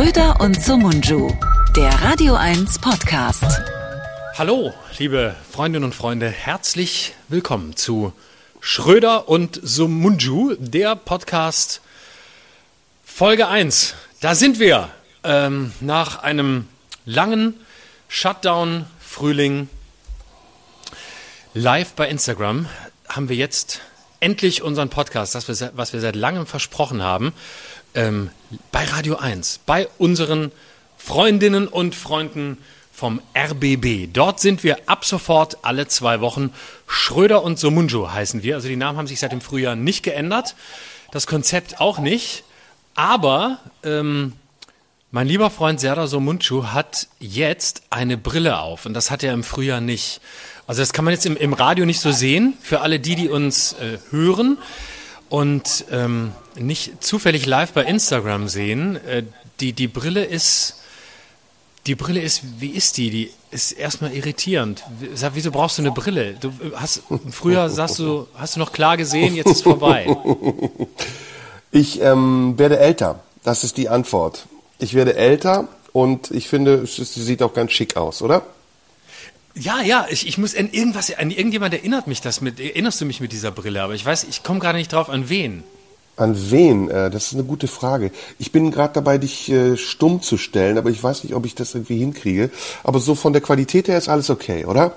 Schröder und Sumunju, der Radio 1 Podcast. Hallo, liebe Freundinnen und Freunde, herzlich willkommen zu Schröder und Sumunju, der Podcast Folge 1. Da sind wir ähm, nach einem langen Shutdown Frühling live bei Instagram haben wir jetzt endlich unseren Podcast, das wir, was wir seit langem versprochen haben, ähm, bei Radio 1, bei unseren Freundinnen und Freunden vom RBB. Dort sind wir ab sofort alle zwei Wochen. Schröder und Somunjo heißen wir. Also die Namen haben sich seit dem Frühjahr nicht geändert. Das Konzept auch nicht. Aber ähm, mein lieber Freund Serdar Somuncu hat jetzt eine Brille auf und das hat er im Frühjahr nicht. Also das kann man jetzt im, im Radio nicht so sehen, für alle die, die uns äh, hören und ähm, nicht zufällig live bei Instagram sehen. Äh, die, die Brille ist, die Brille ist, wie ist die? Die ist erstmal irritierend. Sag, wieso brauchst du eine Brille? Du hast, früher sagst du, hast du noch klar gesehen, jetzt ist vorbei. Ich ähm, werde älter. Das ist die Antwort. Ich werde älter und ich finde, es sieht auch ganz schick aus, oder? Ja, ja, ich, ich muss an irgendwas, an irgendjemand erinnert mich das mit, erinnerst du mich mit dieser Brille, aber ich weiß, ich komme gerade nicht drauf, an wen. An wen? Äh, das ist eine gute Frage. Ich bin gerade dabei, dich äh, stumm zu stellen, aber ich weiß nicht, ob ich das irgendwie hinkriege. Aber so von der Qualität her ist alles okay, oder?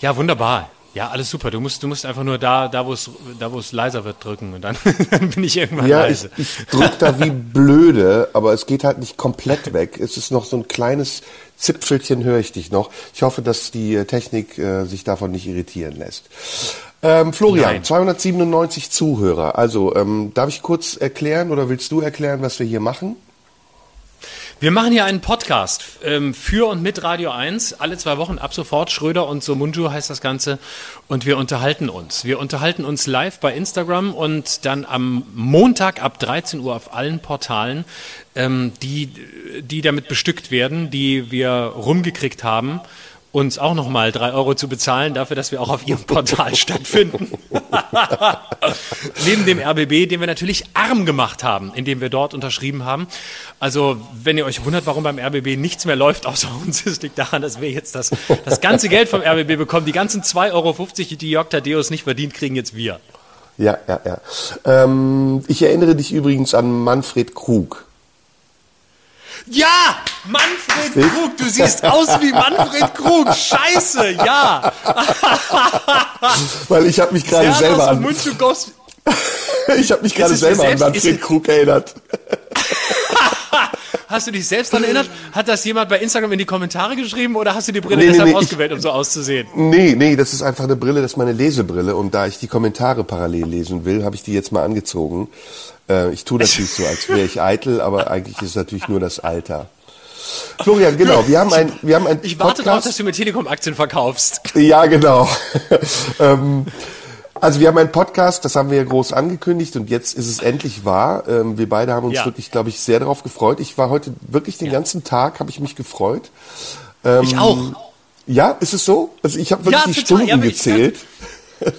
Ja, wunderbar. Ja, alles super. Du musst, du musst einfach nur da, da wo es, da wo es leiser wird, drücken und dann, dann bin ich irgendwann ja, leise. Ja, ich, ich drück da wie blöde, aber es geht halt nicht komplett weg. Es ist noch so ein kleines Zipfelchen höre ich dich noch. Ich hoffe, dass die Technik äh, sich davon nicht irritieren lässt. Ähm, Florian, Nein. 297 Zuhörer. Also, ähm, darf ich kurz erklären oder willst du erklären, was wir hier machen? Wir machen hier einen Podcast ähm, für und mit Radio 1, alle zwei Wochen ab sofort. Schröder und Somunju heißt das Ganze. Und wir unterhalten uns. Wir unterhalten uns live bei Instagram und dann am Montag ab 13 Uhr auf allen Portalen, ähm, die, die damit bestückt werden, die wir rumgekriegt haben uns auch nochmal drei Euro zu bezahlen dafür, dass wir auch auf ihrem Portal stattfinden. Neben dem RBB, den wir natürlich arm gemacht haben, indem wir dort unterschrieben haben. Also, wenn ihr euch wundert, warum beim RBB nichts mehr läuft außer uns, es liegt daran, dass wir jetzt das, das ganze Geld vom RBB bekommen. Die ganzen 2,50 Euro, die Jörg Tadeus nicht verdient, kriegen jetzt wir. Ja, ja, ja. Ähm, ich erinnere dich übrigens an Manfred Krug. Ja, Manfred Krug, du siehst aus wie Manfred Krug. Scheiße, ja. Weil ich habe mich gerade selber an Ich habe mich gerade selber an Manfred Krug erinnert. Hast du dich selbst daran erinnert? Hat das jemand bei Instagram in die Kommentare geschrieben oder hast du die Brille nee, deshalb nee, ausgewählt, ich, um so auszusehen? Nee, nee, das ist einfach eine Brille, das ist meine Lesebrille und da ich die Kommentare parallel lesen will, habe ich die jetzt mal angezogen. Äh, ich tue natürlich so, als wäre ich eitel, aber eigentlich ist es natürlich nur das Alter. Florian, genau, wir haben ein, wir haben ein Ich warte darauf, dass du mir Telekom-Aktien verkaufst. Ja, genau. ähm, also wir haben einen Podcast, das haben wir ja groß angekündigt und jetzt ist es endlich wahr. Ähm, wir beide haben uns ja. wirklich, glaube ich, sehr darauf gefreut. Ich war heute wirklich den ja. ganzen Tag, habe ich mich gefreut. Ähm, ich auch. Ja, ist es so? Also ich habe wirklich ja, die Stunden gezählt.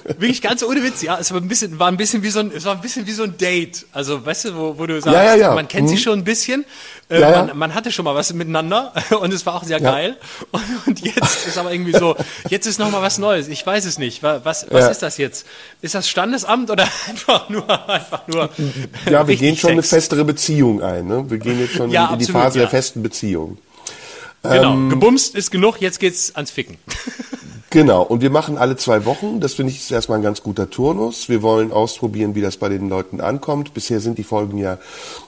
Wirklich ganz ohne Witz, ja. Es war ein bisschen, war ein bisschen wie so ein, es war ein bisschen wie so ein Date. Also, weißt du, wo, wo du sagst, ja, ja, ja. man kennt mhm. sich schon ein bisschen, äh, man, man, hatte schon mal was miteinander und es war auch sehr geil. Und, und, jetzt ist aber irgendwie so, jetzt ist noch mal was Neues. Ich weiß es nicht. Was, was ist das jetzt? Ist das Standesamt oder einfach nur, einfach nur? Ja, wir gehen schon Sex? eine festere Beziehung ein. Ne? Wir gehen jetzt schon in, in absolut, die Phase der festen Beziehung. Genau, ähm, gebumst ist genug, jetzt geht's ans Ficken. Genau, und wir machen alle zwei Wochen. Das finde ich ist erstmal ein ganz guter Turnus. Wir wollen ausprobieren, wie das bei den Leuten ankommt. Bisher sind die Folgen ja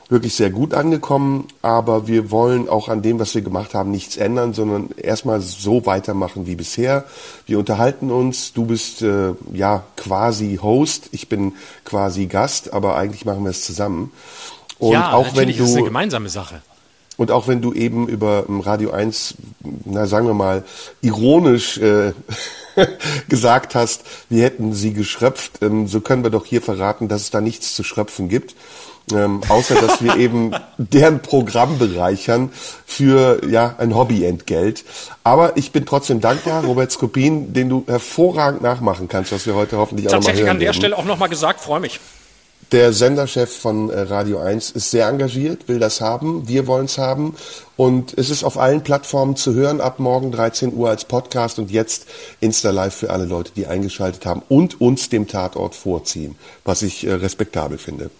wirklich sehr gut angekommen, aber wir wollen auch an dem, was wir gemacht haben, nichts ändern, sondern erstmal so weitermachen wie bisher. Wir unterhalten uns. Du bist äh, ja quasi Host, ich bin quasi Gast, aber eigentlich machen wir es zusammen. Und ja, auch natürlich wenn du, ist eine gemeinsame Sache. Und auch wenn du eben über Radio 1, na sagen wir mal, ironisch äh, gesagt hast, wir hätten sie geschröpft, ähm, so können wir doch hier verraten, dass es da nichts zu schröpfen gibt. Ähm, außer dass wir eben deren Programm bereichern für ja ein Hobbyentgelt. Aber ich bin trotzdem dankbar, Robert Skopin, den du hervorragend nachmachen kannst, was wir heute hoffentlich auch noch mal hören Tatsächlich an der werden. Stelle auch nochmal gesagt, freue mich. Der Senderchef von äh, Radio 1 ist sehr engagiert, will das haben, wir wollen es haben und es ist auf allen Plattformen zu hören, ab morgen 13 Uhr als Podcast und jetzt Insta Live für alle Leute, die eingeschaltet haben und uns dem Tatort vorziehen, was ich äh, respektabel finde.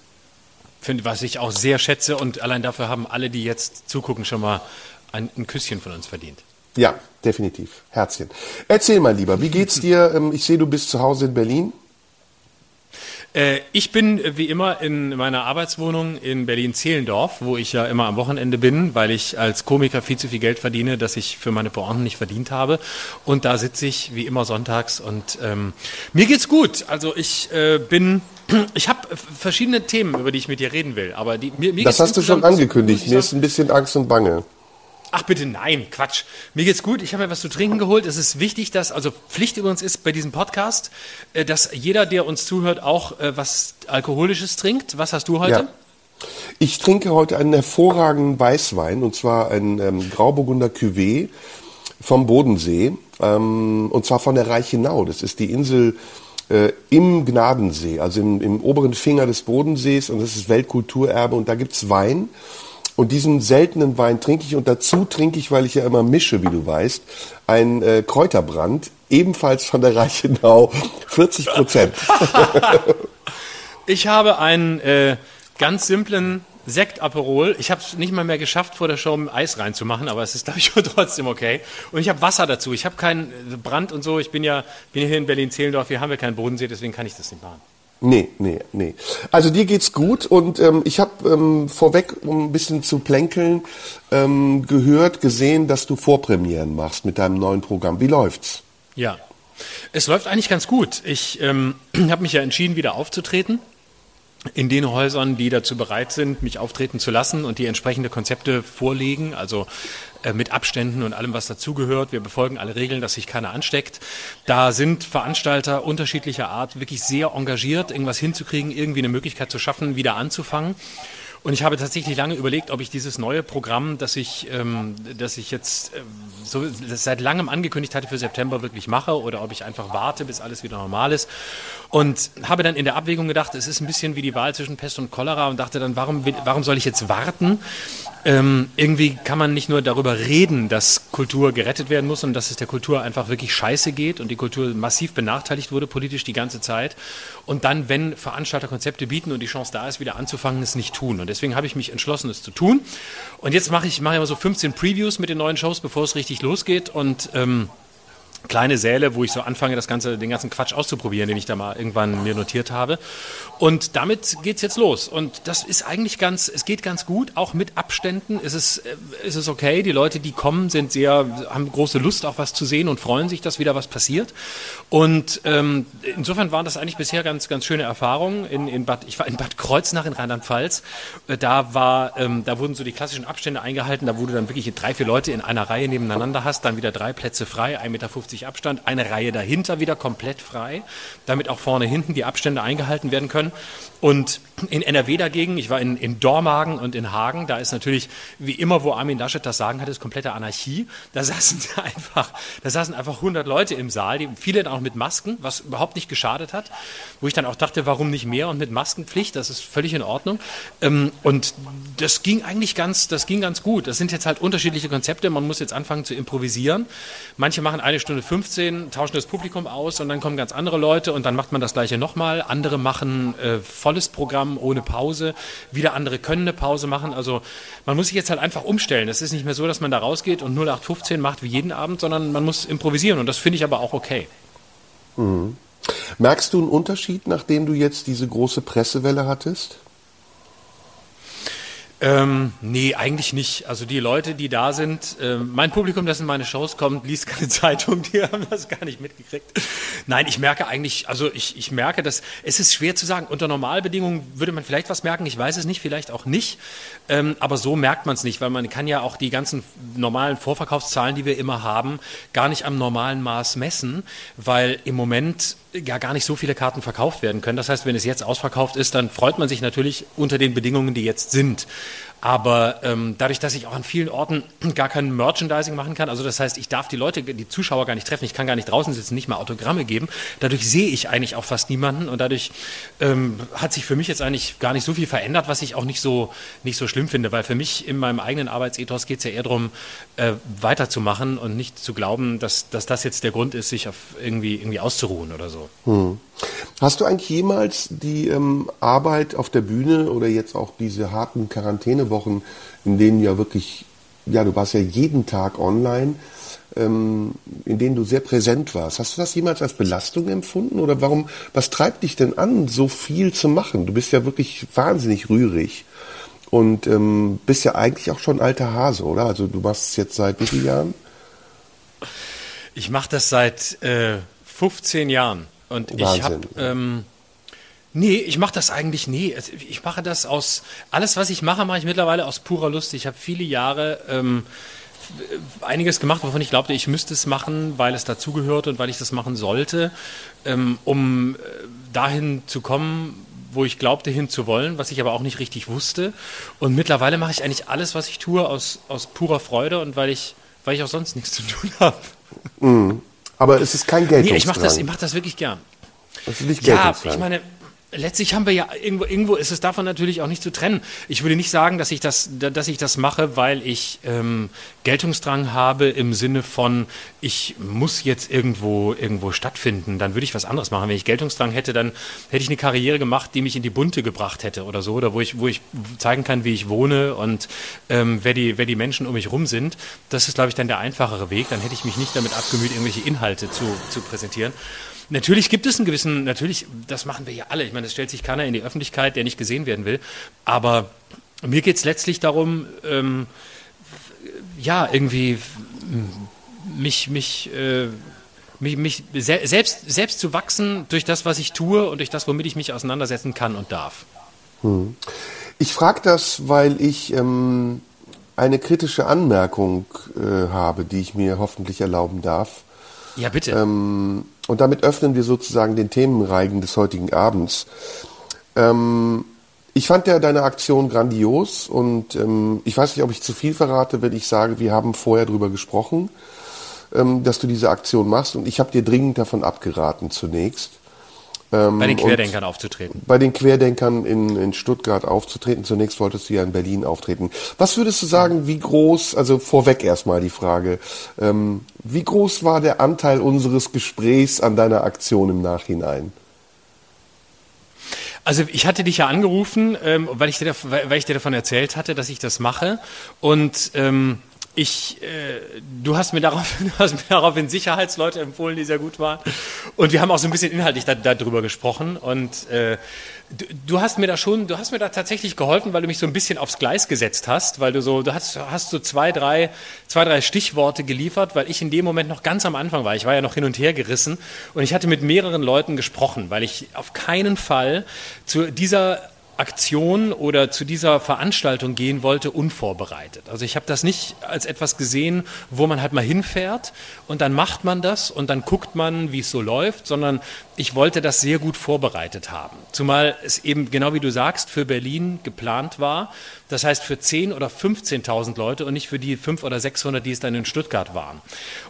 Finde, was ich auch sehr schätze und allein dafür haben alle, die jetzt zugucken, schon mal ein, ein Küsschen von uns verdient. Ja, definitiv. Herzchen. Erzähl mal lieber, wie geht's dir? Ähm, ich sehe, du bist zu Hause in Berlin. Äh, ich bin äh, wie immer in meiner Arbeitswohnung in Berlin-Zehlendorf, wo ich ja immer am Wochenende bin, weil ich als Komiker viel zu viel Geld verdiene, das ich für meine Pointen nicht verdient habe. Und da sitze ich wie immer sonntags und ähm, mir geht's gut. Also ich äh, bin ich habe verschiedene Themen, über die ich mit dir reden will, aber die, mir, mir Das hast du schon angekündigt. Mir ist ein bisschen Angst und Bange. Ach bitte, nein, Quatsch. Mir geht's gut. Ich habe mir was zu trinken geholt. Es ist wichtig, dass, also Pflicht übrigens ist bei diesem Podcast, äh, dass jeder, der uns zuhört, auch äh, was Alkoholisches trinkt. Was hast du heute? Ja. Ich trinke heute einen hervorragenden Weißwein, und zwar einen ähm, Grauburgunder Cuvée vom Bodensee, ähm, und zwar von der Reichenau. Das ist die Insel äh, im Gnadensee, also im, im oberen Finger des Bodensees, und das ist Weltkulturerbe, und da gibt's Wein. Und diesen seltenen Wein trinke ich und dazu trinke ich, weil ich ja immer mische, wie du weißt, ein äh, Kräuterbrand, ebenfalls von der Reichenau, 40 Prozent. ich habe einen äh, ganz simplen Sekt-Aperol. Ich habe es nicht mal mehr geschafft, vor der Show Eis reinzumachen, aber es ist, glaube ich, trotzdem okay. Und ich habe Wasser dazu. Ich habe keinen Brand und so. Ich bin ja, bin hier in Berlin-Zehlendorf. Hier haben wir keinen Bodensee, deswegen kann ich das nicht machen. Nee, nee, nee. Also dir geht's gut und ähm, ich habe ähm, vorweg, um ein bisschen zu plänkeln, ähm, gehört, gesehen, dass du Vorpremieren machst mit deinem neuen Programm. Wie läuft's? Ja, es läuft eigentlich ganz gut. Ich ähm, habe mich ja entschieden, wieder aufzutreten in den Häusern, die dazu bereit sind, mich auftreten zu lassen und die entsprechende Konzepte vorlegen, also äh, mit Abständen und allem, was dazugehört. Wir befolgen alle Regeln, dass sich keiner ansteckt. Da sind Veranstalter unterschiedlicher Art wirklich sehr engagiert, irgendwas hinzukriegen, irgendwie eine Möglichkeit zu schaffen, wieder anzufangen. Und ich habe tatsächlich lange überlegt, ob ich dieses neue Programm, das ich, ähm, das ich jetzt äh, so seit langem angekündigt hatte für September, wirklich mache oder ob ich einfach warte, bis alles wieder normal ist. Und habe dann in der Abwägung gedacht, es ist ein bisschen wie die Wahl zwischen Pest und Cholera und dachte dann, warum, warum soll ich jetzt warten? Ähm, irgendwie kann man nicht nur darüber reden, dass Kultur gerettet werden muss und dass es der Kultur einfach wirklich scheiße geht und die Kultur massiv benachteiligt wurde politisch die ganze Zeit. Und dann, wenn Veranstalter Konzepte bieten und die Chance da ist, wieder anzufangen, es nicht tun. Und deswegen habe ich mich entschlossen, es zu tun. Und jetzt mache ich mache immer so 15 Previews mit den neuen Shows, bevor es richtig losgeht. Und ähm, kleine Säle, wo ich so anfange, das ganze, den ganzen Quatsch auszuprobieren, den ich da mal irgendwann mir notiert habe. Und damit geht's jetzt los. Und das ist eigentlich ganz, es geht ganz gut, auch mit Abständen ist es, äh, ist es okay. Die Leute, die kommen, sind sehr, haben große Lust, auch was zu sehen und freuen sich, dass wieder was passiert. Und ähm, insofern waren das eigentlich bisher ganz, ganz schöne Erfahrungen. In, in Bad, ich war in Bad Kreuznach in Rheinland-Pfalz. Äh, da war, ähm, da wurden so die klassischen Abstände eingehalten. Da wurde dann wirklich drei, vier Leute in einer Reihe nebeneinander hast, dann wieder drei Plätze frei, 1,50 Meter Abstand, eine Reihe dahinter wieder komplett frei, damit auch vorne hinten die Abstände eingehalten werden können. Und in NRW dagegen, ich war in, in Dormagen und in Hagen, da ist natürlich, wie immer, wo Armin Laschet das Sagen hat, ist komplette Anarchie. Da saßen einfach, da saßen einfach 100 Leute im Saal, die, viele dann auch mit Masken, was überhaupt nicht geschadet hat, wo ich dann auch dachte, warum nicht mehr und mit Maskenpflicht, das ist völlig in Ordnung. Ähm, und das ging eigentlich ganz, das ging ganz gut. Das sind jetzt halt unterschiedliche Konzepte, man muss jetzt anfangen zu improvisieren. Manche machen eine Stunde 15, tauschen das Publikum aus und dann kommen ganz andere Leute und dann macht man das gleiche nochmal. Andere machen äh, volles Programm ohne Pause. Wieder andere können eine Pause machen. Also man muss sich jetzt halt einfach umstellen. Es ist nicht mehr so, dass man da rausgeht und 0815 macht wie jeden Abend, sondern man muss improvisieren und das finde ich aber auch okay. Mhm. Merkst du einen Unterschied, nachdem du jetzt diese große Pressewelle hattest? Ähm, nee, eigentlich nicht. Also die Leute, die da sind, äh, mein Publikum, das in meine Shows kommt, liest keine Zeitung, die haben das gar nicht mitgekriegt. Nein, ich merke eigentlich, also ich, ich merke, dass es ist schwer zu sagen. Unter Normalbedingungen würde man vielleicht was merken, ich weiß es nicht, vielleicht auch nicht. Ähm, aber so merkt man es nicht, weil man kann ja auch die ganzen normalen Vorverkaufszahlen, die wir immer haben, gar nicht am normalen Maß messen, weil im Moment ja gar nicht so viele Karten verkauft werden können. Das heißt, wenn es jetzt ausverkauft ist, dann freut man sich natürlich unter den Bedingungen, die jetzt sind. Aber ähm, dadurch, dass ich auch an vielen Orten gar kein Merchandising machen kann, also das heißt, ich darf die Leute, die Zuschauer gar nicht treffen, ich kann gar nicht draußen sitzen, nicht mal Autogramme geben, dadurch sehe ich eigentlich auch fast niemanden und dadurch ähm, hat sich für mich jetzt eigentlich gar nicht so viel verändert, was ich auch nicht so, nicht so schlimm finde, weil für mich in meinem eigenen Arbeitsethos geht es ja eher darum, äh, weiterzumachen und nicht zu glauben, dass, dass das jetzt der Grund ist, sich auf irgendwie, irgendwie auszuruhen oder so. Hm. Hast du eigentlich jemals die ähm, Arbeit auf der Bühne oder jetzt auch diese harten Quarantänewochen, in denen ja wirklich, ja, du warst ja jeden Tag online, ähm, in denen du sehr präsent warst. Hast du das jemals als Belastung empfunden oder warum, was treibt dich denn an, so viel zu machen? Du bist ja wirklich wahnsinnig rührig und ähm, bist ja eigentlich auch schon alter Hase, oder? Also du machst es jetzt seit wie vielen Jahren? Ich mache das seit äh, 15 Jahren. Und Wahnsinn. ich habe, ähm, nee, ich mache das eigentlich nie. Ich mache das aus, alles, was ich mache, mache ich mittlerweile aus purer Lust. Ich habe viele Jahre ähm, einiges gemacht, wovon ich glaubte, ich müsste es machen, weil es dazugehört und weil ich das machen sollte, ähm, um äh, dahin zu kommen, wo ich glaubte hinzuwollen, was ich aber auch nicht richtig wusste. Und mittlerweile mache ich eigentlich alles, was ich tue, aus, aus purer Freude und weil ich, weil ich auch sonst nichts zu tun habe. Mm. Aber es ist kein Geld. Nee, ich mache das, mach das wirklich gern. Das ist nicht ja, ich meine, letztlich haben wir ja irgendwo, irgendwo ist es davon natürlich auch nicht zu trennen. Ich würde nicht sagen, dass ich das, dass ich das mache, weil ich ähm, Geltungsdrang habe im Sinne von, ich muss jetzt irgendwo irgendwo stattfinden. Dann würde ich was anderes machen. Wenn ich Geltungsdrang hätte, dann hätte ich eine Karriere gemacht, die mich in die Bunte gebracht hätte oder so, oder wo ich wo ich zeigen kann, wie ich wohne und ähm, wer die wer die Menschen um mich rum sind. Das ist, glaube ich, dann der einfachere Weg. Dann hätte ich mich nicht damit abgemüht, irgendwelche Inhalte zu zu präsentieren. Natürlich gibt es einen gewissen, natürlich, das machen wir ja alle. Ich meine, es stellt sich keiner in die Öffentlichkeit, der nicht gesehen werden will. Aber mir geht es letztlich darum, ähm, ja, irgendwie mich, mich, äh, mich, mich se selbst, selbst zu wachsen durch das, was ich tue und durch das, womit ich mich auseinandersetzen kann und darf. Hm. Ich frage das, weil ich ähm, eine kritische Anmerkung äh, habe, die ich mir hoffentlich erlauben darf. Ja, bitte. Ähm, und damit öffnen wir sozusagen den Themenreigen des heutigen Abends. Ähm, ich fand ja deine Aktion grandios und ähm, ich weiß nicht, ob ich zu viel verrate, wenn ich sage, wir haben vorher darüber gesprochen, ähm, dass du diese Aktion machst und ich habe dir dringend davon abgeraten zunächst. Ähm, bei den Querdenkern aufzutreten. Bei den Querdenkern in, in Stuttgart aufzutreten. Zunächst wolltest du ja in Berlin auftreten. Was würdest du sagen, wie groß, also vorweg erstmal die Frage, ähm, wie groß war der Anteil unseres Gesprächs an deiner Aktion im Nachhinein? Also ich hatte dich ja angerufen, ähm, weil, ich dir, weil ich dir davon erzählt hatte, dass ich das mache. Und ähm, ich, äh, du hast mir darauf, du hast mir daraufhin Sicherheitsleute empfohlen, die sehr gut waren. Und wir haben auch so ein bisschen inhaltlich da, darüber gesprochen. Und äh, du, du, hast mir da schon, du hast mir da tatsächlich geholfen, weil du mich so ein bisschen aufs Gleis gesetzt hast, weil du so, du hast, hast so zwei, drei, zwei, drei Stichworte geliefert, weil ich in dem Moment noch ganz am Anfang war. Ich war ja noch hin und her gerissen und ich hatte mit mehreren Leuten gesprochen, weil ich auf keinen Fall zu dieser Aktion oder zu dieser Veranstaltung gehen wollte, unvorbereitet. Also ich habe das nicht als etwas gesehen, wo man halt mal hinfährt und dann macht man das und dann guckt man, wie es so läuft, sondern ich wollte das sehr gut vorbereitet haben. Zumal es eben, genau wie du sagst, für Berlin geplant war. Das heißt für 10.000 oder 15.000 Leute und nicht für die 500 oder 600, die es dann in Stuttgart waren.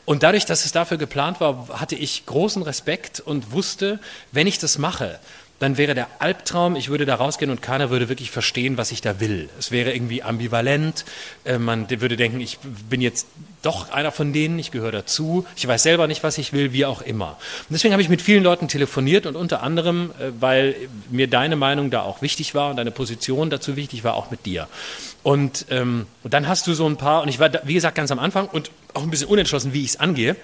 Und dadurch, dass es dafür geplant war, hatte ich großen Respekt und wusste, wenn ich das mache, dann wäre der Albtraum, ich würde da rausgehen und keiner würde wirklich verstehen, was ich da will. Es wäre irgendwie ambivalent. Äh, man würde denken, ich bin jetzt doch einer von denen, ich gehöre dazu, ich weiß selber nicht, was ich will, wie auch immer. Und deswegen habe ich mit vielen Leuten telefoniert und unter anderem, äh, weil mir deine Meinung da auch wichtig war und deine Position dazu wichtig war, auch mit dir. Und, ähm, und dann hast du so ein paar, und ich war, wie gesagt, ganz am Anfang und auch ein bisschen unentschlossen, wie ich es angehe.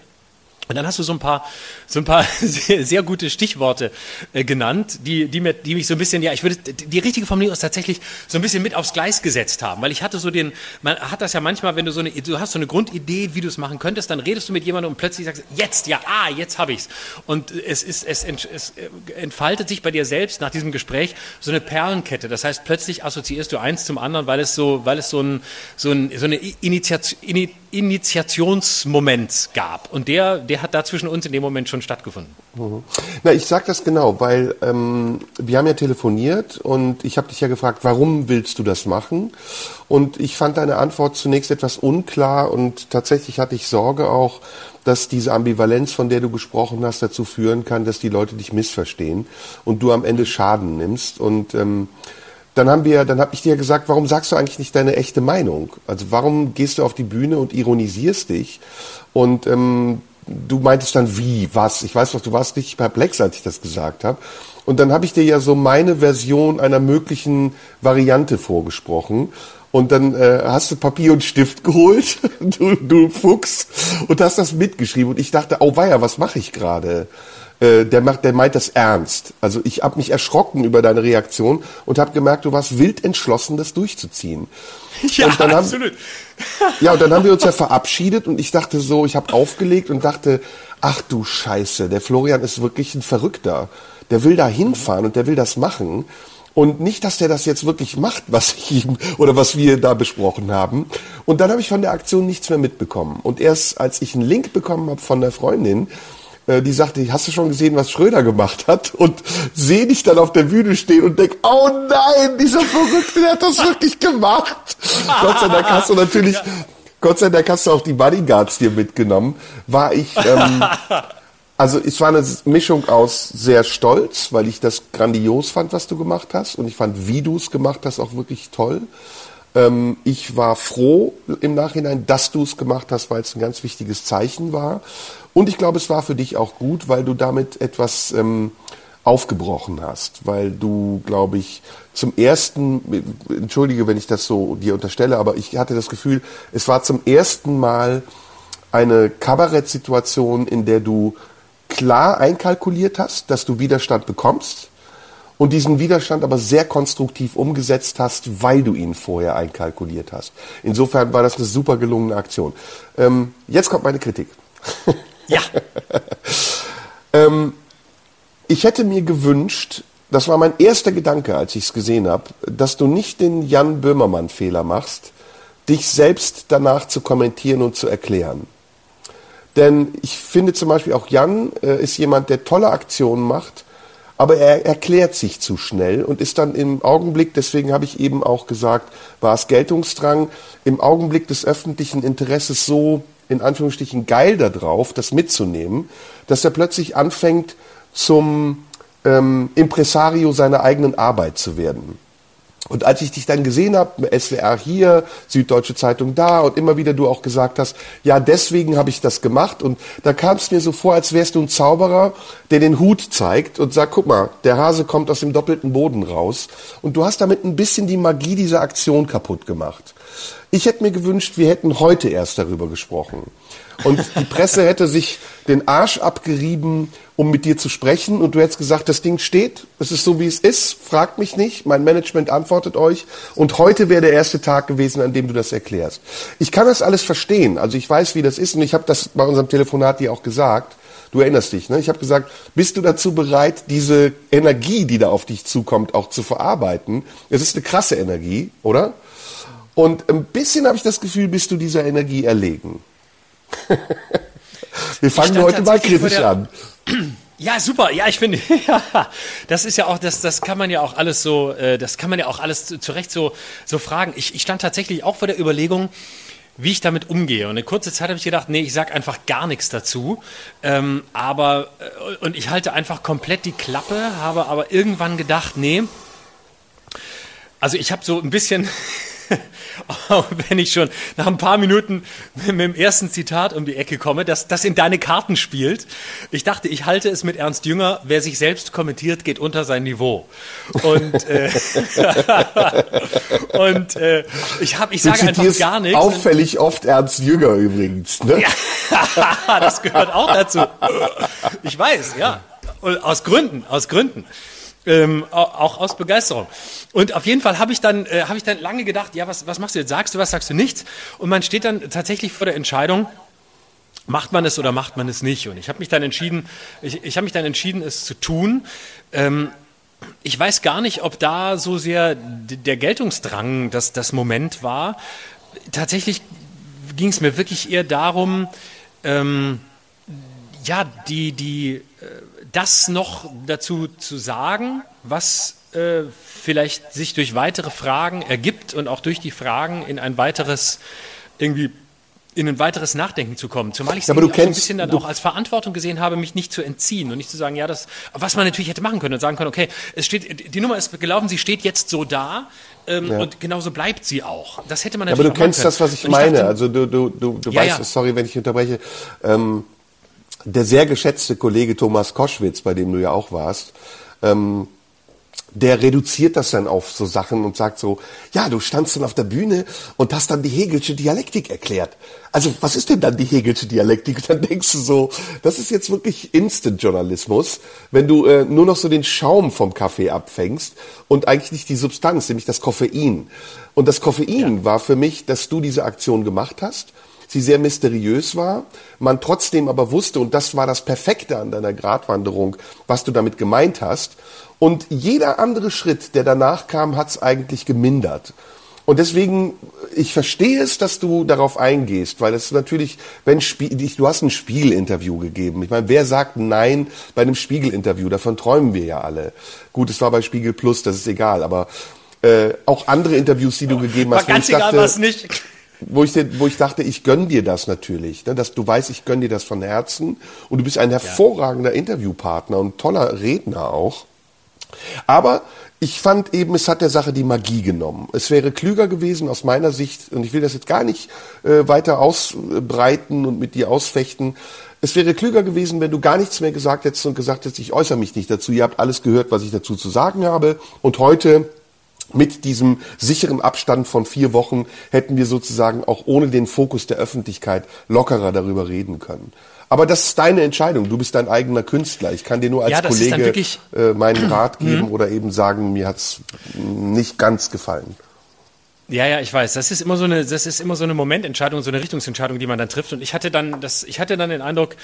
Und dann hast du so ein paar, so ein paar sehr, sehr gute Stichworte äh, genannt, die, die, mir, die mich so ein bisschen, ja, ich würde, die richtige Formulierung ist tatsächlich so ein bisschen mit aufs Gleis gesetzt haben, weil ich hatte so den, man hat das ja manchmal, wenn du so eine, du hast so eine Grundidee, wie du es machen könntest, dann redest du mit jemandem und plötzlich sagst, jetzt, ja, ah, jetzt habe ich's. Und es ist, es, es entfaltet sich bei dir selbst nach diesem Gespräch so eine Perlenkette. Das heißt, plötzlich assoziierst du eins zum anderen, weil es so, weil es so ein, so ein, so eine Initiation, Initiation Initiationsmoment gab. Und der, der hat da zwischen uns in dem Moment schon stattgefunden. Mhm. Na, ich sag das genau, weil ähm, wir haben ja telefoniert und ich habe dich ja gefragt, warum willst du das machen? Und ich fand deine Antwort zunächst etwas unklar und tatsächlich hatte ich Sorge auch, dass diese Ambivalenz, von der du gesprochen hast, dazu führen kann, dass die Leute dich missverstehen und du am Ende Schaden nimmst. Und ähm, dann haben wir, dann habe ich dir gesagt, warum sagst du eigentlich nicht deine echte Meinung? Also warum gehst du auf die Bühne und ironisierst dich? Und ähm, du meintest dann wie, was? Ich weiß doch, du warst richtig perplex, als ich das gesagt habe. Und dann habe ich dir ja so meine Version einer möglichen Variante vorgesprochen. Und dann äh, hast du Papier und Stift geholt, du, du Fuchs, und hast das mitgeschrieben. Und ich dachte, oh weia, was mache ich gerade? Äh, der, macht, der meint das ernst. Also ich habe mich erschrocken über deine Reaktion und habe gemerkt, du warst wild entschlossen, das durchzuziehen. Ja, und dann absolut. Haben, ja, und dann haben wir uns ja verabschiedet und ich dachte so, ich habe aufgelegt und dachte, ach du Scheiße, der Florian ist wirklich ein Verrückter. Der will da hinfahren und der will das machen. Und nicht, dass der das jetzt wirklich macht, was ich ihm oder was wir da besprochen haben. Und dann habe ich von der Aktion nichts mehr mitbekommen. Und erst als ich einen Link bekommen habe von der Freundin, äh, die sagte, hast du schon gesehen, was Schröder gemacht hat? Und sehe dich dann auf der Bühne stehen und denk, oh nein, dieser Verrückte, der hat das wirklich gemacht. Gott sei Dank hast du natürlich, ja. Gott sei Dank hast du auch die Bodyguards dir mitgenommen. War ich, ähm, also es war eine Mischung aus sehr stolz, weil ich das grandios fand, was du gemacht hast. Und ich fand, wie du es gemacht hast, auch wirklich toll. Ähm, ich war froh im Nachhinein, dass du es gemacht hast, weil es ein ganz wichtiges Zeichen war. Und ich glaube, es war für dich auch gut, weil du damit etwas ähm, aufgebrochen hast, weil du, glaube ich, zum ersten, entschuldige, wenn ich das so dir unterstelle, aber ich hatte das Gefühl, es war zum ersten Mal eine Kabarettsituation, in der du klar einkalkuliert hast, dass du Widerstand bekommst und diesen Widerstand aber sehr konstruktiv umgesetzt hast, weil du ihn vorher einkalkuliert hast. Insofern war das eine super gelungene Aktion. Ähm, jetzt kommt meine Kritik. Ja. ähm, ich hätte mir gewünscht, das war mein erster Gedanke, als ich es gesehen habe, dass du nicht den Jan Böhmermann-Fehler machst, dich selbst danach zu kommentieren und zu erklären. Denn ich finde zum Beispiel auch Jan äh, ist jemand, der tolle Aktionen macht, aber er erklärt sich zu schnell und ist dann im Augenblick, deswegen habe ich eben auch gesagt, war es Geltungsdrang, im Augenblick des öffentlichen Interesses so in Anführungsstrichen geil darauf, das mitzunehmen, dass er plötzlich anfängt zum ähm, Impresario seiner eigenen Arbeit zu werden. Und als ich dich dann gesehen habe, SWR hier, Süddeutsche Zeitung da und immer wieder du auch gesagt hast, ja, deswegen habe ich das gemacht und da kam es mir so vor, als wärst du ein Zauberer, der den Hut zeigt und sagt, guck mal, der Hase kommt aus dem doppelten Boden raus und du hast damit ein bisschen die Magie dieser Aktion kaputt gemacht. Ich hätte mir gewünscht, wir hätten heute erst darüber gesprochen. Und die Presse hätte sich den Arsch abgerieben, um mit dir zu sprechen. Und du hättest gesagt, das Ding steht, es ist so, wie es ist, fragt mich nicht, mein Management antwortet euch. Und heute wäre der erste Tag gewesen, an dem du das erklärst. Ich kann das alles verstehen. Also ich weiß, wie das ist. Und ich habe das bei unserem Telefonat dir auch gesagt. Du erinnerst dich, ne? Ich habe gesagt, bist du dazu bereit, diese Energie, die da auf dich zukommt, auch zu verarbeiten? Es ist eine krasse Energie, oder? Und ein bisschen habe ich das Gefühl, bist du dieser Energie erlegen. Wir fangen heute mal kritisch an. Ja, super. Ja, ich finde, ja, das ist ja auch, das, das kann man ja auch alles so, äh, das kann man ja auch alles zu, zu Recht so, so fragen. Ich, ich stand tatsächlich auch vor der Überlegung, wie ich damit umgehe. Und eine kurze Zeit habe ich gedacht, nee, ich sage einfach gar nichts dazu. Ähm, aber, äh, und ich halte einfach komplett die Klappe, habe aber irgendwann gedacht, nee, also ich habe so ein bisschen, auch wenn ich schon nach ein paar Minuten mit dem ersten Zitat um die Ecke komme, dass das in deine Karten spielt. Ich dachte, ich halte es mit Ernst Jünger, wer sich selbst kommentiert, geht unter sein Niveau. Und, äh, und äh, ich habe, ich sage einfach gar nichts. Auffällig oft Ernst Jünger übrigens. Ne? Das gehört auch dazu. Ich weiß, ja. Aus Gründen, aus Gründen. Ähm, auch aus Begeisterung. Und auf jeden Fall habe ich dann äh, habe ich dann lange gedacht, ja, was was machst du jetzt? Sagst du was, sagst du nichts? Und man steht dann tatsächlich vor der Entscheidung, macht man es oder macht man es nicht? Und ich habe mich dann entschieden, ich, ich habe mich dann entschieden, es zu tun. Ähm, ich weiß gar nicht, ob da so sehr der Geltungsdrang das, das Moment war. Tatsächlich ging es mir wirklich eher darum, ähm, ja, die, die, das noch dazu zu sagen, was äh, vielleicht sich durch weitere Fragen ergibt und auch durch die Fragen in ein weiteres irgendwie in ein weiteres Nachdenken zu kommen. Zumal ich es ja, kennst, ein bisschen dann auch als Verantwortung gesehen habe, mich nicht zu entziehen und nicht zu sagen, ja, das, was man natürlich hätte machen können und sagen können, okay, es steht, die Nummer ist gelaufen, sie steht jetzt so da. Ähm, ja. Und genauso bleibt sie auch. Das hätte man natürlich. Ja, aber du kennst das, was ich, meine. Dachte, also du, du, du, du ja, weißt, sorry, wenn ich unterbreche. Ähm, der sehr geschätzte Kollege Thomas Koschwitz, bei dem du ja auch warst, ähm, der reduziert das dann auf so Sachen und sagt so, ja, du standst dann auf der Bühne und hast dann die Hegelsche Dialektik erklärt. Also, was ist denn dann die Hegelsche Dialektik? Und dann denkst du so, das ist jetzt wirklich Instant-Journalismus, wenn du äh, nur noch so den Schaum vom Kaffee abfängst und eigentlich nicht die Substanz, nämlich das Koffein. Und das Koffein ja. war für mich, dass du diese Aktion gemacht hast sie sehr mysteriös war, man trotzdem aber wusste, und das war das Perfekte an deiner Gratwanderung, was du damit gemeint hast. Und jeder andere Schritt, der danach kam, hat es eigentlich gemindert. Und deswegen, ich verstehe es, dass du darauf eingehst, weil es natürlich, wenn Spiel, du hast ein Spiegelinterview gegeben. Ich meine, wer sagt Nein bei einem Spiegelinterview? Davon träumen wir ja alle. Gut, es war bei Spiegel Plus, das ist egal, aber äh, auch andere Interviews, die du gegeben hast, war ganz egal, was nicht. Wo ich, wo ich dachte, ich gönn dir das natürlich, ne, dass du weißt, ich gönn dir das von Herzen und du bist ein hervorragender ja. Interviewpartner und toller Redner auch. Aber ich fand eben, es hat der Sache die Magie genommen. Es wäre klüger gewesen aus meiner Sicht, und ich will das jetzt gar nicht äh, weiter ausbreiten und mit dir ausfechten. Es wäre klüger gewesen, wenn du gar nichts mehr gesagt hättest und gesagt hättest, ich äußere mich nicht dazu. Ihr habt alles gehört, was ich dazu zu sagen habe. Und heute mit diesem sicheren Abstand von vier Wochen hätten wir sozusagen auch ohne den Fokus der Öffentlichkeit lockerer darüber reden können. Aber das ist deine Entscheidung. Du bist dein eigener Künstler. Ich kann dir nur als ja, Kollege äh, meinen Rat geben mhm. oder eben sagen, mir hat's nicht ganz gefallen. Ja, ja, ich weiß. Das ist immer so eine, das ist immer so eine Momententscheidung, so eine Richtungsentscheidung, die man dann trifft. Und ich hatte dann, das, ich hatte dann den Eindruck,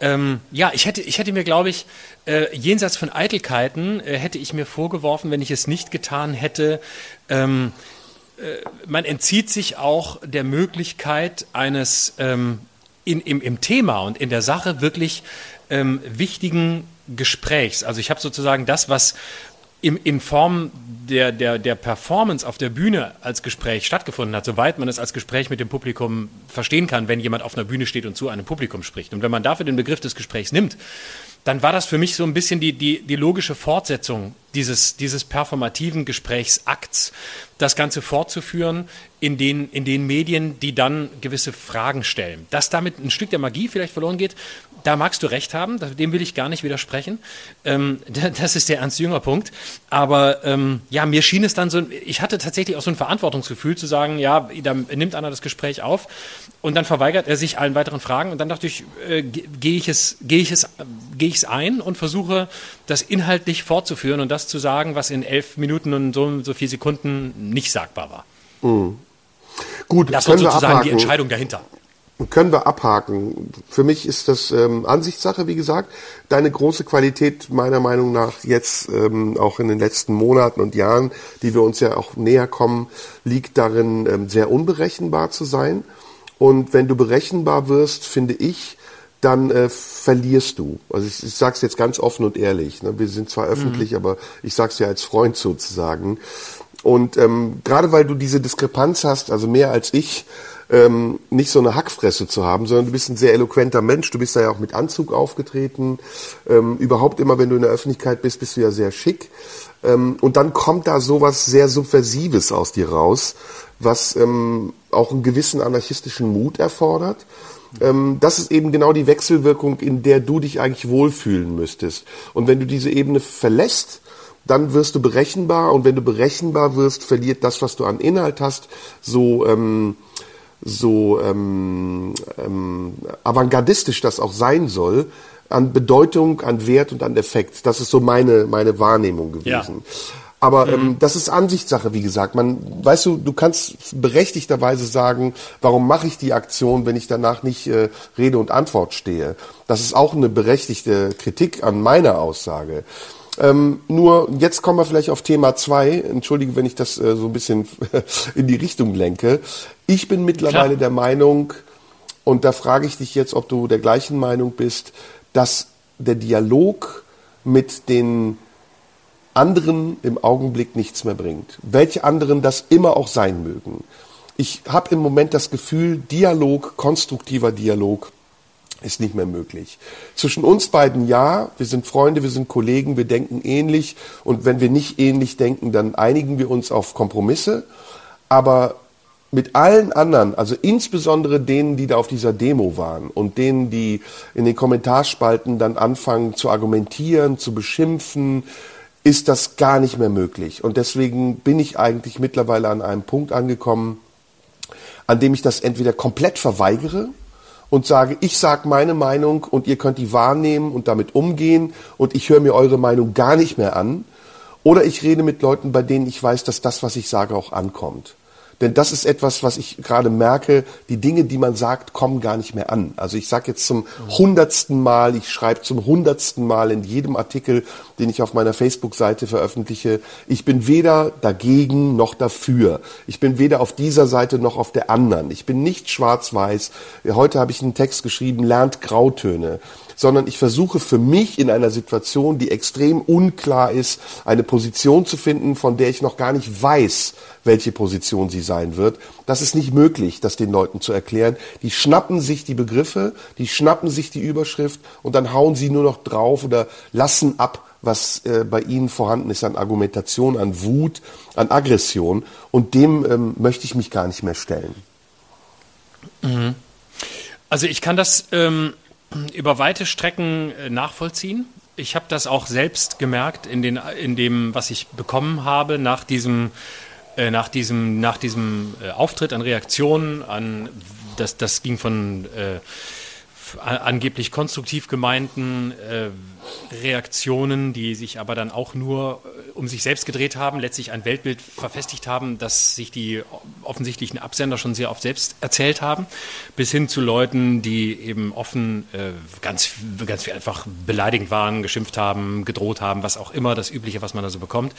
ähm, ja, ich hätte, ich hätte mir, glaube ich, äh, jenseits von Eitelkeiten äh, hätte ich mir vorgeworfen, wenn ich es nicht getan hätte. Ähm, äh, man entzieht sich auch der Möglichkeit eines ähm, in, im, im Thema und in der Sache wirklich ähm, wichtigen Gesprächs. Also ich habe sozusagen das, was im, in Form der, der, der Performance auf der Bühne als Gespräch stattgefunden hat, soweit man es als Gespräch mit dem Publikum verstehen kann, wenn jemand auf einer Bühne steht und zu einem Publikum spricht. Und wenn man dafür den Begriff des Gesprächs nimmt, dann war das für mich so ein bisschen die, die, die logische Fortsetzung dieses, dieses performativen Gesprächsakts, das Ganze fortzuführen in den, in den Medien, die dann gewisse Fragen stellen. Dass damit ein Stück der Magie vielleicht verloren geht, da magst du recht haben, dem will ich gar nicht widersprechen. Ähm, das ist der ernst jünger Punkt. Aber ähm, ja, mir schien es dann so, ich hatte tatsächlich auch so ein Verantwortungsgefühl zu sagen, ja, da nimmt einer das Gespräch auf und dann verweigert er sich allen weiteren Fragen und dann dachte ich, äh, gehe ich es, gehe ich es, gehe ich es ein und versuche, das inhaltlich fortzuführen und das zu sagen, was in elf Minuten und so, so vier Sekunden nicht sagbar war. Mhm. Gut, das war sozusagen die Entscheidung dahinter können wir abhaken. Für mich ist das ähm, Ansichtssache, wie gesagt. Deine große Qualität meiner Meinung nach jetzt ähm, auch in den letzten Monaten und Jahren, die wir uns ja auch näher kommen, liegt darin, ähm, sehr unberechenbar zu sein. Und wenn du berechenbar wirst, finde ich, dann äh, verlierst du. Also ich, ich sage es jetzt ganz offen und ehrlich. Ne? Wir sind zwar öffentlich, mhm. aber ich sage es ja als Freund sozusagen. Und ähm, gerade weil du diese Diskrepanz hast, also mehr als ich, ähm, nicht so eine Hackfresse zu haben, sondern du bist ein sehr eloquenter Mensch. Du bist da ja auch mit Anzug aufgetreten. Ähm, überhaupt immer, wenn du in der Öffentlichkeit bist, bist du ja sehr schick. Ähm, und dann kommt da sowas sehr Subversives aus dir raus, was ähm, auch einen gewissen anarchistischen Mut erfordert. Ähm, das ist eben genau die Wechselwirkung, in der du dich eigentlich wohlfühlen müsstest. Und wenn du diese Ebene verlässt, dann wirst du berechenbar und wenn du berechenbar wirst, verliert das, was du an Inhalt hast, so ähm, so ähm, ähm, avantgardistisch das auch sein soll, an Bedeutung, an Wert und an Effekt. Das ist so meine, meine Wahrnehmung gewesen. Ja. Aber ähm, mhm. das ist Ansichtssache, wie gesagt. Man, weißt du, du kannst berechtigterweise sagen, warum mache ich die Aktion, wenn ich danach nicht äh, Rede und Antwort stehe. Das ist auch eine berechtigte Kritik an meiner Aussage. Ähm, nur jetzt kommen wir vielleicht auf Thema zwei. Entschuldige, wenn ich das äh, so ein bisschen in die Richtung lenke. Ich bin mittlerweile Klar. der Meinung, und da frage ich dich jetzt, ob du der gleichen Meinung bist, dass der Dialog mit den anderen im Augenblick nichts mehr bringt. Welche anderen das immer auch sein mögen. Ich habe im Moment das Gefühl, Dialog, konstruktiver Dialog ist nicht mehr möglich. Zwischen uns beiden ja, wir sind Freunde, wir sind Kollegen, wir denken ähnlich und wenn wir nicht ähnlich denken, dann einigen wir uns auf Kompromisse. Aber mit allen anderen, also insbesondere denen, die da auf dieser Demo waren und denen, die in den Kommentarspalten dann anfangen zu argumentieren, zu beschimpfen, ist das gar nicht mehr möglich. Und deswegen bin ich eigentlich mittlerweile an einem Punkt angekommen, an dem ich das entweder komplett verweigere und sage, ich sage meine Meinung und ihr könnt die wahrnehmen und damit umgehen und ich höre mir eure Meinung gar nicht mehr an. Oder ich rede mit Leuten, bei denen ich weiß, dass das, was ich sage, auch ankommt. Denn das ist etwas, was ich gerade merke, die Dinge, die man sagt, kommen gar nicht mehr an. Also ich sage jetzt zum hundertsten Mal, ich schreibe zum hundertsten Mal in jedem Artikel, den ich auf meiner Facebook-Seite veröffentliche, ich bin weder dagegen noch dafür. Ich bin weder auf dieser Seite noch auf der anderen. Ich bin nicht schwarz-weiß. Heute habe ich einen Text geschrieben, lernt Grautöne sondern ich versuche für mich in einer Situation, die extrem unklar ist, eine Position zu finden, von der ich noch gar nicht weiß, welche Position sie sein wird. Das ist nicht möglich, das den Leuten zu erklären. Die schnappen sich die Begriffe, die schnappen sich die Überschrift und dann hauen sie nur noch drauf oder lassen ab, was äh, bei ihnen vorhanden ist an Argumentation, an Wut, an Aggression. Und dem ähm, möchte ich mich gar nicht mehr stellen. Mhm. Also ich kann das ähm, über weite Strecken äh, nachvollziehen. Ich habe das auch selbst gemerkt in, den, in dem, was ich bekommen habe nach diesem, äh, nach diesem, nach diesem äh, Auftritt an Reaktionen, an das, das ging von äh, angeblich konstruktiv gemeinten äh, Reaktionen, die sich aber dann auch nur äh, um sich selbst gedreht haben, letztlich ein Weltbild verfestigt haben, das sich die offensichtlichen Absender schon sehr oft selbst erzählt haben, bis hin zu Leuten, die eben offen äh, ganz, ganz einfach beleidigend waren, geschimpft haben, gedroht haben, was auch immer, das Übliche, was man da so bekommt.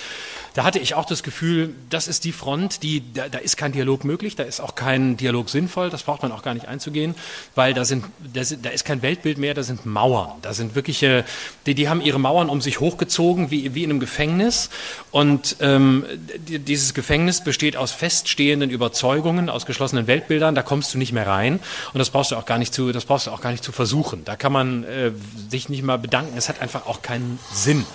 Da hatte ich auch das Gefühl, das ist die Front, die, da, da ist kein Dialog möglich, da ist auch kein Dialog sinnvoll, das braucht man auch gar nicht einzugehen, weil da sind, da, sind, da ist kein Weltbild mehr, da sind Mauern, da sind wirkliche die, die haben ihre Mauern um sich hochgezogen, wie, wie in einem Gefängnis. Und ähm, die, dieses Gefängnis besteht aus feststehenden Überzeugungen, aus geschlossenen Weltbildern. Da kommst du nicht mehr rein. Und das brauchst du auch gar nicht zu, das brauchst du auch gar nicht zu versuchen. Da kann man äh, sich nicht mal bedanken. Es hat einfach auch keinen Sinn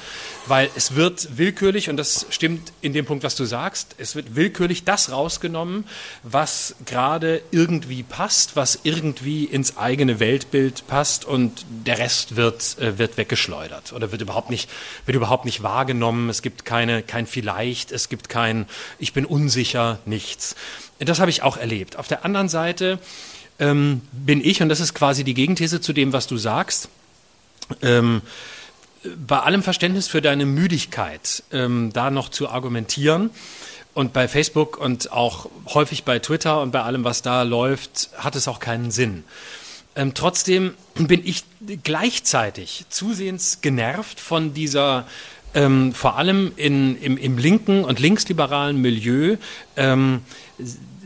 weil es wird willkürlich, und das stimmt in dem Punkt, was du sagst, es wird willkürlich das rausgenommen, was gerade irgendwie passt, was irgendwie ins eigene Weltbild passt und der Rest wird, äh, wird weggeschleudert oder wird überhaupt nicht, wird überhaupt nicht wahrgenommen. Es gibt keine, kein Vielleicht, es gibt kein Ich bin unsicher, nichts. Das habe ich auch erlebt. Auf der anderen Seite ähm, bin ich, und das ist quasi die Gegenthese zu dem, was du sagst, ähm, bei allem Verständnis für deine Müdigkeit, ähm, da noch zu argumentieren, und bei Facebook und auch häufig bei Twitter und bei allem, was da läuft, hat es auch keinen Sinn. Ähm, trotzdem bin ich gleichzeitig zusehends genervt von dieser ähm, vor allem in, im, im linken und linksliberalen Milieu ähm,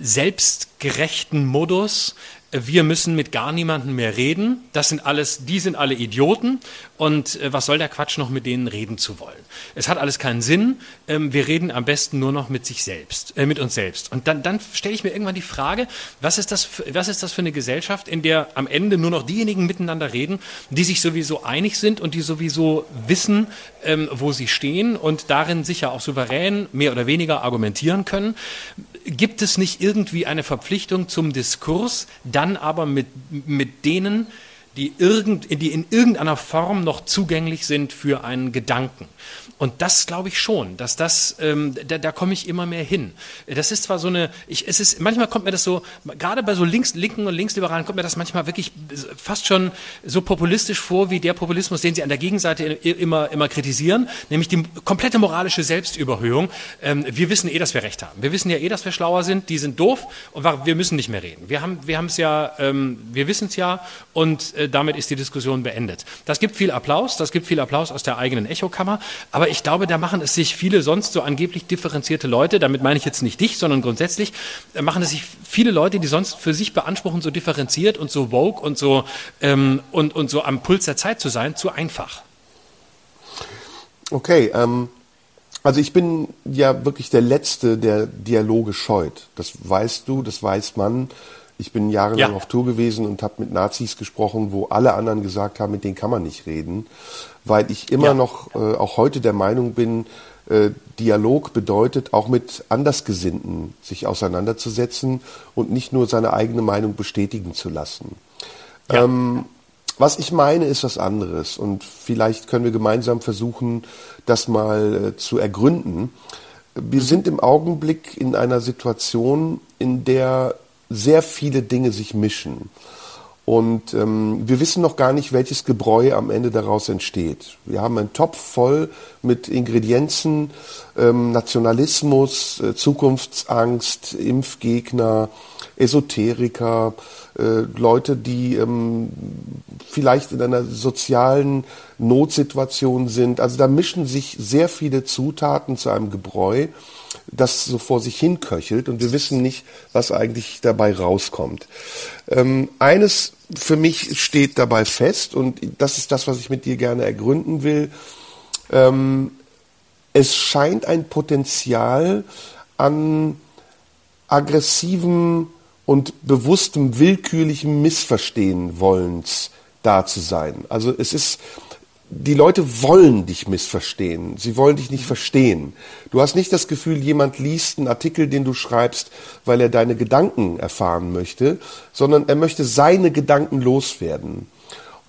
selbstgerechten Modus, wir müssen mit gar niemandem mehr reden. Das sind alles, die sind alle Idioten. Und äh, was soll der Quatsch noch mit denen reden zu wollen? Es hat alles keinen Sinn. Ähm, wir reden am besten nur noch mit sich selbst, äh, mit uns selbst. Und dann, dann stelle ich mir irgendwann die Frage, was ist, das für, was ist das für eine Gesellschaft, in der am Ende nur noch diejenigen miteinander reden, die sich sowieso einig sind und die sowieso wissen, ähm, wo sie stehen und darin sicher auch souverän mehr oder weniger argumentieren können. Gibt es nicht irgendwie eine Verpflichtung zum Diskurs, dann aber mit, mit denen, die, irgend, die in irgendeiner Form noch zugänglich sind für einen Gedanken. Und das glaube ich schon, dass das, ähm, da, da komme ich immer mehr hin. Das ist zwar so eine, ich, es ist, manchmal kommt mir das so, gerade bei so links, linken und linksliberalen kommt mir das manchmal wirklich fast schon so populistisch vor, wie der Populismus, den sie an der Gegenseite immer, immer kritisieren, nämlich die komplette moralische Selbstüberhöhung. Ähm, wir wissen eh, dass wir recht haben. Wir wissen ja eh, dass wir schlauer sind. Die sind doof und wir müssen nicht mehr reden. Wir haben, wir haben es ja, ähm, wir wissen es ja und äh, damit ist die Diskussion beendet. Das gibt viel Applaus, das gibt viel Applaus aus der eigenen Echokammer, aber ich glaube, da machen es sich viele sonst so angeblich differenzierte Leute, damit meine ich jetzt nicht dich, sondern grundsätzlich, äh, machen es sich viele Leute, die sonst für sich beanspruchen, so differenziert und so woke und so, ähm, und, und so am Puls der Zeit zu sein, zu einfach. Okay, ähm, also ich bin ja wirklich der Letzte, der Dialoge scheut. Das weißt du, das weiß man. Ich bin jahrelang ja. auf Tour gewesen und habe mit Nazis gesprochen, wo alle anderen gesagt haben, mit denen kann man nicht reden, weil ich immer ja. noch, äh, auch heute der Meinung bin, äh, Dialog bedeutet, auch mit Andersgesinnten sich auseinanderzusetzen und nicht nur seine eigene Meinung bestätigen zu lassen. Ja. Ähm, was ich meine, ist was anderes. Und vielleicht können wir gemeinsam versuchen, das mal äh, zu ergründen. Wir sind im Augenblick in einer Situation, in der sehr viele Dinge sich mischen. Und ähm, wir wissen noch gar nicht, welches Gebräu am Ende daraus entsteht. Wir haben einen Topf voll mit Ingredienzen, ähm, Nationalismus, äh, Zukunftsangst, Impfgegner, Esoteriker, äh, Leute, die ähm, vielleicht in einer sozialen Notsituation sind. Also da mischen sich sehr viele Zutaten zu einem Gebräu, das so vor sich hin köchelt und wir wissen nicht, was eigentlich dabei rauskommt. Ähm, eines für mich steht dabei fest und das ist das, was ich mit dir gerne ergründen will. Ähm, es scheint ein Potenzial an aggressiven und bewusstem willkürlichem Missverstehen wollens da zu sein. Also es ist, die Leute wollen dich missverstehen. Sie wollen dich nicht verstehen. Du hast nicht das Gefühl, jemand liest einen Artikel, den du schreibst, weil er deine Gedanken erfahren möchte, sondern er möchte seine Gedanken loswerden.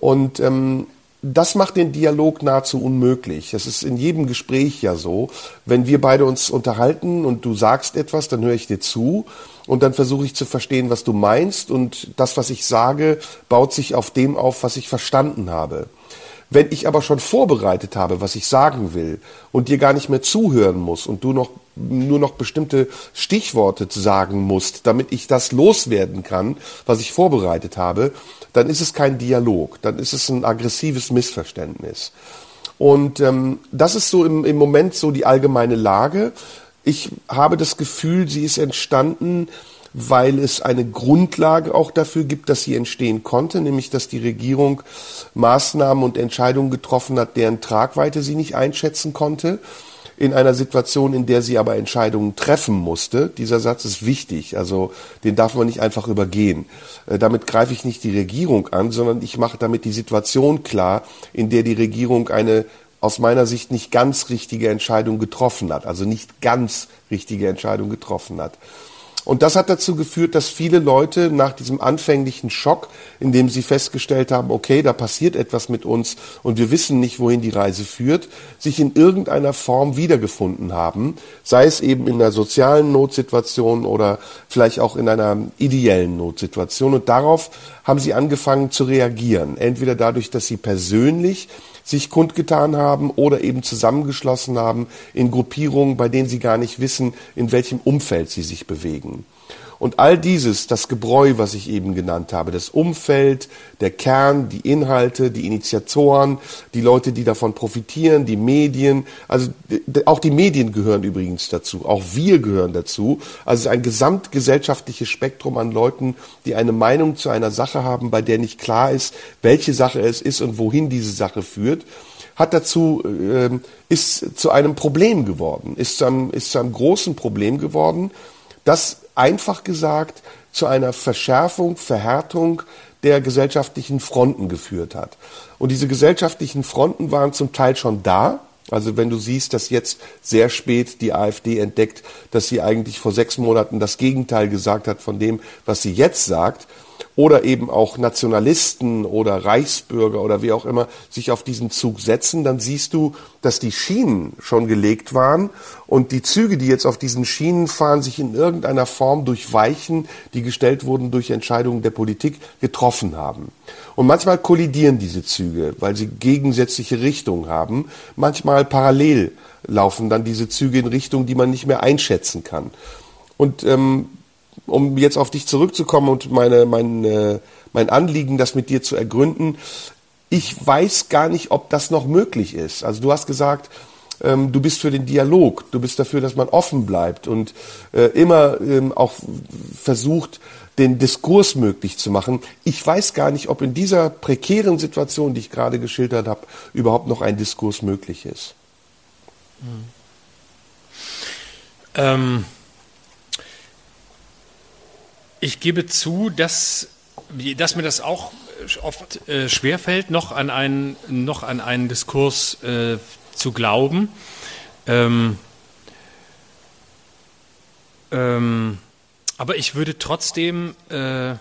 Und ähm, das macht den Dialog nahezu unmöglich. Das ist in jedem Gespräch ja so. Wenn wir beide uns unterhalten und du sagst etwas, dann höre ich dir zu und dann versuche ich zu verstehen, was du meinst und das, was ich sage, baut sich auf dem auf, was ich verstanden habe. Wenn ich aber schon vorbereitet habe, was ich sagen will und dir gar nicht mehr zuhören muss und du noch nur noch bestimmte Stichworte sagen musst, damit ich das loswerden kann, was ich vorbereitet habe, dann ist es kein Dialog, dann ist es ein aggressives Missverständnis. Und ähm, das ist so im, im Moment so die allgemeine Lage. Ich habe das Gefühl, sie ist entstanden, weil es eine Grundlage auch dafür gibt, dass sie entstehen konnte, nämlich dass die Regierung Maßnahmen und Entscheidungen getroffen hat, deren Tragweite sie nicht einschätzen konnte in einer Situation, in der sie aber Entscheidungen treffen musste. Dieser Satz ist wichtig, also den darf man nicht einfach übergehen. Äh, damit greife ich nicht die Regierung an, sondern ich mache damit die Situation klar, in der die Regierung eine aus meiner Sicht nicht ganz richtige Entscheidung getroffen hat, also nicht ganz richtige Entscheidung getroffen hat. Und das hat dazu geführt, dass viele Leute nach diesem anfänglichen Schock, in dem sie festgestellt haben, okay, da passiert etwas mit uns und wir wissen nicht, wohin die Reise führt, sich in irgendeiner Form wiedergefunden haben, sei es eben in einer sozialen Notsituation oder vielleicht auch in einer ideellen Notsituation. Und darauf haben sie angefangen zu reagieren. Entweder dadurch, dass sie persönlich sich kundgetan haben oder eben zusammengeschlossen haben in Gruppierungen, bei denen sie gar nicht wissen, in welchem Umfeld sie sich bewegen. Und all dieses, das Gebräu, was ich eben genannt habe, das Umfeld, der Kern, die Inhalte, die Initiatoren, die Leute, die davon profitieren, die Medien, also auch die Medien gehören übrigens dazu, auch wir gehören dazu. Also ein gesamtgesellschaftliches Spektrum an Leuten, die eine Meinung zu einer Sache haben, bei der nicht klar ist, welche Sache es ist und wohin diese Sache führt hat dazu, äh, ist zu einem Problem geworden, ist zu einem, ist zu einem großen Problem geworden, das einfach gesagt zu einer Verschärfung, Verhärtung der gesellschaftlichen Fronten geführt hat. Und diese gesellschaftlichen Fronten waren zum Teil schon da. Also wenn du siehst, dass jetzt sehr spät die AfD entdeckt, dass sie eigentlich vor sechs Monaten das Gegenteil gesagt hat von dem, was sie jetzt sagt, oder eben auch Nationalisten oder Reichsbürger oder wie auch immer sich auf diesen Zug setzen, dann siehst du, dass die Schienen schon gelegt waren und die Züge, die jetzt auf diesen Schienen fahren, sich in irgendeiner Form durch Weichen, die gestellt wurden durch Entscheidungen der Politik, getroffen haben. Und manchmal kollidieren diese Züge, weil sie gegensätzliche Richtungen haben. Manchmal parallel laufen dann diese Züge in Richtungen, die man nicht mehr einschätzen kann. Und ähm, um jetzt auf dich zurückzukommen und meine, meine, mein Anliegen, das mit dir zu ergründen. Ich weiß gar nicht, ob das noch möglich ist. Also du hast gesagt, ähm, du bist für den Dialog, du bist dafür, dass man offen bleibt und äh, immer ähm, auch versucht, den Diskurs möglich zu machen. Ich weiß gar nicht, ob in dieser prekären Situation, die ich gerade geschildert habe, überhaupt noch ein Diskurs möglich ist. Hm. Ähm, ich gebe zu, dass, dass mir das auch oft äh, schwerfällt, noch an einen, noch an einen Diskurs äh, zu glauben. Ähm, ähm, aber ich würde trotzdem, äh,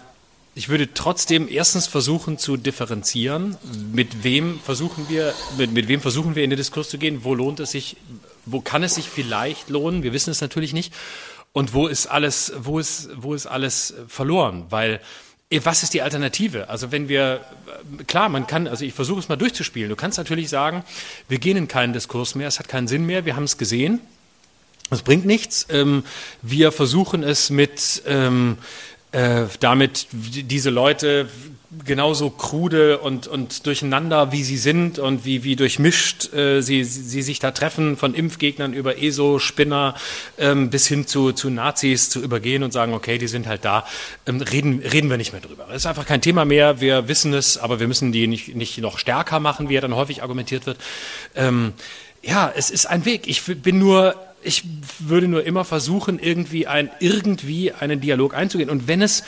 ich würde trotzdem erstens versuchen zu differenzieren, mit wem versuchen wir, mit, mit wem versuchen wir in den Diskurs zu gehen, wo lohnt es sich, wo kann es sich vielleicht lohnen, wir wissen es natürlich nicht, und wo ist alles, wo ist, wo ist alles verloren, weil äh, was ist die Alternative? Also wenn wir, klar, man kann, also ich versuche es mal durchzuspielen. Du kannst natürlich sagen, wir gehen in keinen Diskurs mehr, es hat keinen Sinn mehr, wir haben es gesehen. Es bringt nichts. Ähm, wir versuchen es mit ähm, äh, damit diese Leute genauso krude und, und durcheinander, wie sie sind und wie, wie durchmischt äh, sie, sie sich da treffen, von Impfgegnern über ESO-Spinner ähm, bis hin zu, zu Nazis zu übergehen und sagen, okay, die sind halt da, ähm, reden, reden wir nicht mehr drüber. Es ist einfach kein Thema mehr, wir wissen es, aber wir müssen die nicht, nicht noch stärker machen, wie er dann häufig argumentiert wird. Ähm, ja, es ist ein Weg. Ich bin nur ich würde nur immer versuchen, irgendwie, ein, irgendwie einen Dialog einzugehen. Und wenn es,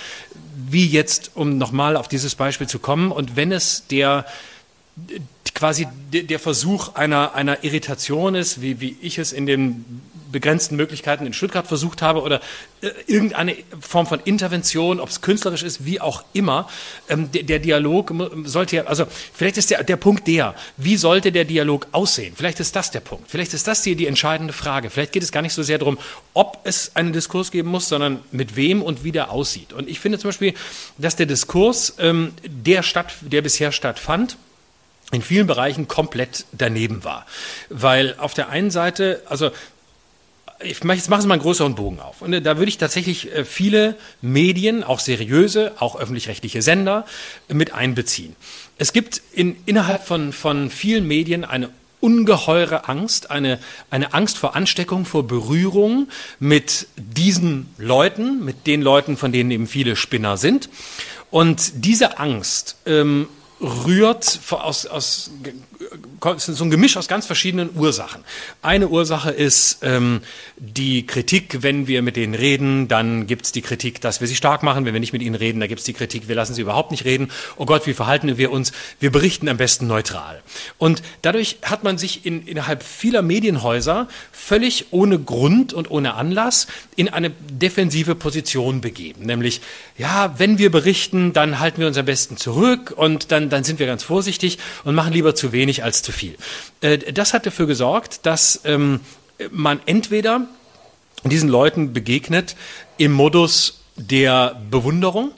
wie jetzt, um nochmal auf dieses Beispiel zu kommen, und wenn es der quasi der Versuch einer, einer Irritation ist, wie, wie ich es in den begrenzten Möglichkeiten in Stuttgart versucht habe oder äh, irgendeine Form von Intervention, ob es künstlerisch ist, wie auch immer. Ähm, der, der, Dialog sollte ja, also vielleicht ist der, der Punkt der, wie sollte der Dialog aussehen? Vielleicht ist das der Punkt. Vielleicht ist das die, die entscheidende Frage. Vielleicht geht es gar nicht so sehr darum, ob es einen Diskurs geben muss, sondern mit wem und wie der aussieht. Und ich finde zum Beispiel, dass der Diskurs, ähm, der, statt, der bisher stattfand, in vielen Bereichen komplett daneben war. Weil auf der einen Seite, also ich mache jetzt machen Sie mal einen größeren Bogen auf. Und äh, da würde ich tatsächlich äh, viele Medien, auch seriöse, auch öffentlich-rechtliche Sender mit einbeziehen. Es gibt in, innerhalb von, von vielen Medien eine ungeheure Angst, eine, eine Angst vor Ansteckung, vor Berührung mit diesen Leuten, mit den Leuten, von denen eben viele Spinner sind. Und diese Angst ähm, rührt aus, aus so ein Gemisch aus ganz verschiedenen Ursachen. Eine Ursache ist ähm, die Kritik, wenn wir mit denen reden, dann gibt's die Kritik, dass wir sie stark machen. Wenn wir nicht mit ihnen reden, dann gibt's die Kritik, wir lassen sie überhaupt nicht reden. Oh Gott, wie verhalten wir uns? Wir berichten am besten neutral. Und dadurch hat man sich in, innerhalb vieler Medienhäuser völlig ohne Grund und ohne Anlass in eine defensive Position begeben. Nämlich, ja, wenn wir berichten, dann halten wir uns am besten zurück und dann, dann sind wir ganz vorsichtig und machen lieber zu wenig als zu viel. Äh, das hat dafür gesorgt, dass ähm, man entweder diesen Leuten begegnet im Modus der Bewunderung,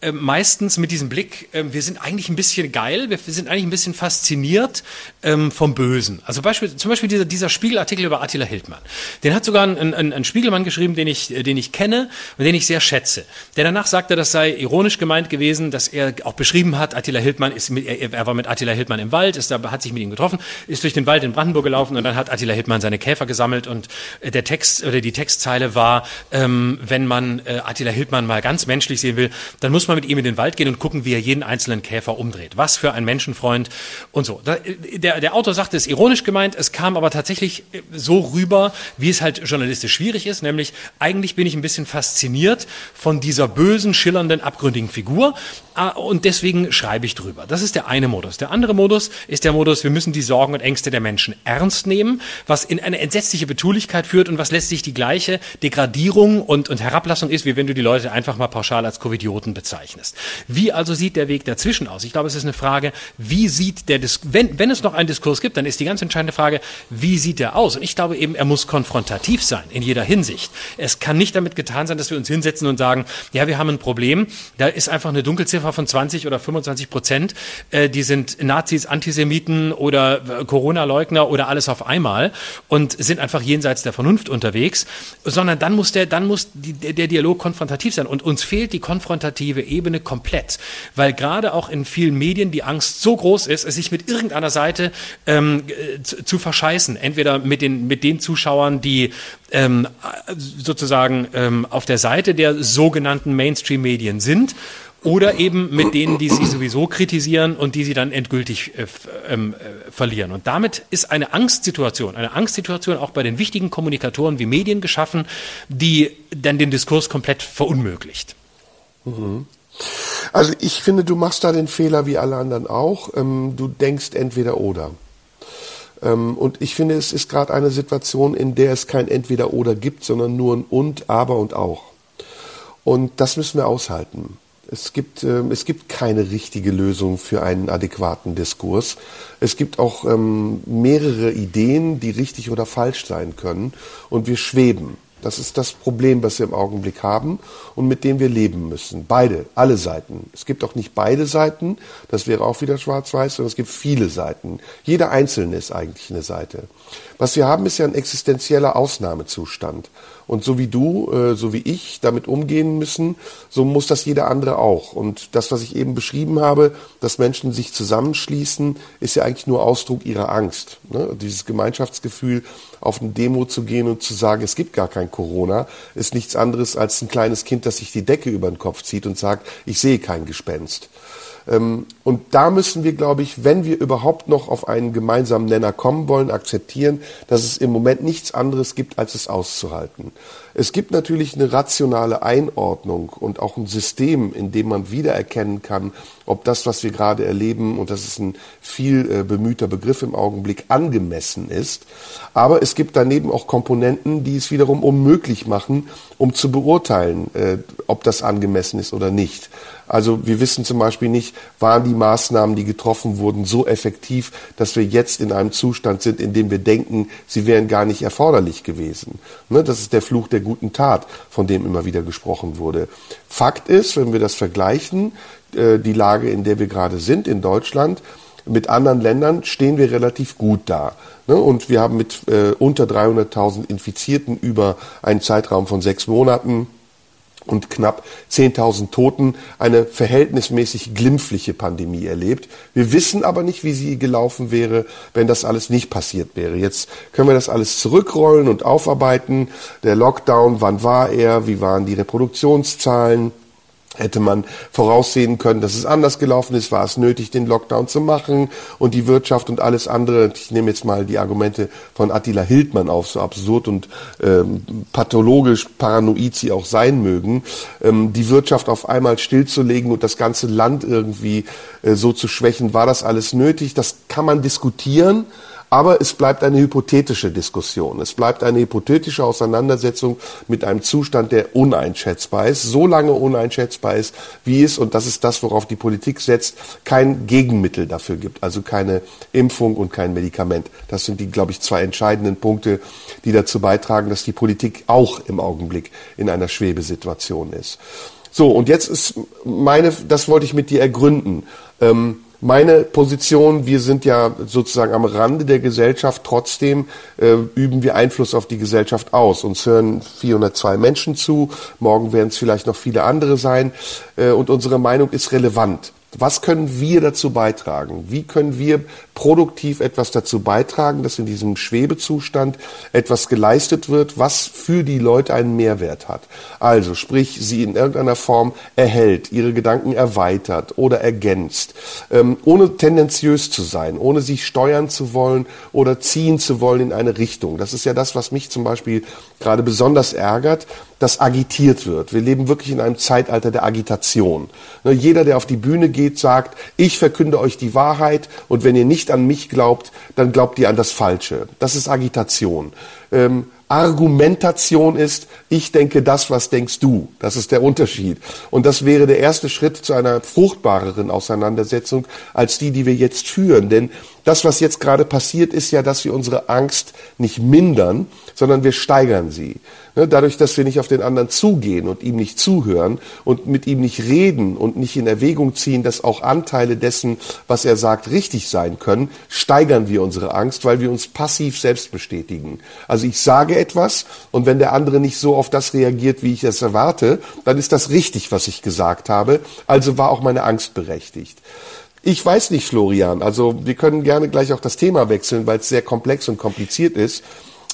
äh, meistens mit diesem Blick, äh, wir sind eigentlich ein bisschen geil, wir, sind eigentlich ein bisschen fasziniert ähm, vom Bösen. Also Beispiel, zum Beispiel dieser, dieser Spiegelartikel über Attila Hildmann. Den hat sogar ein, ein, ein Spiegelmann geschrieben, den ich, äh, den ich kenne und den ich sehr schätze. Der danach sagte, das sei ironisch gemeint gewesen, dass er auch beschrieben hat, Attila Hildmann ist mit, er, er war mit Attila Hildmann im Wald, ist, hat sich mit ihm getroffen, ist durch den Wald in Brandenburg gelaufen und dann hat Attila Hildmann seine Käfer gesammelt und äh, der Text oder die Textzeile war, ähm, wenn man äh, Attila Hildmann mal ganz menschlich sehen will, dann muss man mit ihm in den Wald gehen und gucken, wie er jeden einzelnen Käfer umdreht. Was für ein Menschenfreund und so. Der, der Autor sagte es ironisch gemeint, es kam aber tatsächlich so rüber, wie es halt journalistisch schwierig ist, nämlich eigentlich bin ich ein bisschen fasziniert von dieser bösen, schillernden, abgründigen Figur ah, und deswegen schreibe ich drüber. Das ist der eine Modus. Der andere Modus ist der Modus, wir müssen die Sorgen und Ängste der Menschen ernst nehmen, was in eine entsetzliche Betulichkeit führt und was letztlich die gleiche Degradierung und, und Herablassung ist, wie wenn du die Leute einfach mal pauschal als Covidioten bezeichnest. Wie also sieht der Weg dazwischen aus? Ich glaube, es ist eine Frage, wie sieht der Diskurs, wenn, wenn es noch einen Diskurs gibt, dann ist die ganz entscheidende Frage, wie sieht der aus? Und ich glaube eben, er muss konfrontativ sein in jeder Hinsicht. Es kann nicht damit getan sein, dass wir uns hinsetzen und sagen, ja, wir haben ein Problem, da ist einfach eine Dunkelziffer von 20 oder 25 Prozent, äh, die sind Nazis, Antisemiten oder äh, Corona-Leugner oder alles auf einmal und sind einfach jenseits der Vernunft unterwegs, sondern dann muss der, dann muss die, der Dialog konfrontativ sein und uns fehlt die konfrontative Ebene komplett, weil gerade auch in vielen Medien die Angst so groß ist, es sich mit irgendeiner Seite ähm, zu, zu verscheißen. Entweder mit den, mit den Zuschauern, die ähm, sozusagen ähm, auf der Seite der sogenannten Mainstream-Medien sind oder eben mit denen, die sie sowieso kritisieren und die sie dann endgültig äh, ähm, äh, verlieren. Und damit ist eine Angstsituation, eine Angstsituation auch bei den wichtigen Kommunikatoren wie Medien geschaffen, die dann den Diskurs komplett verunmöglicht. Mhm. Also ich finde, du machst da den Fehler wie alle anderen auch. Ähm, du denkst entweder oder. Ähm, und ich finde, es ist gerade eine Situation, in der es kein entweder oder gibt, sondern nur ein und, aber und auch. Und das müssen wir aushalten. Es gibt, äh, es gibt keine richtige Lösung für einen adäquaten Diskurs. Es gibt auch ähm, mehrere Ideen, die richtig oder falsch sein können. Und wir schweben. Das ist das Problem, was wir im Augenblick haben und mit dem wir leben müssen. Beide, alle Seiten. Es gibt auch nicht beide Seiten, das wäre auch wieder schwarz-weiß, sondern es gibt viele Seiten. Jeder einzelne ist eigentlich eine Seite. Was wir haben, ist ja ein existenzieller Ausnahmezustand. Und so wie du, äh, so wie ich damit umgehen müssen, so muss das jeder andere auch. Und das, was ich eben beschrieben habe, dass Menschen sich zusammenschließen, ist ja eigentlich nur Ausdruck ihrer Angst. Ne? Dieses Gemeinschaftsgefühl, auf eine Demo zu gehen und zu sagen, es gibt gar kein Corona, ist nichts anderes als ein kleines Kind, das sich die Decke über den Kopf zieht und sagt, ich sehe kein Gespenst. Ähm, und da müssen wir, glaube ich, wenn wir überhaupt noch auf einen gemeinsamen Nenner kommen wollen, akzeptieren, dass es im Moment nichts anderes gibt, als es auszuhalten. Es gibt natürlich eine rationale Einordnung und auch ein System, in dem man wiedererkennen kann, ob das, was wir gerade erleben, und das ist ein viel äh, bemühter Begriff im Augenblick, angemessen ist. Aber es gibt daneben auch Komponenten, die es wiederum unmöglich machen, um zu beurteilen, äh, ob das angemessen ist oder nicht. Also wir wissen zum Beispiel nicht, waren die Maßnahmen, die getroffen wurden, so effektiv, dass wir jetzt in einem Zustand sind, in dem wir denken, sie wären gar nicht erforderlich gewesen. Ne, das ist der Fluch der guten Tat, von dem immer wieder gesprochen wurde. Fakt ist, wenn wir das vergleichen, äh, die Lage, in der wir gerade sind in Deutschland, mit anderen Ländern stehen wir relativ gut da. Ne? Und wir haben mit äh, unter 300.000 Infizierten über einen Zeitraum von sechs Monaten und knapp 10.000 Toten eine verhältnismäßig glimpfliche Pandemie erlebt. Wir wissen aber nicht, wie sie gelaufen wäre, wenn das alles nicht passiert wäre. Jetzt können wir das alles zurückrollen und aufarbeiten. Der Lockdown, wann war er? Wie waren die Reproduktionszahlen? Hätte man voraussehen können, dass es anders gelaufen ist, war es nötig, den Lockdown zu machen und die Wirtschaft und alles andere. Ich nehme jetzt mal die Argumente von Attila Hildmann auf, so absurd und ähm, pathologisch paranoid sie auch sein mögen, ähm, die Wirtschaft auf einmal stillzulegen und das ganze Land irgendwie äh, so zu schwächen. War das alles nötig? Das kann man diskutieren. Aber es bleibt eine hypothetische Diskussion. Es bleibt eine hypothetische Auseinandersetzung mit einem Zustand, der uneinschätzbar ist, so lange uneinschätzbar ist, wie es, und das ist das, worauf die Politik setzt, kein Gegenmittel dafür gibt. Also keine Impfung und kein Medikament. Das sind die, glaube ich, zwei entscheidenden Punkte, die dazu beitragen, dass die Politik auch im Augenblick in einer Schwebesituation ist. So, und jetzt ist meine, das wollte ich mit dir ergründen. Ähm, meine Position, wir sind ja sozusagen am Rande der Gesellschaft, trotzdem äh, üben wir Einfluss auf die Gesellschaft aus. Uns hören 402 Menschen zu, morgen werden es vielleicht noch viele andere sein äh, und unsere Meinung ist relevant. Was können wir dazu beitragen? Wie können wir produktiv etwas dazu beitragen, dass in diesem Schwebezustand etwas geleistet wird, was für die Leute einen Mehrwert hat? Also sprich, sie in irgendeiner Form erhält, ihre Gedanken erweitert oder ergänzt, ähm, ohne tendenziös zu sein, ohne sich steuern zu wollen oder ziehen zu wollen in eine Richtung. Das ist ja das, was mich zum Beispiel gerade besonders ärgert, dass agitiert wird. Wir leben wirklich in einem Zeitalter der Agitation. Ne, jeder, der auf die Bühne geht, sagt, ich verkünde euch die Wahrheit und wenn ihr nicht an mich glaubt, dann glaubt ihr an das Falsche. Das ist Agitation. Ähm, Argumentation ist, ich denke das, was denkst du. Das ist der Unterschied. Und das wäre der erste Schritt zu einer fruchtbareren Auseinandersetzung als die, die wir jetzt führen. Denn das, was jetzt gerade passiert, ist ja, dass wir unsere Angst nicht mindern, sondern wir steigern sie. Ne, dadurch, dass wir nicht auf den anderen zugehen und ihm nicht zuhören und mit ihm nicht reden und nicht in Erwägung ziehen, dass auch Anteile dessen, was er sagt, richtig sein können, steigern wir unsere Angst, weil wir uns passiv selbst bestätigen. Also ich sage etwas und wenn der andere nicht so auf das reagiert, wie ich es erwarte, dann ist das richtig, was ich gesagt habe. Also war auch meine Angst berechtigt. Ich weiß nicht, Florian. Also wir können gerne gleich auch das Thema wechseln, weil es sehr komplex und kompliziert ist.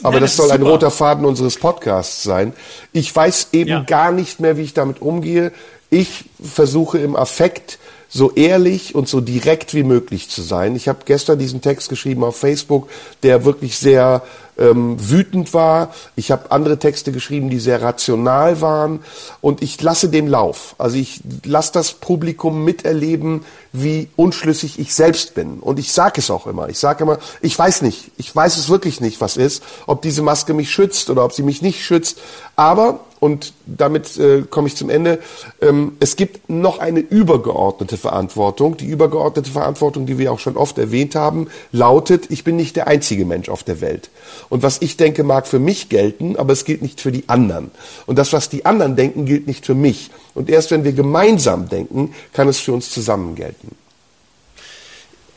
Aber ja, das, das soll ein roter Faden unseres Podcasts sein. Ich weiß eben ja. gar nicht mehr, wie ich damit umgehe. Ich versuche im Affekt so ehrlich und so direkt wie möglich zu sein. Ich habe gestern diesen Text geschrieben auf Facebook, der wirklich sehr ähm, wütend war. Ich habe andere Texte geschrieben, die sehr rational waren. Und ich lasse dem Lauf. Also ich lasse das Publikum miterleben, wie unschlüssig ich selbst bin. Und ich sage es auch immer. Ich sage immer, ich weiß nicht. Ich weiß es wirklich nicht, was ist. Ob diese Maske mich schützt oder ob sie mich nicht schützt. Aber und damit äh, komme ich zum Ende. Ähm, es gibt noch eine übergeordnete Verantwortung. Die übergeordnete Verantwortung, die wir auch schon oft erwähnt haben, lautet, ich bin nicht der einzige Mensch auf der Welt. Und was ich denke, mag für mich gelten, aber es gilt nicht für die anderen. Und das, was die anderen denken, gilt nicht für mich. Und erst wenn wir gemeinsam denken, kann es für uns zusammen gelten.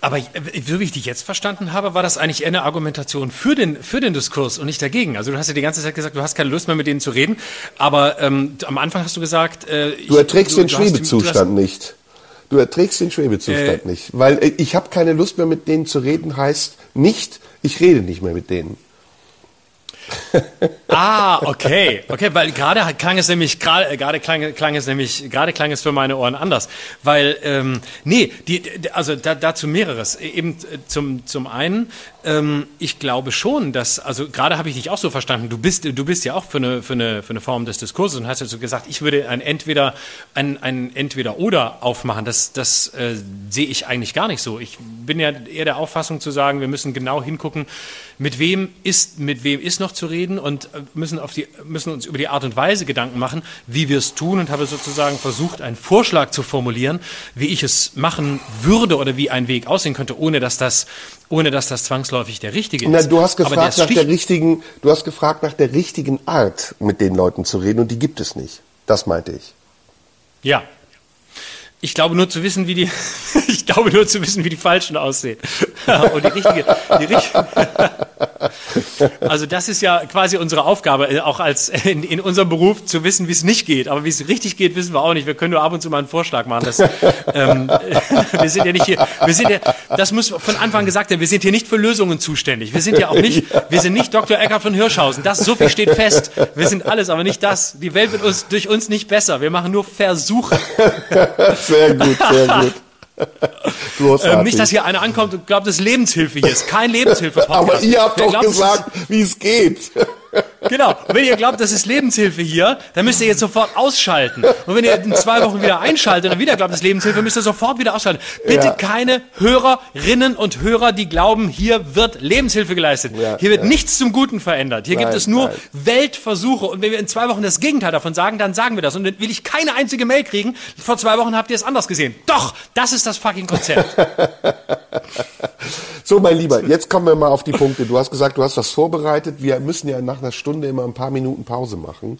Aber so wie ich dich jetzt verstanden habe, war das eigentlich eine Argumentation für den, für den Diskurs und nicht dagegen. Also du hast ja die ganze Zeit gesagt, du hast keine Lust mehr mit denen zu reden, aber ähm, am Anfang hast du gesagt... Äh, du erträgst ich, du, den du Schwebezustand hast, nicht. Du erträgst den Schwebezustand äh, nicht. Weil äh, ich habe keine Lust mehr mit denen zu reden, heißt nicht, ich rede nicht mehr mit denen ah, okay, okay, weil gerade klang es nämlich gerade äh, gerade klang, klang es nämlich gerade klang es für meine Ohren anders, weil ähm, nee, die, also da, dazu mehreres. E, eben äh, zum zum einen, ähm, ich glaube schon, dass also gerade habe ich dich auch so verstanden. Du bist du bist ja auch für eine für eine für eine Form des Diskurses und hast ja so gesagt, ich würde ein entweder ein ein entweder oder aufmachen. Das das äh, sehe ich eigentlich gar nicht so. Ich bin ja eher der Auffassung zu sagen, wir müssen genau hingucken mit wem ist, mit wem ist noch zu reden und äh, müssen, auf die, müssen uns über die Art und Weise Gedanken machen, wie wir es tun und habe sozusagen versucht, einen Vorschlag zu formulieren, wie ich es machen würde oder wie ein Weg aussehen könnte, ohne dass das, ohne dass das zwangsläufig der richtige ist. Na, du hast gefragt nach der richtigen, du hast gefragt nach der richtigen Art, mit den Leuten zu reden und die gibt es nicht. Das meinte ich. Ja, ich glaube nur zu wissen, wie die, ich glaube nur zu wissen, wie die Falschen aussehen. Und die richtige, die richtige. Also das ist ja quasi unsere Aufgabe, äh, auch als in, in unserem Beruf zu wissen, wie es nicht geht. Aber wie es richtig geht, wissen wir auch nicht. Wir können nur ab und zu mal einen Vorschlag machen. Dass, ähm, wir sind ja nicht hier, wir sind ja, das muss von Anfang gesagt werden, wir sind hier nicht für Lösungen zuständig. Wir sind ja auch nicht, wir sind nicht Dr. Eckert von Hirschhausen. Das, so viel steht fest. Wir sind alles, aber nicht das. Die Welt wird uns, durch uns nicht besser. Wir machen nur Versuche. Sehr gut, sehr gut. Ähm, nicht, dass hier einer ankommt und glaubt, dass Lebenshilfe hier ist. Kein Lebenshilfe-Podcast. Aber ihr habt Wer doch gesagt, wie es geht. Genau. Und wenn ihr glaubt, das ist Lebenshilfe hier, dann müsst ihr jetzt sofort ausschalten. Und wenn ihr in zwei Wochen wieder einschaltet und wieder glaubt, das ist Lebenshilfe, müsst ihr sofort wieder ausschalten. Bitte ja. keine Hörerinnen und Hörer, die glauben, hier wird Lebenshilfe geleistet. Ja, hier wird ja. nichts zum Guten verändert. Hier nein, gibt es nur nein. Weltversuche. Und wenn wir in zwei Wochen das Gegenteil davon sagen, dann sagen wir das. Und dann will ich keine einzige Mail kriegen. Vor zwei Wochen habt ihr es anders gesehen. Doch, das ist das fucking Konzept. so, mein Lieber, jetzt kommen wir mal auf die Punkte. Du hast gesagt, du hast was vorbereitet. Wir müssen ja nach einer Stunde immer ein paar Minuten Pause machen.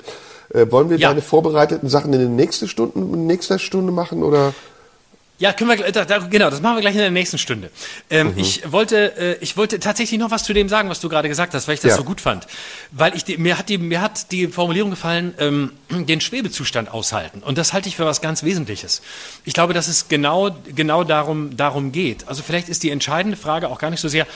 Äh, wollen wir ja. deine vorbereiteten Sachen in den nächsten Stunden, in nächster Stunde machen oder? Ja, können wir da, da, genau, das machen wir gleich in der nächsten Stunde. Ähm, mhm. Ich wollte, äh, ich wollte tatsächlich noch was zu dem sagen, was du gerade gesagt hast, weil ich das ja. so gut fand, weil ich die, mir hat die mir hat die Formulierung gefallen, ähm, den Schwebezustand aushalten und das halte ich für was ganz Wesentliches. Ich glaube, dass es genau genau darum darum geht. Also vielleicht ist die entscheidende Frage auch gar nicht so sehr,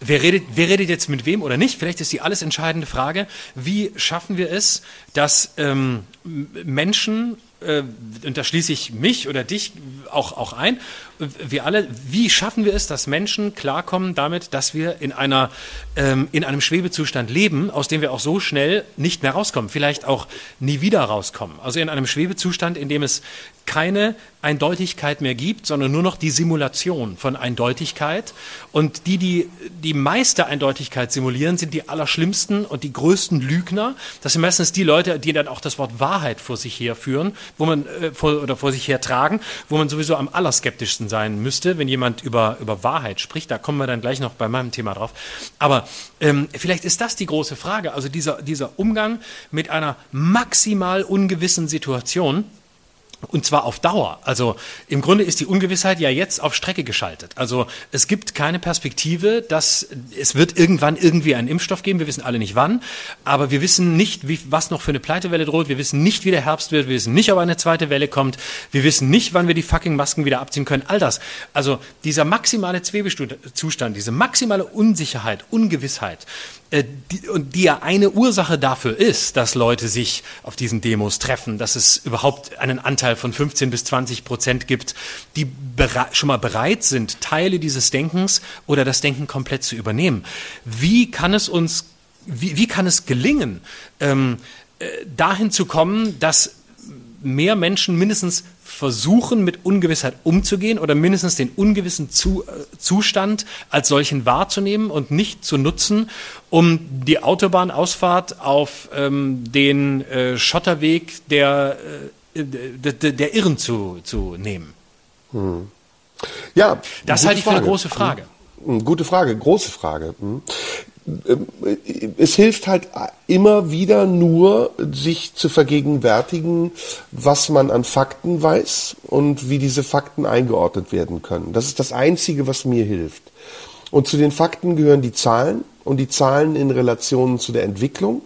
wer redet wer redet jetzt mit wem oder nicht. Vielleicht ist die alles entscheidende Frage, wie schaffen wir es, dass ähm, Menschen äh, und da schließe ich mich oder dich auch, auch ein, wir alle, wie schaffen wir es, dass Menschen klarkommen damit, dass wir in einer, ähm, in einem Schwebezustand leben, aus dem wir auch so schnell nicht mehr rauskommen, vielleicht auch nie wieder rauskommen. Also in einem Schwebezustand, in dem es keine Eindeutigkeit mehr gibt, sondern nur noch die Simulation von Eindeutigkeit. Und die, die die meiste Eindeutigkeit simulieren, sind die allerschlimmsten und die größten Lügner. Das sind meistens die Leute, die dann auch das Wort Wahrheit vor sich herführen wo man äh, vor, oder vor sich her tragen, wo man sowieso am allerskeptischsten sein müsste, wenn jemand über, über Wahrheit spricht. Da kommen wir dann gleich noch bei meinem Thema drauf. Aber ähm, vielleicht ist das die große Frage. Also dieser, dieser Umgang mit einer maximal ungewissen Situation und zwar auf Dauer. Also im Grunde ist die Ungewissheit ja jetzt auf Strecke geschaltet. Also es gibt keine Perspektive, dass es wird irgendwann irgendwie einen Impfstoff geben. Wir wissen alle nicht wann, aber wir wissen nicht, wie, was noch für eine Pleitewelle droht. Wir wissen nicht, wie der Herbst wird. Wir wissen nicht, ob eine zweite Welle kommt. Wir wissen nicht, wann wir die fucking Masken wieder abziehen können. All das. Also dieser maximale Zwebelzustand, diese maximale Unsicherheit, Ungewissheit, die, und die ja eine Ursache dafür ist, dass Leute sich auf diesen Demos treffen, dass es überhaupt einen Anteil von 15 bis 20 Prozent gibt, die schon mal bereit sind, Teile dieses Denkens oder das Denken komplett zu übernehmen. Wie kann es uns, wie, wie kann es gelingen, ähm, äh, dahin zu kommen, dass mehr Menschen mindestens versuchen, mit Ungewissheit umzugehen oder mindestens den ungewissen zu, äh, Zustand als solchen wahrzunehmen und nicht zu nutzen, um die Autobahnausfahrt auf ähm, den äh, Schotterweg der, äh, der, der Irren zu, zu nehmen. Hm. Ja, das halte ich für eine große Frage. Hm. Gute Frage, große Frage. Hm. Ähm, es hilft halt immer wieder nur, sich zu vergegenwärtigen, was man an Fakten weiß und wie diese Fakten eingeordnet werden können. Das ist das Einzige, was mir hilft. Und zu den Fakten gehören die Zahlen und die Zahlen in Relation zu der Entwicklung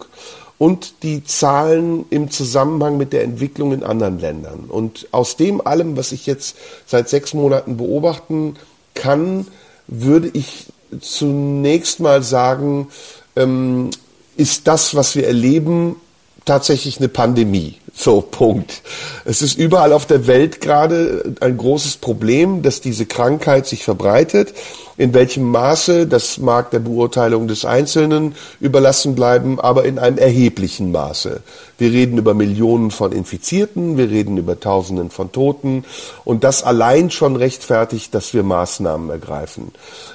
und die Zahlen im Zusammenhang mit der Entwicklung in anderen Ländern. Und aus dem allem, was ich jetzt seit sechs Monaten beobachten kann, würde ich zunächst mal sagen, ähm, ist das, was wir erleben, tatsächlich eine Pandemie. So, Punkt. Es ist überall auf der Welt gerade ein großes Problem, dass diese Krankheit sich verbreitet. In welchem Maße, das mag der Beurteilung des Einzelnen überlassen bleiben, aber in einem erheblichen Maße. Wir reden über Millionen von Infizierten, wir reden über Tausenden von Toten und das allein schon rechtfertigt, dass wir Maßnahmen ergreifen.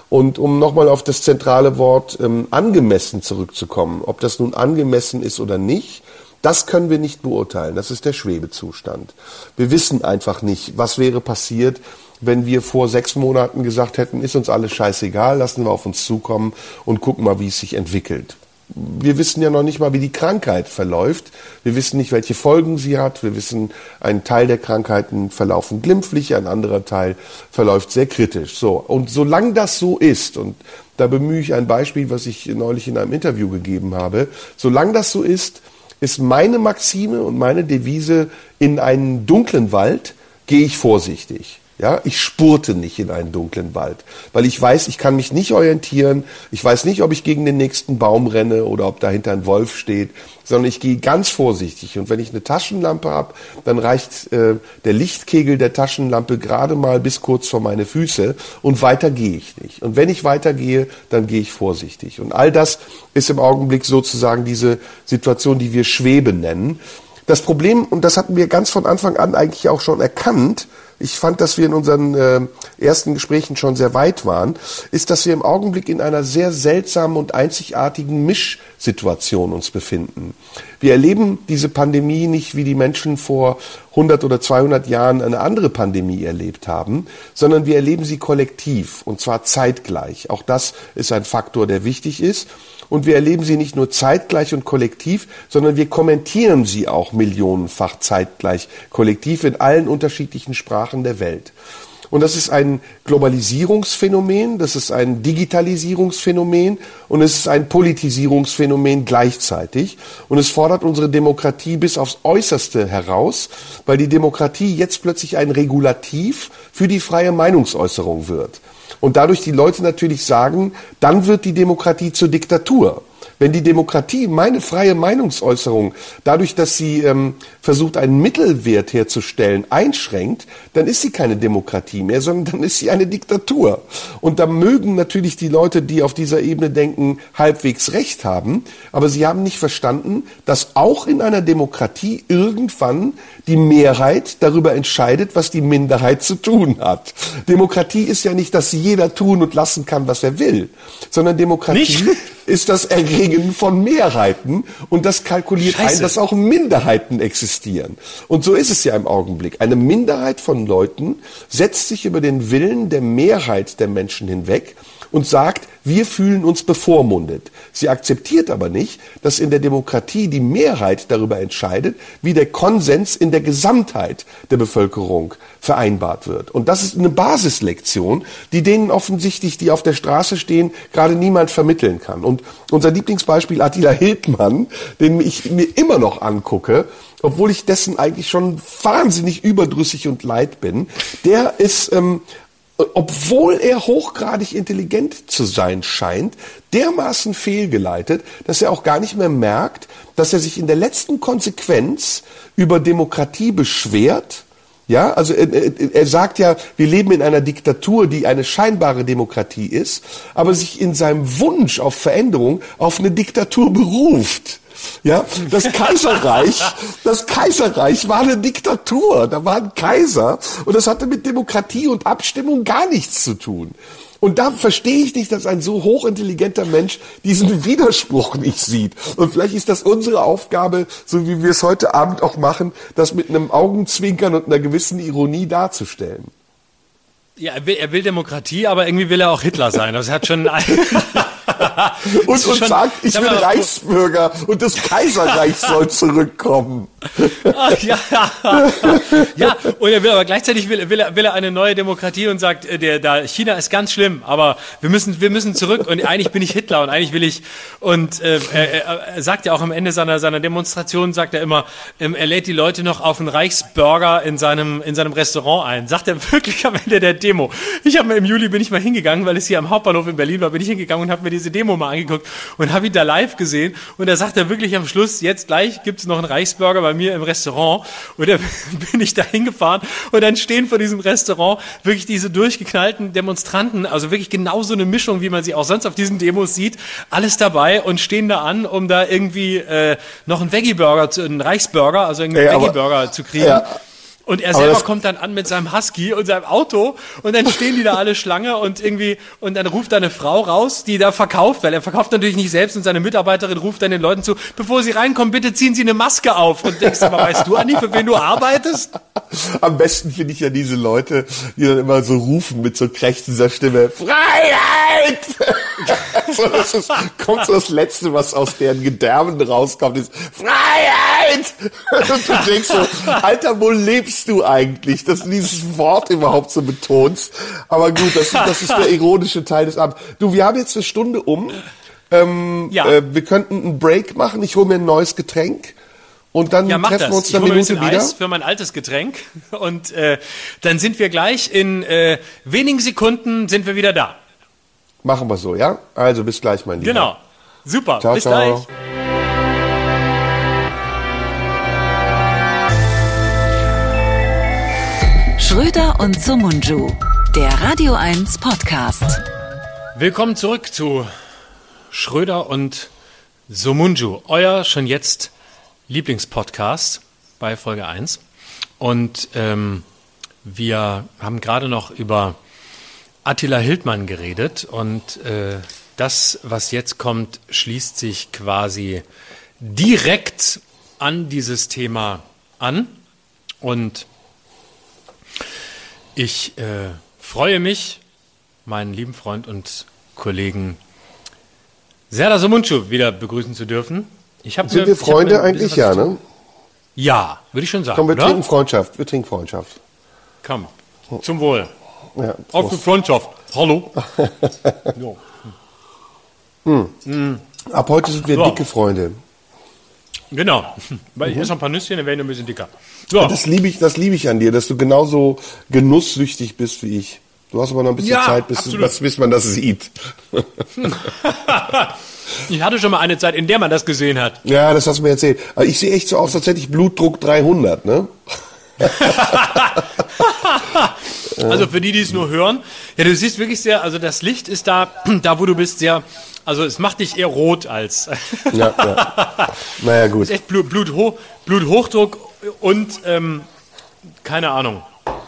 Und um nochmal auf das zentrale Wort ähm, angemessen zurückzukommen, ob das nun angemessen ist oder nicht, das können wir nicht beurteilen. Das ist der Schwebezustand. Wir wissen einfach nicht, was wäre passiert, wenn wir vor sechs Monaten gesagt hätten, ist uns alles scheißegal, lassen wir auf uns zukommen und gucken mal, wie es sich entwickelt. Wir wissen ja noch nicht mal, wie die Krankheit verläuft. Wir wissen nicht, welche Folgen sie hat. Wir wissen, ein Teil der Krankheiten verlaufen glimpflich, ein anderer Teil verläuft sehr kritisch. So. Und solange das so ist, und da bemühe ich ein Beispiel, was ich neulich in einem Interview gegeben habe, solange das so ist, ist meine Maxime und meine Devise, in einen dunklen Wald gehe ich vorsichtig. Ja, ich spurte nicht in einen dunklen Wald, weil ich weiß, ich kann mich nicht orientieren. Ich weiß nicht, ob ich gegen den nächsten Baum renne oder ob dahinter ein Wolf steht, sondern ich gehe ganz vorsichtig. Und wenn ich eine Taschenlampe habe, dann reicht äh, der Lichtkegel der Taschenlampe gerade mal bis kurz vor meine Füße und weiter gehe ich nicht. Und wenn ich weitergehe, dann gehe ich vorsichtig. Und all das ist im Augenblick sozusagen diese Situation, die wir Schwebe nennen. Das Problem, und das hatten wir ganz von Anfang an eigentlich auch schon erkannt, ich fand, dass wir in unseren äh, ersten Gesprächen schon sehr weit waren, ist, dass wir im Augenblick in einer sehr seltsamen und einzigartigen Mischsituation uns befinden. Wir erleben diese Pandemie nicht, wie die Menschen vor 100 oder 200 Jahren eine andere Pandemie erlebt haben, sondern wir erleben sie kollektiv und zwar zeitgleich. Auch das ist ein Faktor, der wichtig ist. Und wir erleben sie nicht nur zeitgleich und kollektiv, sondern wir kommentieren sie auch millionenfach zeitgleich kollektiv in allen unterschiedlichen Sprachen der Welt. Und das ist ein Globalisierungsphänomen, das ist ein Digitalisierungsphänomen und es ist ein Politisierungsphänomen gleichzeitig. Und es fordert unsere Demokratie bis aufs Äußerste heraus, weil die Demokratie jetzt plötzlich ein Regulativ für die freie Meinungsäußerung wird und dadurch die Leute natürlich sagen, dann wird die Demokratie zur Diktatur. Wenn die Demokratie meine freie Meinungsäußerung dadurch, dass sie ähm, versucht, einen Mittelwert herzustellen, einschränkt, dann ist sie keine Demokratie mehr, sondern dann ist sie eine Diktatur. Und da mögen natürlich die Leute, die auf dieser Ebene denken, halbwegs recht haben, aber sie haben nicht verstanden, dass auch in einer Demokratie irgendwann die Mehrheit darüber entscheidet, was die Minderheit zu tun hat. Demokratie ist ja nicht, dass jeder tun und lassen kann, was er will, sondern Demokratie. Nicht? ist das Erringen von Mehrheiten und das kalkuliert Scheiße. ein, dass auch Minderheiten existieren. Und so ist es ja im Augenblick. Eine Minderheit von Leuten setzt sich über den Willen der Mehrheit der Menschen hinweg und sagt, wir fühlen uns bevormundet. Sie akzeptiert aber nicht, dass in der Demokratie die Mehrheit darüber entscheidet, wie der Konsens in der Gesamtheit der Bevölkerung vereinbart wird. Und das ist eine Basislektion, die denen offensichtlich, die auf der Straße stehen, gerade niemand vermitteln kann. Und unser Lieblingsbeispiel Attila Hildmann, den ich mir immer noch angucke, obwohl ich dessen eigentlich schon wahnsinnig überdrüssig und leid bin, der ist ähm, obwohl er hochgradig intelligent zu sein scheint, dermaßen fehlgeleitet, dass er auch gar nicht mehr merkt, dass er sich in der letzten Konsequenz über Demokratie beschwert. Ja, also er, er sagt ja, wir leben in einer Diktatur, die eine scheinbare Demokratie ist, aber sich in seinem Wunsch auf Veränderung auf eine Diktatur beruft. Ja, das Kaiserreich, das Kaiserreich war eine Diktatur. Da war ein Kaiser und das hatte mit Demokratie und Abstimmung gar nichts zu tun. Und da verstehe ich nicht, dass ein so hochintelligenter Mensch diesen Widerspruch nicht sieht. Und vielleicht ist das unsere Aufgabe, so wie wir es heute Abend auch machen, das mit einem Augenzwinkern und einer gewissen Ironie darzustellen. Ja, er will, er will Demokratie, aber irgendwie will er auch Hitler sein. Das hat schon. und, und schon, sagt, ich bin Reichsbürger und das Kaiserreich soll zurückkommen. Ach, ja, ja, und er will aber gleichzeitig will, will, er, will er eine neue Demokratie und sagt, äh, der, da China ist ganz schlimm, aber wir müssen, wir müssen zurück und eigentlich bin ich Hitler und eigentlich will ich und äh, er, er sagt ja auch am Ende seiner seiner Demonstration sagt er immer, ähm, er lädt die Leute noch auf einen Reichsburger in seinem in seinem Restaurant ein. Sagt er wirklich am Ende der Demo. Ich habe im Juli bin ich mal hingegangen, weil es hier am Hauptbahnhof in Berlin war, bin ich hingegangen und habe mir diese Demo mal angeguckt und habe ihn da live gesehen und da sagt er wirklich am Schluss, jetzt gleich gibt's noch einen Reichsburger bei mir im Restaurant und da bin ich da hingefahren und dann stehen vor diesem Restaurant wirklich diese durchgeknallten Demonstranten, also wirklich genau so eine Mischung, wie man sie auch sonst auf diesen Demos sieht, alles dabei und stehen da an, um da irgendwie äh, noch einen Veggie-Burger, einen Reichsburger, also einen Ja, Veggie-Burger zu kriegen. Ja. Und er selber kommt dann an mit seinem Husky und seinem Auto und dann stehen die da alle Schlange und irgendwie und dann ruft da eine Frau raus, die da verkauft, weil er verkauft natürlich nicht selbst und seine Mitarbeiterin ruft dann den Leuten zu, bevor sie reinkommen, bitte ziehen Sie eine Maske auf und denkst aber, weißt du, Andi, für wen du arbeitest? Am besten finde ich ja diese Leute, die dann immer so rufen mit so krächzender Stimme, Freiheit! so, das ist, kommt so das Letzte, was aus deren Gedärmen rauskommt, ist Freiheit! Und du denkst so, Alter, wo lebst du eigentlich, dass du dieses Wort überhaupt so betonst? Aber gut, das, das ist der ironische Teil des Abends. Du, wir haben jetzt eine Stunde um. Ähm, Ja. äh, wir könnten einen Break machen. Ich hole mir ein neues Getränk. Und dann Ja, treffen das. wir uns Ich eine ein Minute bisschen wieder. Eis für mein altes Getränk und äh, dann sind wir gleich in äh, wenigen Sekunden sind wir wieder da. Machen wir so, ja? Also bis gleich, mein Lieber. Genau. Super. Ciao, Bis ciao. gleich. Schröder und Sumunju, der Radio 1 Podcast. Willkommen zurück zu Schröder und Somunju, euer schon jetzt Lieblingspodcast bei Folge 1. Und ähm, wir haben gerade noch über Attila Hildmann geredet und äh, das, was jetzt kommt, schließt sich quasi direkt an dieses Thema an. Und ich äh, freue mich, meinen lieben Freund und Kollegen Serdar Somuncu wieder begrüßen zu dürfen. Ich hab Sind mir- wir Freunde eigentlich? Ja, ne? Ja, würde ich schon sagen. Komm, wir oder? trinken Freundschaft. Wir trinken Freundschaft. Komm, zum Wohl. Ja, Auf die. Freundschaft. Hallo. jo. Ab heute sind wir So. dicke Freunde. Genau. Weil ich esse noch ein paar Nüsschen, dann werden wir ein bisschen dicker. So. Das liebe ich, das liebe ich an dir, dass du genauso genusssüchtig bist wie ich. Du hast aber noch ein bisschen Ja, Zeit, bis, bis, bis man das sieht. Ich hatte schon mal eine Zeit, in der man das gesehen hat. Ja, das hast du mir erzählt. Aber ich sehe echt so aus, als hätte ich Blutdruck 300, ne? Also für die, die es nur hören, ja, du siehst wirklich sehr, also das Licht ist da, da wo du bist, sehr, also es macht dich eher rot als, Ja, ja. Naja, gut. ist echt Blut, Blutho Bluthochdruck und, ähm, keine Ahnung.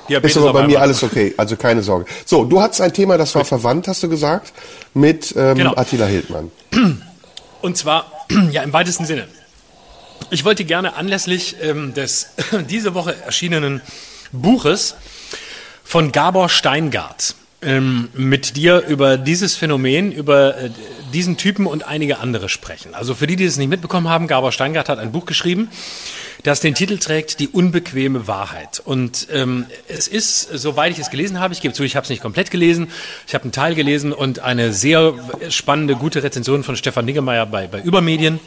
Diabetes Ist aber bei mir alles okay, also keine Sorge. So, du hattest ein Thema, das war verwandt, hast du gesagt, mit ähm, Genau. Attila Hildmann. Und zwar, ja, im weitesten Sinne. Ich wollte gerne anlässlich ähm, des diese Woche erschienenen Buches von Gabor Steingart ähm, mit dir über dieses Phänomen, über äh, diesen Typen und einige andere sprechen. Also für die, die es nicht mitbekommen haben, Gabor Steingart hat ein Buch geschrieben, das den Titel trägt Die unbequeme Wahrheit. Und ähm, es ist, soweit ich es gelesen habe, ich gebe zu, ich habe es nicht komplett gelesen, ich habe einen Teil gelesen und eine sehr spannende, gute Rezension von Stefan Niggemeier bei, bei Übermedien.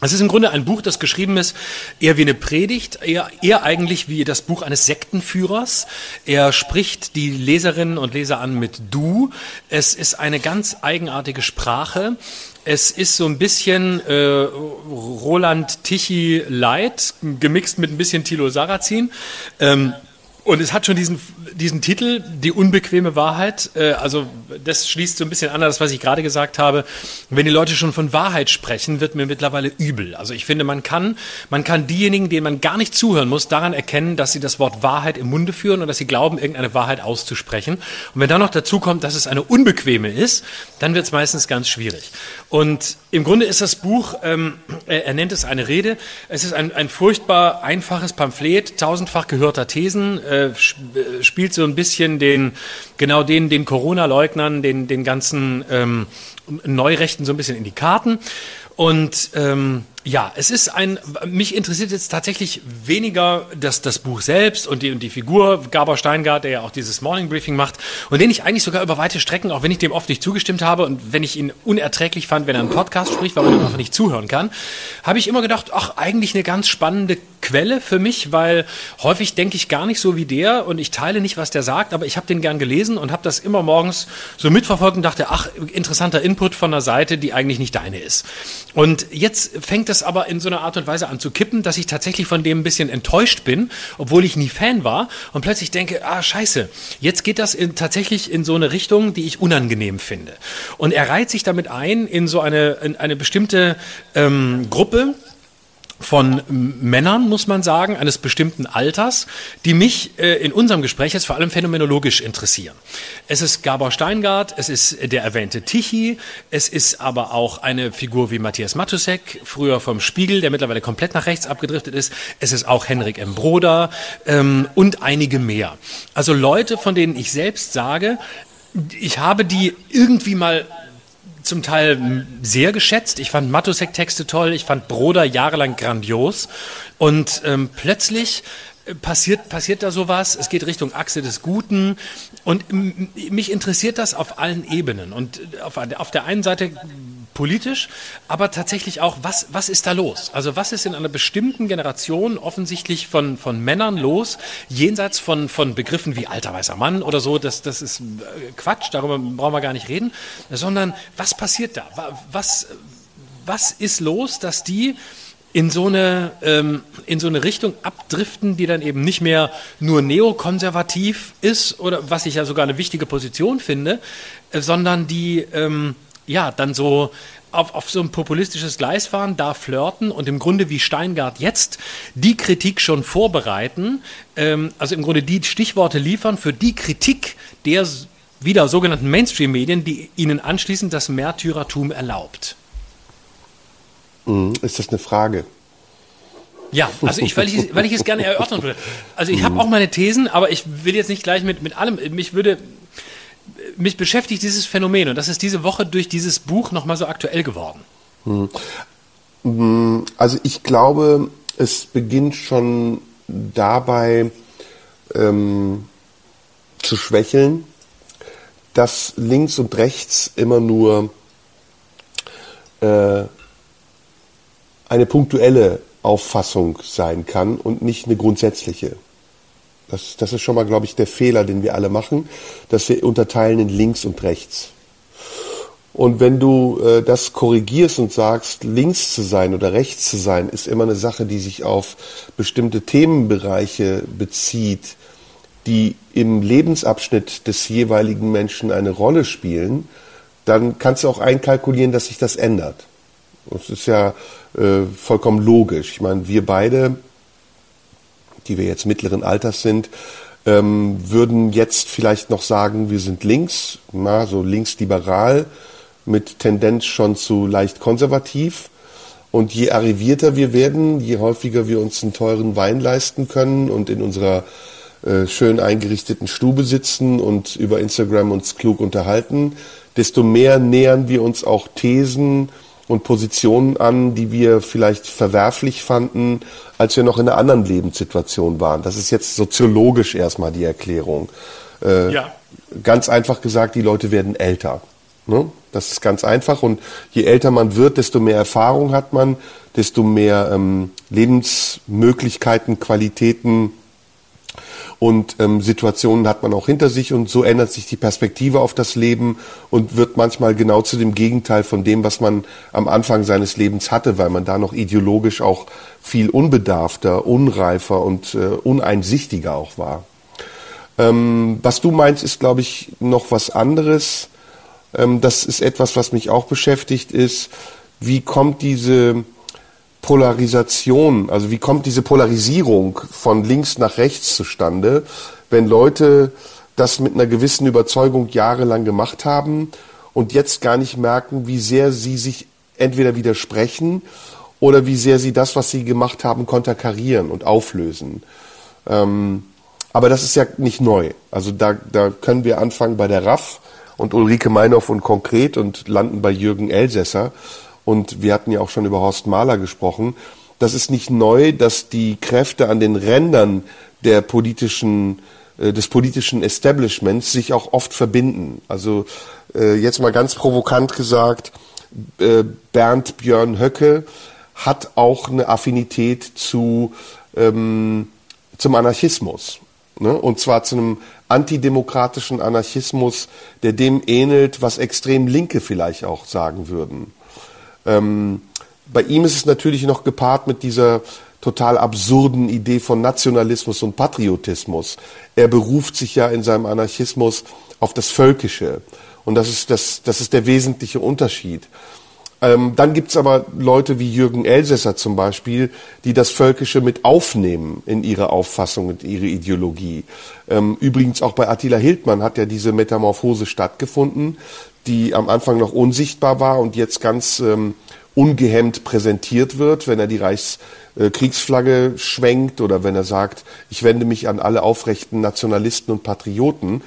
Es ist im Grunde ein Buch, das geschrieben ist, eher wie eine Predigt, eher, eher eigentlich wie das Buch eines Sektenführers. Er spricht die Leserinnen und Leser an mit Du. Es ist eine ganz eigenartige Sprache. Es ist so ein bisschen äh, Roland Tichy Light, gemixt mit ein bisschen Tilo Sarrazin. Ähm, und es hat schon diesen, diesen Titel, die unbequeme Wahrheit. Äh, also das schließt so ein bisschen an das, was ich gerade gesagt habe. Wenn die Leute schon von Wahrheit sprechen, wird mir mittlerweile übel. Also ich finde, man kann, man kann diejenigen, denen man gar nicht zuhören muss, daran erkennen, dass sie das Wort Wahrheit im Munde führen und dass sie glauben, irgendeine Wahrheit auszusprechen. Und wenn dann noch dazu kommt, dass es eine unbequeme ist, dann wird es meistens ganz schwierig. Und im Grunde ist das Buch, ähm, er, nennt es eine Rede. Es ist ein, ein furchtbar einfaches Pamphlet, tausendfach gehörter Thesen. Äh, äh, spielt so ein bisschen den, genau den, den Corona-Leugnern, den, den ganzen ähm, Neurechten so ein bisschen in die Karten. Und ähm, ja, es ist ein, mich interessiert jetzt tatsächlich weniger das, das Buch selbst und die, und die Figur Gabor Steingart, der ja auch dieses Morning Briefing macht und den ich eigentlich sogar über weite Strecken, auch wenn ich dem oft nicht zugestimmt habe und wenn ich ihn unerträglich fand, wenn er einen Podcast spricht, weil man einfach nicht zuhören kann, habe ich immer gedacht, ach, eigentlich eine ganz spannende Quelle für mich, weil häufig denke ich gar nicht so wie der und ich teile nicht, was der sagt, aber ich habe den gern gelesen und habe das immer morgens so mitverfolgt und dachte, ach, interessanter Input von der Seite, die eigentlich nicht deine ist. Und jetzt fängt das das aber in so einer Art und Weise an zu kippen, dass ich tatsächlich von dem ein bisschen enttäuscht bin, obwohl ich nie Fan war und plötzlich denke, ah scheiße, jetzt geht das in, tatsächlich in so eine Richtung, die ich unangenehm finde. Und er reiht sich damit ein in so eine, in eine bestimmte ähm, Gruppe, von Männern, muss man sagen, eines bestimmten Alters, die mich äh, in unserem Gespräch jetzt vor allem phänomenologisch interessieren. Es ist Gabor Steingart, es ist der erwähnte Tichy, es ist aber auch eine Figur wie Matthias Matusek, früher vom Spiegel, der mittlerweile komplett nach rechts abgedriftet ist. Es ist auch Henrik M. Broder ähm, und einige mehr. Also Leute, von denen ich selbst sage, ich habe die irgendwie mal zum Teil sehr geschätzt. Ich fand Matusek-Texte toll, ich fand Broder jahrelang grandios. Und ähm, plötzlich äh, passiert, passiert da sowas, es geht Richtung Achse des Guten und mich interessiert das auf allen Ebenen. Und äh, auf, auf der einen Seite politisch, aber tatsächlich auch, was, was ist da los? Also was ist in einer bestimmten Generation offensichtlich von, von Männern los, jenseits von, von Begriffen wie alter weißer Mann oder so, das, das ist äh, Quatsch, darüber brauchen wir gar nicht reden, sondern was passiert da? Was, was ist los, dass die in so eine ähm, in so eine Richtung abdriften, die dann eben nicht mehr nur neokonservativ ist oder was ich ja sogar eine wichtige Position finde, äh, sondern die ähm, ja, dann so auf, auf so ein populistisches Gleis fahren, da flirten und im Grunde wie Steingart jetzt die Kritik schon vorbereiten, ähm, also im Grunde die Stichworte liefern für die Kritik der wieder sogenannten Mainstream-Medien, die ihnen anschließend das Märtyrertum erlaubt. Mhm. Ist das eine Frage? Ja, also ich, weil ich, weil ich es gerne erörtern würde. Also ich habe mhm. auch meine Thesen, aber ich will jetzt nicht gleich mit, mit allem, mich würde mich beschäftigt dieses Phänomen und das ist diese Woche durch dieses Buch nochmal so aktuell geworden. Hm. Also ich glaube, es beginnt schon dabei ähm, zu schwächeln, dass links und rechts immer nur äh, eine punktuelle Auffassung sein kann und nicht eine grundsätzliche. Das, das ist schon mal, glaube ich, der Fehler, den wir alle machen, dass wir unterteilen in links und rechts. Und wenn du äh, das korrigierst und sagst, links zu sein oder rechts zu sein, ist immer eine Sache, die sich auf bestimmte Themenbereiche bezieht, die im Lebensabschnitt des jeweiligen Menschen eine Rolle spielen, dann kannst du auch einkalkulieren, dass sich das ändert. Das ist ja äh, vollkommen logisch. Ich meine, wir beide die wir jetzt mittleren Alters sind, ähm, würden jetzt vielleicht noch sagen, wir sind links, na, so linksliberal, mit Tendenz schon zu leicht konservativ. Und je arrivierter wir werden, je häufiger wir uns einen teuren Wein leisten können und in unserer äh, schön eingerichteten Stube sitzen und über Instagram uns klug unterhalten, desto mehr nähern wir uns auch Thesen und Positionen an, die wir vielleicht verwerflich fanden, als wir noch in einer anderen Lebenssituation waren. Das ist jetzt soziologisch erstmal die Erklärung. Äh, ja. Ganz einfach gesagt, die Leute werden älter. Ne? Das ist ganz einfach. Und je älter man wird, desto mehr Erfahrung hat man, desto mehr ähm, Lebensmöglichkeiten, Qualitäten und ähm, Situationen hat man auch hinter sich und so ändert sich die Perspektive auf das Leben und wird manchmal genau zu dem Gegenteil von dem, was man am Anfang seines Lebens hatte, weil man da noch ideologisch auch viel unbedarfter, unreifer und äh, uneinsichtiger auch war. Ähm, was du meinst, ist, glaube ich, noch was anderes. Ähm, das ist etwas, was mich auch beschäftigt, ist, wie kommt diese Polarisation, also wie kommt diese Polarisierung von links nach rechts zustande, wenn Leute das mit einer gewissen Überzeugung jahrelang gemacht haben und jetzt gar nicht merken, wie sehr sie sich entweder widersprechen oder wie sehr sie das, was sie gemacht haben, konterkarieren und auflösen. Ähm, aber das ist ja nicht neu. Also da, da können wir anfangen bei der RAF und Ulrike Meinhoff und Konkret und landen bei Jürgen Elsässer und wir hatten ja auch schon über Horst Mahler gesprochen. Das ist nicht neu, dass die Kräfte an den Rändern der politischen äh, des politischen Establishments sich auch oft verbinden. Also äh, jetzt mal ganz provokant gesagt, äh, Bernd Björn Höcke hat auch eine Affinität zu ähm, zum Anarchismus. Ne? Und zwar zu einem antidemokratischen Anarchismus, der dem ähnelt, was extrem Linke vielleicht auch sagen würden. Ähm, bei ihm ist es natürlich noch gepaart mit dieser total absurden Idee von Nationalismus und Patriotismus. Er beruft sich ja in seinem Anarchismus auf das Völkische. Und das ist, das, das ist der wesentliche Unterschied. Ähm, dann gibt's aber Leute wie Jürgen Elsässer zum Beispiel, die das Völkische mit aufnehmen in ihre Auffassung und ihre Ideologie. Ähm, übrigens auch bei Attila Hildmann hat ja diese Metamorphose stattgefunden die am Anfang noch unsichtbar war und jetzt ganz ähm, ungehemmt präsentiert wird, wenn er die Reichskriegsflagge äh, schwenkt oder wenn er sagt, ich wende mich an alle aufrechten Nationalisten und Patrioten.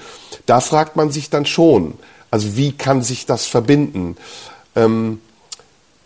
Da fragt man sich dann schon, also wie kann sich das verbinden? Ähm,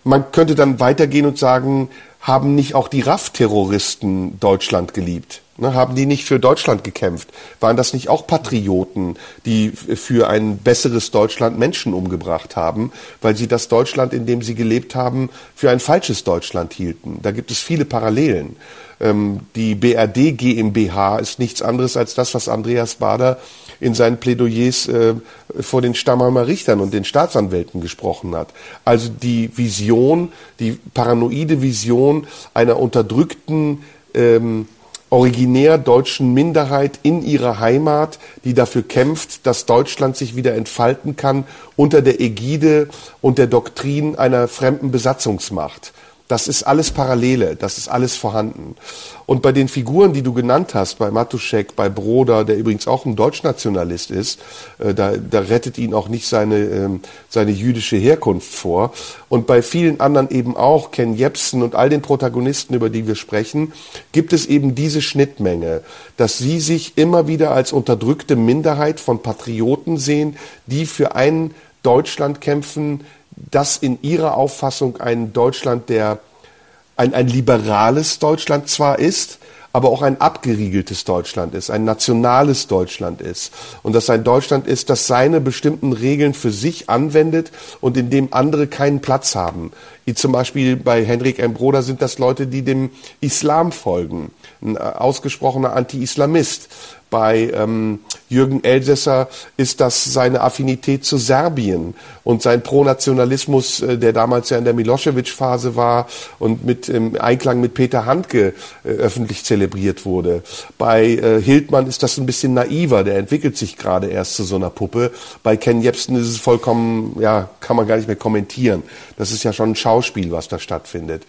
man könnte dann weitergehen und sagen, haben nicht auch die RAF-Terroristen Deutschland geliebt? Ne, haben die nicht für Deutschland gekämpft? Waren das nicht auch Patrioten, die für ein besseres Deutschland Menschen umgebracht haben, weil sie das Deutschland, in dem sie gelebt haben, für ein falsches Deutschland hielten? Da gibt es viele Parallelen. Ähm, die BRD GmbH ist nichts anderes als das, was Andreas Bader in seinen Plädoyers äh, vor den Stammheimer Richtern und den Staatsanwälten gesprochen hat. Also die Vision, die paranoide Vision einer unterdrückten ähm, originär deutschen Minderheit in ihrer Heimat, die dafür kämpft, dass Deutschland sich wieder entfalten kann unter der Ägide und der Doktrin einer fremden Besatzungsmacht. Das ist alles Parallele, das ist alles vorhanden. Und bei den Figuren, die du genannt hast, bei Matuschek, bei Broder, der übrigens auch ein Deutschnationalist ist, äh, da, da rettet ihn auch nicht seine, ähm, seine jüdische Herkunft vor. Und bei vielen anderen eben auch, Ken Jebsen und all den Protagonisten, über die wir sprechen, gibt es eben diese Schnittmenge, dass sie sich immer wieder als unterdrückte Minderheit von Patrioten sehen, die für ein Deutschland kämpfen, das in ihrer Auffassung ein Deutschland, der ein, ein liberales Deutschland zwar ist, aber auch ein abgeriegeltes Deutschland ist, ein nationales Deutschland ist. Und dass ein Deutschland ist, das seine bestimmten Regeln für sich anwendet und in dem andere keinen Platz haben. Wie zum Beispiel bei Henrik M. Broder sind das Leute, die dem Islam folgen. Ein ausgesprochener Anti-Islamist. Bei ähm, Jürgen Elsässer ist das seine Affinität zu Serbien und sein Pronationalismus, äh, der damals ja in der Milosevic-Phase war und mit im Einklang mit Peter Handke äh, öffentlich zelebriert wurde. Bei äh, Hildmann ist das ein bisschen naiver, der entwickelt sich gerade erst zu so einer Puppe. Bei Ken Jebsen ist es vollkommen, ja, kann man gar nicht mehr kommentieren. Das ist ja schon ein Schauspiel, was da stattfindet.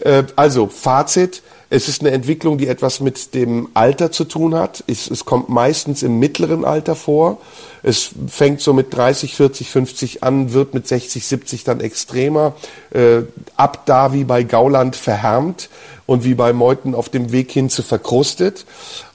Äh, also, Fazit, Es ist eine Entwicklung, die etwas mit dem Alter zu tun hat. Es, es, kommt meistens im mittleren Alter vor. Es fängt so mit 30, 40, 50 an, wird mit 60, 70 dann extremer. Äh, ab da wie bei Gauland verhärmt und wie bei Meuthen auf dem Weg hin zu verkrustet.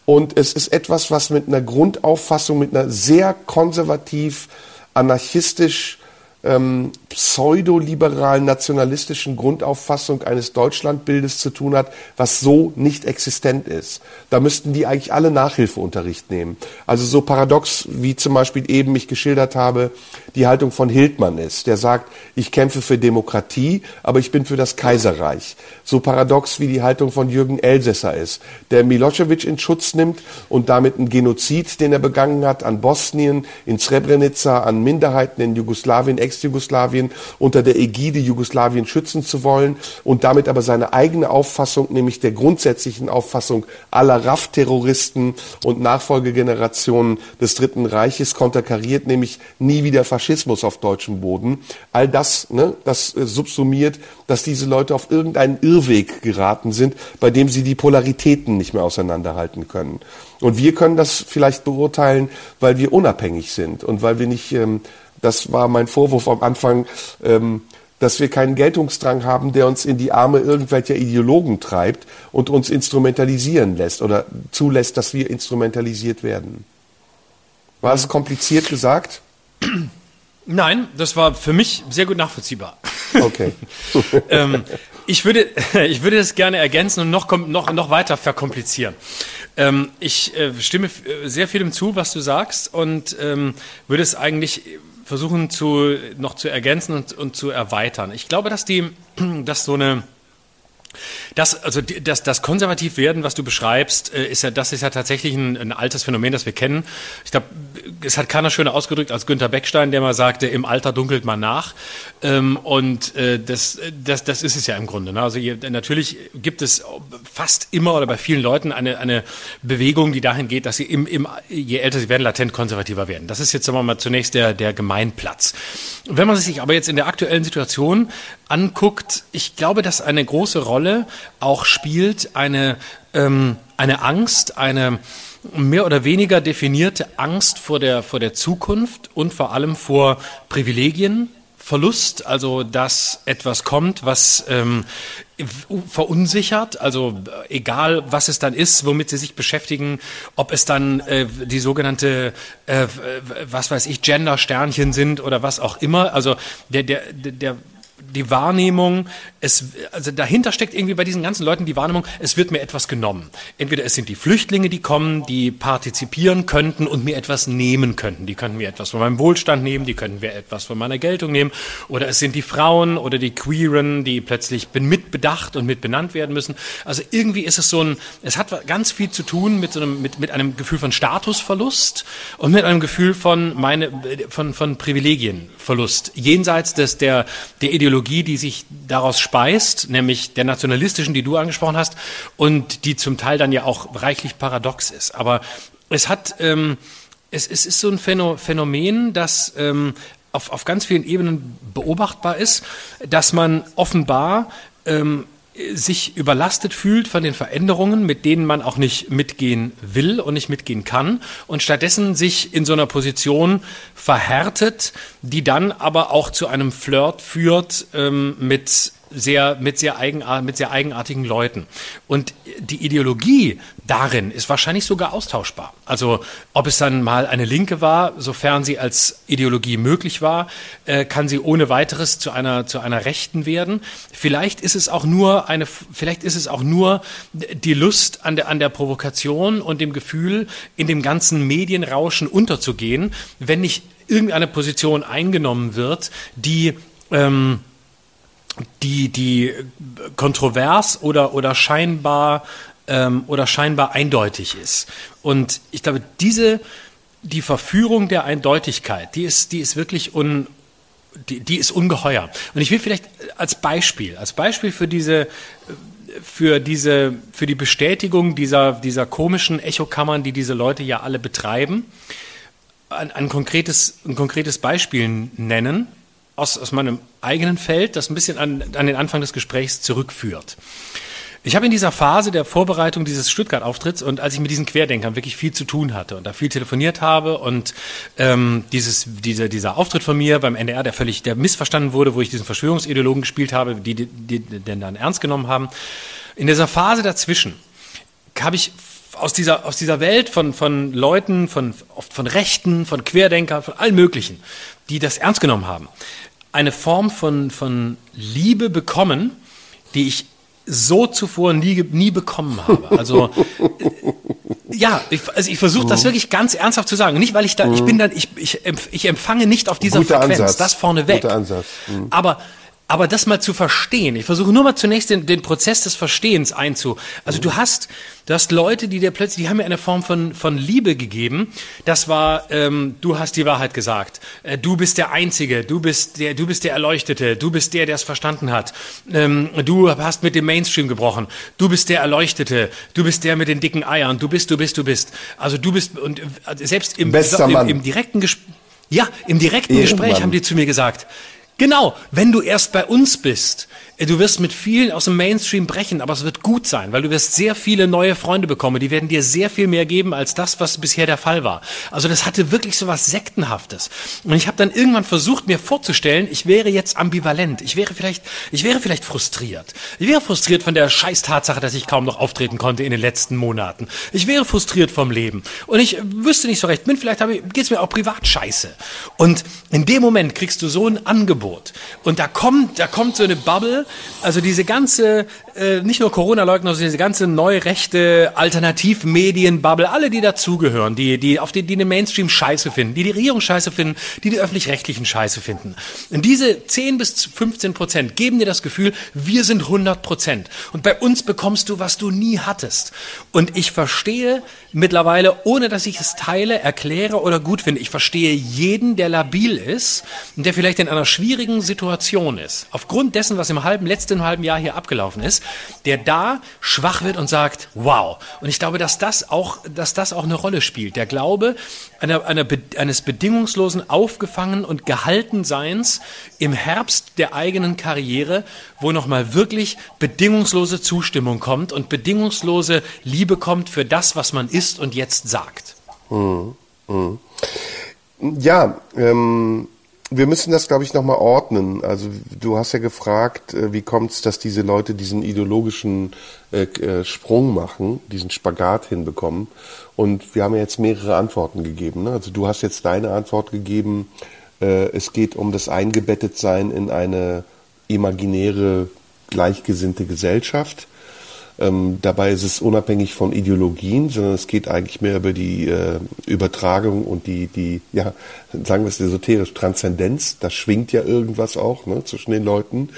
Und es ist etwas, was mit einer Grundauffassung, mit einer sehr konservativ, anarchistisch ähm, pseudoliberalen nationalistischen Grundauffassung eines Deutschlandbildes zu tun hat, was so nicht existent ist. Da müssten die eigentlich alle Nachhilfeunterricht nehmen. Also so paradox, wie zum Beispiel eben ich geschildert habe, die Haltung von Hildmann ist, der sagt, ich kämpfe für Demokratie, aber ich bin für das Kaiserreich. So paradox wie die Haltung von Jürgen Elsässer ist, der Milosevic in Schutz nimmt und damit einen Genozid, den er begangen hat, an Bosnien, in Srebrenica, an Minderheiten in Jugoslawien, Ex-Jugoslawien, unter der Ägide Jugoslawien schützen zu wollen und damit aber seine eigene Auffassung, nämlich der grundsätzlichen Auffassung aller RAF-Terroristen und Nachfolgegenerationen des Dritten Reiches konterkariert, nämlich nie wieder Faschismus auf deutschem Boden. All das, ne, das äh, subsumiert, dass diese Leute auf irgendeinen Irrweg geraten sind, bei dem sie die Polaritäten nicht mehr auseinanderhalten können. Und wir können das vielleicht beurteilen, weil wir unabhängig sind und weil wir nicht, ähm, das war mein Vorwurf am Anfang, ähm, dass wir keinen Geltungsdrang haben, der uns in die Arme irgendwelcher Ideologen treibt und uns instrumentalisieren lässt oder zulässt, dass wir instrumentalisiert werden. War es kompliziert gesagt? Nein, das war für mich sehr gut nachvollziehbar. Okay. ähm, ich, würde, ich würde das gerne ergänzen und noch, noch, noch weiter verkomplizieren. Ähm, ich äh, stimme äh, sehr vielem zu, was du sagst und ähm, würde es eigentlich versuchen zu, noch zu ergänzen und, und zu erweitern. Ich glaube, dass die, dass so eine das, also das, das konservativ werden, was du beschreibst, äh, ist ja, das ist ja tatsächlich ein, ein altes Phänomen, das wir kennen. Ich glaube, es hat keiner schöner ausgedrückt als Günther Beckstein, der mal sagte, im Alter dunkelt man nach. Ähm, und äh, das, das, das ist es ja im Grunde. Ne? Also natürlich gibt es fast immer oder bei vielen Leuten eine, eine Bewegung, die dahin geht, dass sie im, im, je älter sie werden, latent konservativer werden. Das ist jetzt sagen wir mal zunächst der, der Gemeinplatz. Wenn man sich aber jetzt in der aktuellen Situation anguckt, ich glaube, dass eine große Rolle auch spielt eine, ähm, eine Angst, eine mehr oder weniger definierte Angst vor der, vor der Zukunft und vor allem vor Privilegien, Verlust, also dass etwas kommt, was ähm, verunsichert, also egal was es dann ist, womit sie sich beschäftigen, ob es dann äh, die sogenannte, äh, was weiß ich, Gender-Sternchen sind oder was auch immer, also der, der, der die Wahrnehmung, es, also dahinter steckt irgendwie bei diesen ganzen Leuten die Wahrnehmung, es wird mir etwas genommen. Entweder es sind die Flüchtlinge, die kommen, die partizipieren könnten und mir etwas nehmen könnten. Die könnten mir etwas von meinem Wohlstand nehmen, die könnten mir etwas von meiner Geltung nehmen. Oder es sind die Frauen oder die Queeren, die plötzlich mitbedacht und mitbenannt werden müssen. Also irgendwie ist es so ein, es hat ganz viel zu tun mit so einem, mit, mit einem Gefühl von Statusverlust und mit einem Gefühl von meine, von, von Privilegienverlust. Jenseits des, der, der Ideologie die sich daraus speist, nämlich der nationalistischen, die du angesprochen hast, und die zum Teil dann ja auch reichlich paradox ist. Aber es hat, ähm, es, es ist so ein Phänomen, das ähm, auf, auf ganz vielen Ebenen beobachtbar ist, dass man offenbar ähm, sich überlastet fühlt von den Veränderungen, mit denen man auch nicht mitgehen will und nicht mitgehen kann und stattdessen sich in so einer Position verhärtet, die dann aber auch zu einem Flirt führt ähm, mit sehr, mit sehr, eigenart, mit sehr eigenartigen Leuten. Und die Ideologie darin ist wahrscheinlich sogar austauschbar. Also ob es dann mal eine Linke war, sofern sie als Ideologie möglich war, äh, kann sie ohne weiteres zu einer, zu einer Rechten werden. Vielleicht ist es auch nur eine, vielleicht ist es auch nur die Lust an der, an der Provokation und dem Gefühl, in dem ganzen Medienrauschen unterzugehen, wenn nicht irgendeine Position eingenommen wird, die, ähm, die, die kontrovers oder, oder scheinbar ähm, oder scheinbar eindeutig ist. Und ich glaube, diese, die Verführung der Eindeutigkeit, die ist, die ist wirklich un, die, die ist ungeheuer. Und ich will vielleicht als Beispiel, als Beispiel für diese, für diese, für die Bestätigung dieser, dieser komischen Echokammern, die diese Leute ja alle betreiben, ein, ein konkretes, ein konkretes Beispiel nennen aus, aus meinem eigenen Feld, das ein bisschen an, an den Anfang des Gesprächs zurückführt. Ich habe in dieser Phase der Vorbereitung dieses Stuttgart-Auftritts und als ich mit diesen Querdenkern wirklich viel zu tun hatte und da viel telefoniert habe und ähm, dieses, diese, dieser Auftritt von mir beim NDR, der völlig der missverstanden wurde, wo ich diesen Verschwörungsideologen gespielt habe, die, die, die den dann ernst genommen haben. In dieser Phase dazwischen habe ich aus dieser, aus dieser Welt von, von Leuten, von, oft von Rechten, von Querdenkern, von allen möglichen, die das ernst genommen haben, eine Form von, von Liebe bekommen, die ich so zuvor nie, nie bekommen habe. Also ja, ich, also ich versuche das mhm. wirklich ganz ernsthaft zu sagen. Nicht, weil ich da, ich bin dann, ich, ich, ich empfange nicht auf dieser Guter Frequenz, Ansatz. das vorneweg. Guter Ansatz. Mhm. Aber aber das mal zu verstehen, ich versuche nur mal zunächst den, den Prozess des Verstehens einzu. Also du hast, du hast Leute, die dir plötzlich, die haben mir eine Form von, von Liebe gegeben. Das war, ähm, du hast die Wahrheit gesagt. Äh, du bist der Einzige, du bist der, du bist der Erleuchtete, du bist der, der es verstanden hat. Ähm, du hast mit dem Mainstream gebrochen. Du bist der Erleuchtete, du bist der mit den dicken Eiern. Du bist, du bist, du bist. Also du bist und äh, selbst im, im, im direkten Gespräch. Ja, im direkten Ehrenmann. Gespräch haben die zu mir gesagt, Genau, wenn du erst bei uns bist, du wirst mit vielen aus dem Mainstream brechen, aber es wird gut sein, weil du wirst sehr viele neue Freunde bekommen. Die werden dir sehr viel mehr geben als das, was bisher der Fall war. Also das hatte wirklich so was Sektenhaftes. Und ich habe dann irgendwann versucht, mir vorzustellen, ich wäre jetzt ambivalent. Ich wäre vielleicht, ich wäre vielleicht frustriert. Ich wäre frustriert von der scheiß Tatsache, dass ich kaum noch auftreten konnte in den letzten Monaten. Ich wäre frustriert vom Leben. Und ich wüsste nicht so recht, bin vielleicht geht es mir auch privat scheiße. Und in dem Moment kriegst du so ein Angebot. Und da kommt, da kommt so eine Bubble, also diese ganze, äh, nicht nur Corona-Leugner, sondern diese ganze neurechte Alternativmedien-Bubble, alle, die dazugehören, die, die, auf die, die den Mainstream scheiße finden, die die Regierung scheiße finden, die die öffentlich-rechtlichen scheiße finden. Und diese 10 bis 15 Prozent geben dir das Gefühl, wir sind 100 Prozent. Und bei uns bekommst du, was du nie hattest. Und ich verstehe mittlerweile, ohne dass ich es teile, erkläre oder gut finde, ich verstehe jeden, der labil ist und der vielleicht in einer schwierigen Situation ist, aufgrund dessen, was im halben, letzten halben Jahr hier abgelaufen ist, der da schwach wird und sagt, wow. Und ich glaube, dass das auch, dass das auch eine Rolle spielt. Der Glaube einer, einer, eines bedingungslosen Aufgefangen und Gehaltenseins im Herbst der eigenen Karriere, wo nochmal wirklich bedingungslose Zustimmung kommt und bedingungslose Liebe kommt für das, was man ist und jetzt sagt. Mhm. Mhm. Ja, ähm, wir müssen das, glaube ich, nochmal ordnen. Also du hast ja gefragt, äh, wie kommt es, dass diese Leute diesen ideologischen äh, äh, Sprung machen, diesen Spagat hinbekommen. Und wir haben ja jetzt mehrere Antworten gegeben. Ne? Also du hast jetzt deine Antwort gegeben. Äh, es geht um das Eingebettetsein in eine imaginäre, gleichgesinnte Gesellschaft. Ähm, dabei ist es unabhängig von Ideologien, sondern es geht eigentlich mehr über die äh, Übertragung und die, die, ja, sagen wir es esoterisch, Transzendenz. Da schwingt ja irgendwas auch ne, zwischen den Leuten.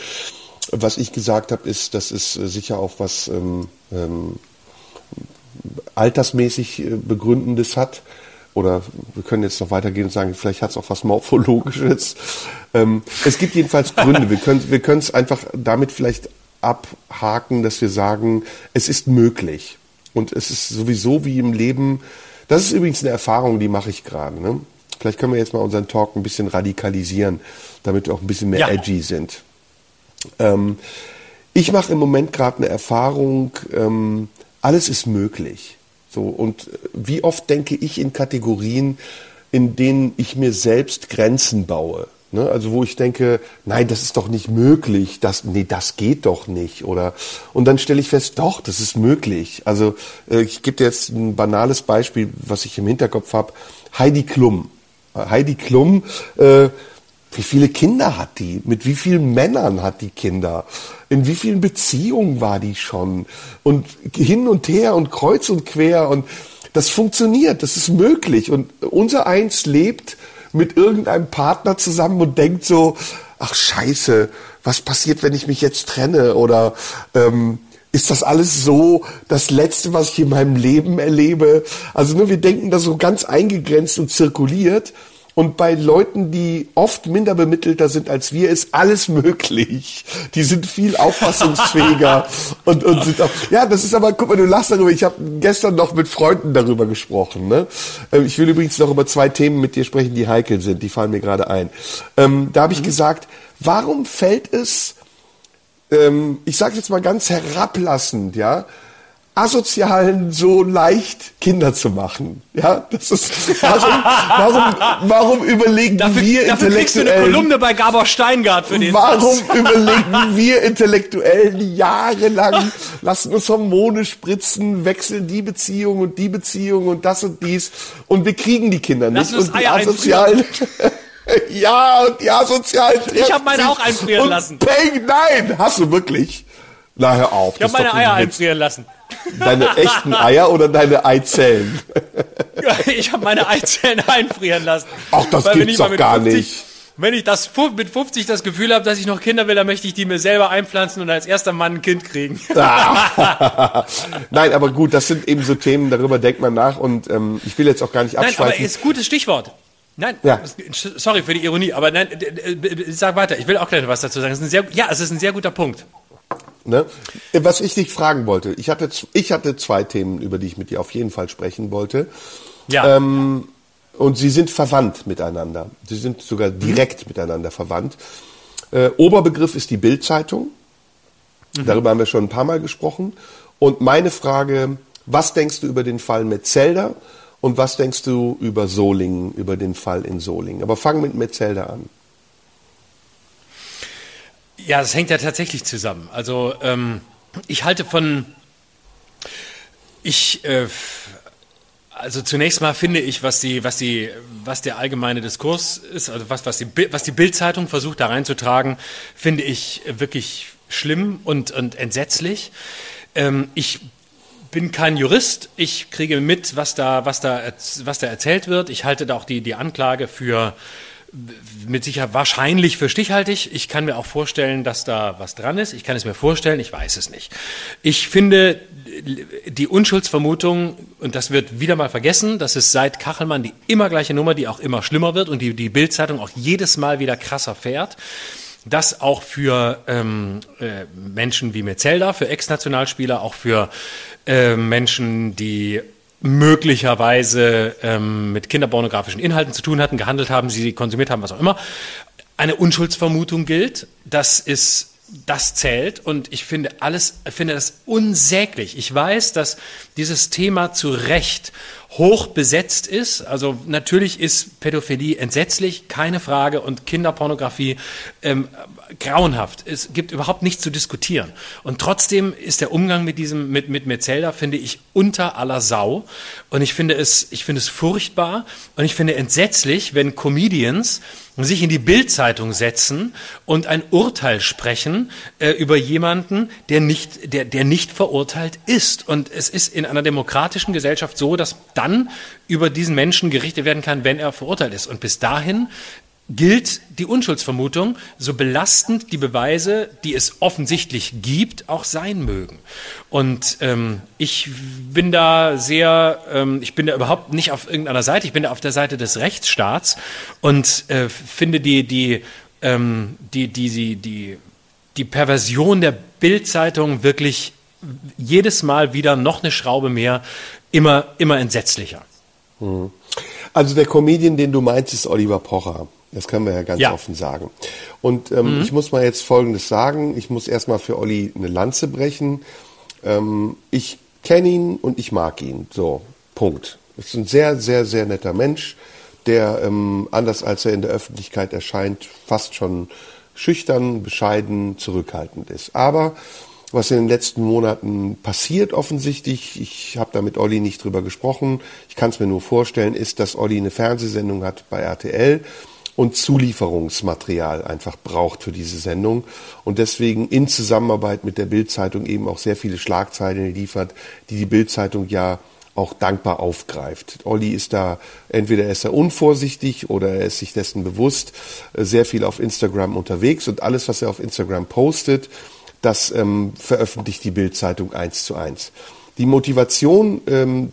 Was ich gesagt habe, ist, dass es äh, sicher auch was ähm, ähm, altersmäßig äh, Begründendes hat. Oder wir können jetzt noch weitergehen und sagen, vielleicht hat es auch was Morphologisches. Ähm, es gibt jedenfalls Gründe. Wir können wir können es einfach damit vielleicht abhaken, dass wir sagen, es ist möglich. Und es ist sowieso wie im Leben, das ist übrigens eine Erfahrung, die mache ich gerade. Ne? Vielleicht können wir jetzt mal unseren Talk ein bisschen radikalisieren, damit wir auch ein bisschen mehr ja. edgy sind. Ähm, ich mache im Moment gerade eine Erfahrung, ähm, alles ist möglich. So, und wie oft denke ich in Kategorien, in denen ich mir selbst Grenzen baue. Ne? Also wo ich denke, nein, das ist doch nicht möglich, das, nee, das geht doch nicht. Oder und dann stelle ich fest, doch, das ist möglich. Also äh, ich gebe dir jetzt ein banales Beispiel, was ich im Hinterkopf habe. Heidi Klum. Heidi Klum, äh, wie viele Kinder hat die? Mit wie vielen Männern hat die Kinder? In wie vielen Beziehungen war die schon? Und hin und her und kreuz und quer und das funktioniert, das ist möglich. Und unser Eins lebt mit irgendeinem Partner zusammen und denkt so, ach scheiße, was passiert, wenn ich mich jetzt trenne? Oder ähm, ist das alles so das Letzte, was ich in meinem Leben erlebe? Also nur wir denken da so ganz eingegrenzt und zirkuliert. Und bei Leuten, die oft minder bemittelter sind als wir, ist alles möglich. Die sind viel auffassungsfähiger und, und sind auch. Ja, das ist aber, guck mal, du lachst darüber. Ich habe gestern noch mit Freunden darüber gesprochen. Ne? Ähm, ich will übrigens noch über zwei Themen mit dir sprechen, die heikel sind. Die fallen mir gerade ein. Ähm, da habe ich mhm. gesagt, warum fällt es ähm, ich sage jetzt mal ganz herablassend, ja, Asozialen so leicht Kinder zu machen. Ja, das ist warum, warum, warum überlegen Dafür, wir dafür kriegst du eine Intellektuellen, Kolumne bei Gabor Steingart für den warum Satz. überlegen wir Intellektuellen jahrelang, lassen uns Hormone spritzen, wechseln die Beziehung und die Beziehung und das und dies und wir kriegen die Kinder nicht und die Eier Asozialen Ja, und die Asozialen Ich hab meine auch einfrieren und lassen. Bang, nein, hast du wirklich? Na, hör auf. Ich habe meine Eier einfrieren lassen. Deine echten Eier oder deine Eizellen? Ich habe meine Eizellen einfrieren lassen. Ach, das Weil wenn gibt's doch gar 50 nicht. Wenn ich das mit 50 das Gefühl habe, dass ich noch Kinder will, dann möchte ich die mir selber einpflanzen und als erster Mann ein Kind kriegen. Nein, aber gut, das sind eben so Themen, darüber denkt man nach und ähm, ich will jetzt auch gar nicht Nein, aber abschweifen. ist gutes Stichwort. Nein, Ja. sorry für die Ironie, aber nein, sag weiter. Ich will auch gleich was dazu sagen. Sehr, ja, es ist ein sehr guter Punkt. Ne? Was ich dich fragen wollte, ich hatte, ich hatte zwei Themen, über die ich mit dir auf jeden Fall sprechen wollte. Ja. Ähm, und sie sind verwandt miteinander. Sie sind sogar direkt miteinander verwandt. Äh, Oberbegriff ist die Bildzeitung. Darüber haben wir schon ein paar Mal gesprochen. Und meine Frage, was denkst du über den Fall Metzelder und was denkst du über Solingen, über den Fall in Solingen? Aber fang mit Metzelder an. Ja, das hängt ja tatsächlich zusammen. Also ähm, ich halte von, ich, äh, also zunächst mal finde ich, was die, was die, was der allgemeine Diskurs ist, also was, was die, was die Bildzeitung versucht da reinzutragen, finde ich wirklich schlimm und, und entsetzlich. Ähm, ich bin kein Jurist. Ich kriege mit, was da, was da, was da erzählt wird. Ich halte da auch die, die Anklage für mit Sicherheit wahrscheinlich für stichhaltig. Ich kann mir auch vorstellen, dass da was dran ist. Ich kann es mir vorstellen, ich weiß es nicht. Ich finde die Unschuldsvermutung, und das wird wieder mal vergessen, das ist seit Kachelmann die immer gleiche Nummer, die auch immer schlimmer wird und die die Bildzeitung auch jedes Mal wieder krasser fährt. Das auch für ähm, äh, Menschen wie Metzelda, für Ex-Nationalspieler, auch für äh, Menschen, die möglicherweise ähm, mit kinderpornografischen Inhalten zu tun hatten, gehandelt haben, sie konsumiert haben, was auch immer, eine Unschuldsvermutung gilt. Das ist das zählt und ich finde alles, finde das unsäglich. Ich weiß, dass dieses Thema zu Recht hoch besetzt ist. Also natürlich ist Pädophilie entsetzlich, keine Frage, und Kinderpornografie ähm, grauenhaft. Es gibt überhaupt nichts zu diskutieren. Und trotzdem ist der Umgang mit diesem, mit, mit Metzelda, finde ich, unter aller Sau. Und ich finde es, ich finde es furchtbar und ich finde entsetzlich, wenn Comedians sich in die Bildzeitung setzen und ein Urteil sprechen äh, über jemanden, der nicht, der, der nicht verurteilt ist. Und es ist in einer demokratischen Gesellschaft so, dass dann über diesen Menschen gerichtet werden kann, wenn er verurteilt ist. Und bis dahin gilt die Unschuldsvermutung, so belastend die Beweise, die es offensichtlich gibt, auch sein mögen. Und ähm, ich bin da sehr, ähm, ich bin da überhaupt nicht auf irgendeiner Seite, ich bin da auf der Seite des Rechtsstaats und äh, finde die, die, ähm, die, die, die, die, die Perversion der Bildzeitung wirklich jedes Mal wieder noch eine Schraube mehr, immer, immer entsetzlicher. Also der Comedian, den du meinst, ist Oliver Pocher. Das können wir ja ganz Ja. offen sagen. Und ähm, ich muss mal jetzt Folgendes sagen. Ich muss erstmal für Olli eine Lanze brechen. Ähm, ich kenne ihn und ich mag ihn. So, Punkt. Ist ein sehr, sehr, sehr netter Mensch, der ähm, anders als er in der Öffentlichkeit erscheint, fast schon schüchtern, bescheiden, zurückhaltend ist. Aber was in den letzten Monaten passiert offensichtlich, ich habe da mit Olli nicht drüber gesprochen, ich kann es mir nur vorstellen, ist, dass Olli eine Fernsehsendung hat bei RTL und Zulieferungsmaterial einfach braucht für diese Sendung und deswegen in Zusammenarbeit mit der Bildzeitung eben auch sehr viele Schlagzeilen liefert, die die Bildzeitung ja auch dankbar aufgreift. Olli ist da, entweder ist er unvorsichtig oder er ist sich dessen bewusst, äh, sehr viel auf Instagram unterwegs und alles, was er auf Instagram postet, das ähm, veröffentlicht die Bildzeitung eins zu eins. Die Motivation ähm,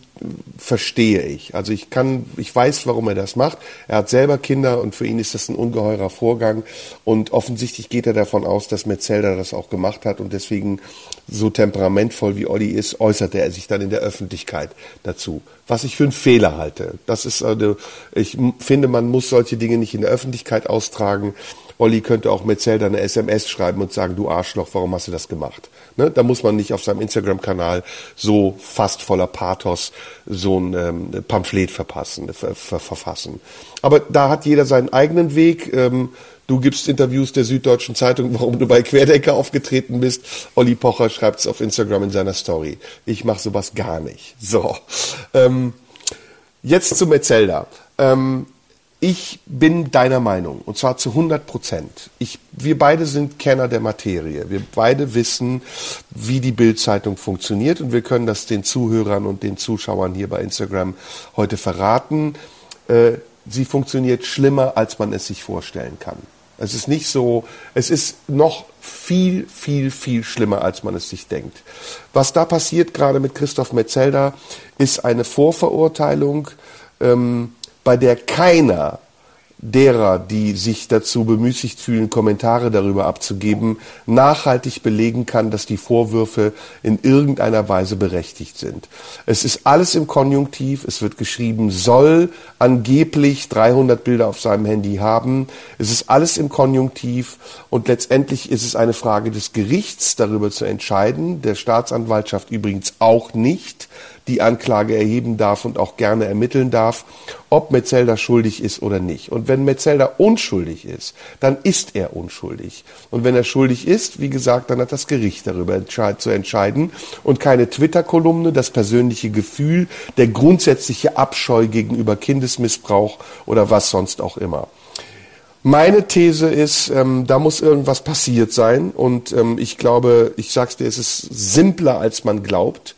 verstehe ich. Also ich kann, ich weiß, warum er das macht. Er hat selber Kinder und für ihn ist das ein ungeheurer Vorgang. Und offensichtlich geht er davon aus, dass Metzelder das auch gemacht hat und deswegen so temperamentvoll wie Olli ist, äußerte er sich dann in der Öffentlichkeit dazu. Was ich für einen Fehler halte. Das ist also, ich finde, man muss solche Dinge nicht in der Öffentlichkeit austragen. Olli könnte auch Metzelder eine SMS schreiben und sagen, du Arschloch, warum hast du das gemacht? Ne? Da muss man nicht auf seinem Instagram-Kanal so fast voller Pathos so ein ähm, Pamphlet verpassen, ver, ver, verfassen. Aber da hat jeder seinen eigenen Weg. Ähm, Du gibst Interviews der Süddeutschen Zeitung, warum du bei Querdecker aufgetreten bist. Olli Pocher schreibt es auf Instagram in seiner Story. Ich mache sowas gar nicht. So. Ähm, jetzt zu Metzelda. Ähm, ich bin deiner Meinung, und zwar zu 100 Prozent. wir beide sind Kenner der Materie. Wir beide wissen, wie die Bildzeitung funktioniert, und wir können das den Zuhörern und den Zuschauern hier bei Instagram heute verraten. Äh, sie funktioniert schlimmer, als man es sich vorstellen kann. Es ist nicht so, es ist noch viel, viel, viel schlimmer, als man es sich denkt. Was da passiert gerade mit Christoph Metzelder, ist eine Vorverurteilung, ähm, bei der keiner derer, die sich dazu bemüßigt fühlen, Kommentare darüber abzugeben, nachhaltig belegen kann, dass die Vorwürfe in irgendeiner Weise berechtigt sind. Es ist alles im Konjunktiv. Es wird geschrieben, soll angeblich 300 Bilder auf seinem Handy haben. Es ist alles im Konjunktiv und letztendlich ist es eine Frage des Gerichts, darüber zu entscheiden, der Staatsanwaltschaft übrigens auch nicht die Anklage erheben darf und auch gerne ermitteln darf, ob Metzelder schuldig ist oder nicht. Und wenn Metzelder unschuldig ist, dann ist er unschuldig. Und wenn er schuldig ist, wie gesagt, dann hat das Gericht darüber zu entscheiden und keine Twitter-Kolumne, das persönliche Gefühl, der grundsätzliche Abscheu gegenüber Kindesmissbrauch oder was sonst auch immer. Meine These ist, ähm, da muss irgendwas passiert sein und ähm, ich glaube, ich sag's dir, es ist simpler, als man glaubt.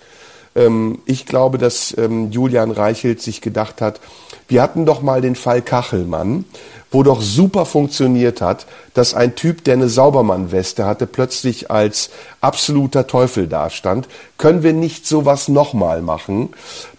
Ähm, ich glaube, dass ähm, Julian Reichelt sich gedacht hat, wir hatten doch mal den Fall Kachelmann, wo doch super funktioniert hat, dass ein Typ, der eine Saubermann-Weste hatte, plötzlich als absoluter Teufel dastand. Können wir nicht sowas nochmal machen?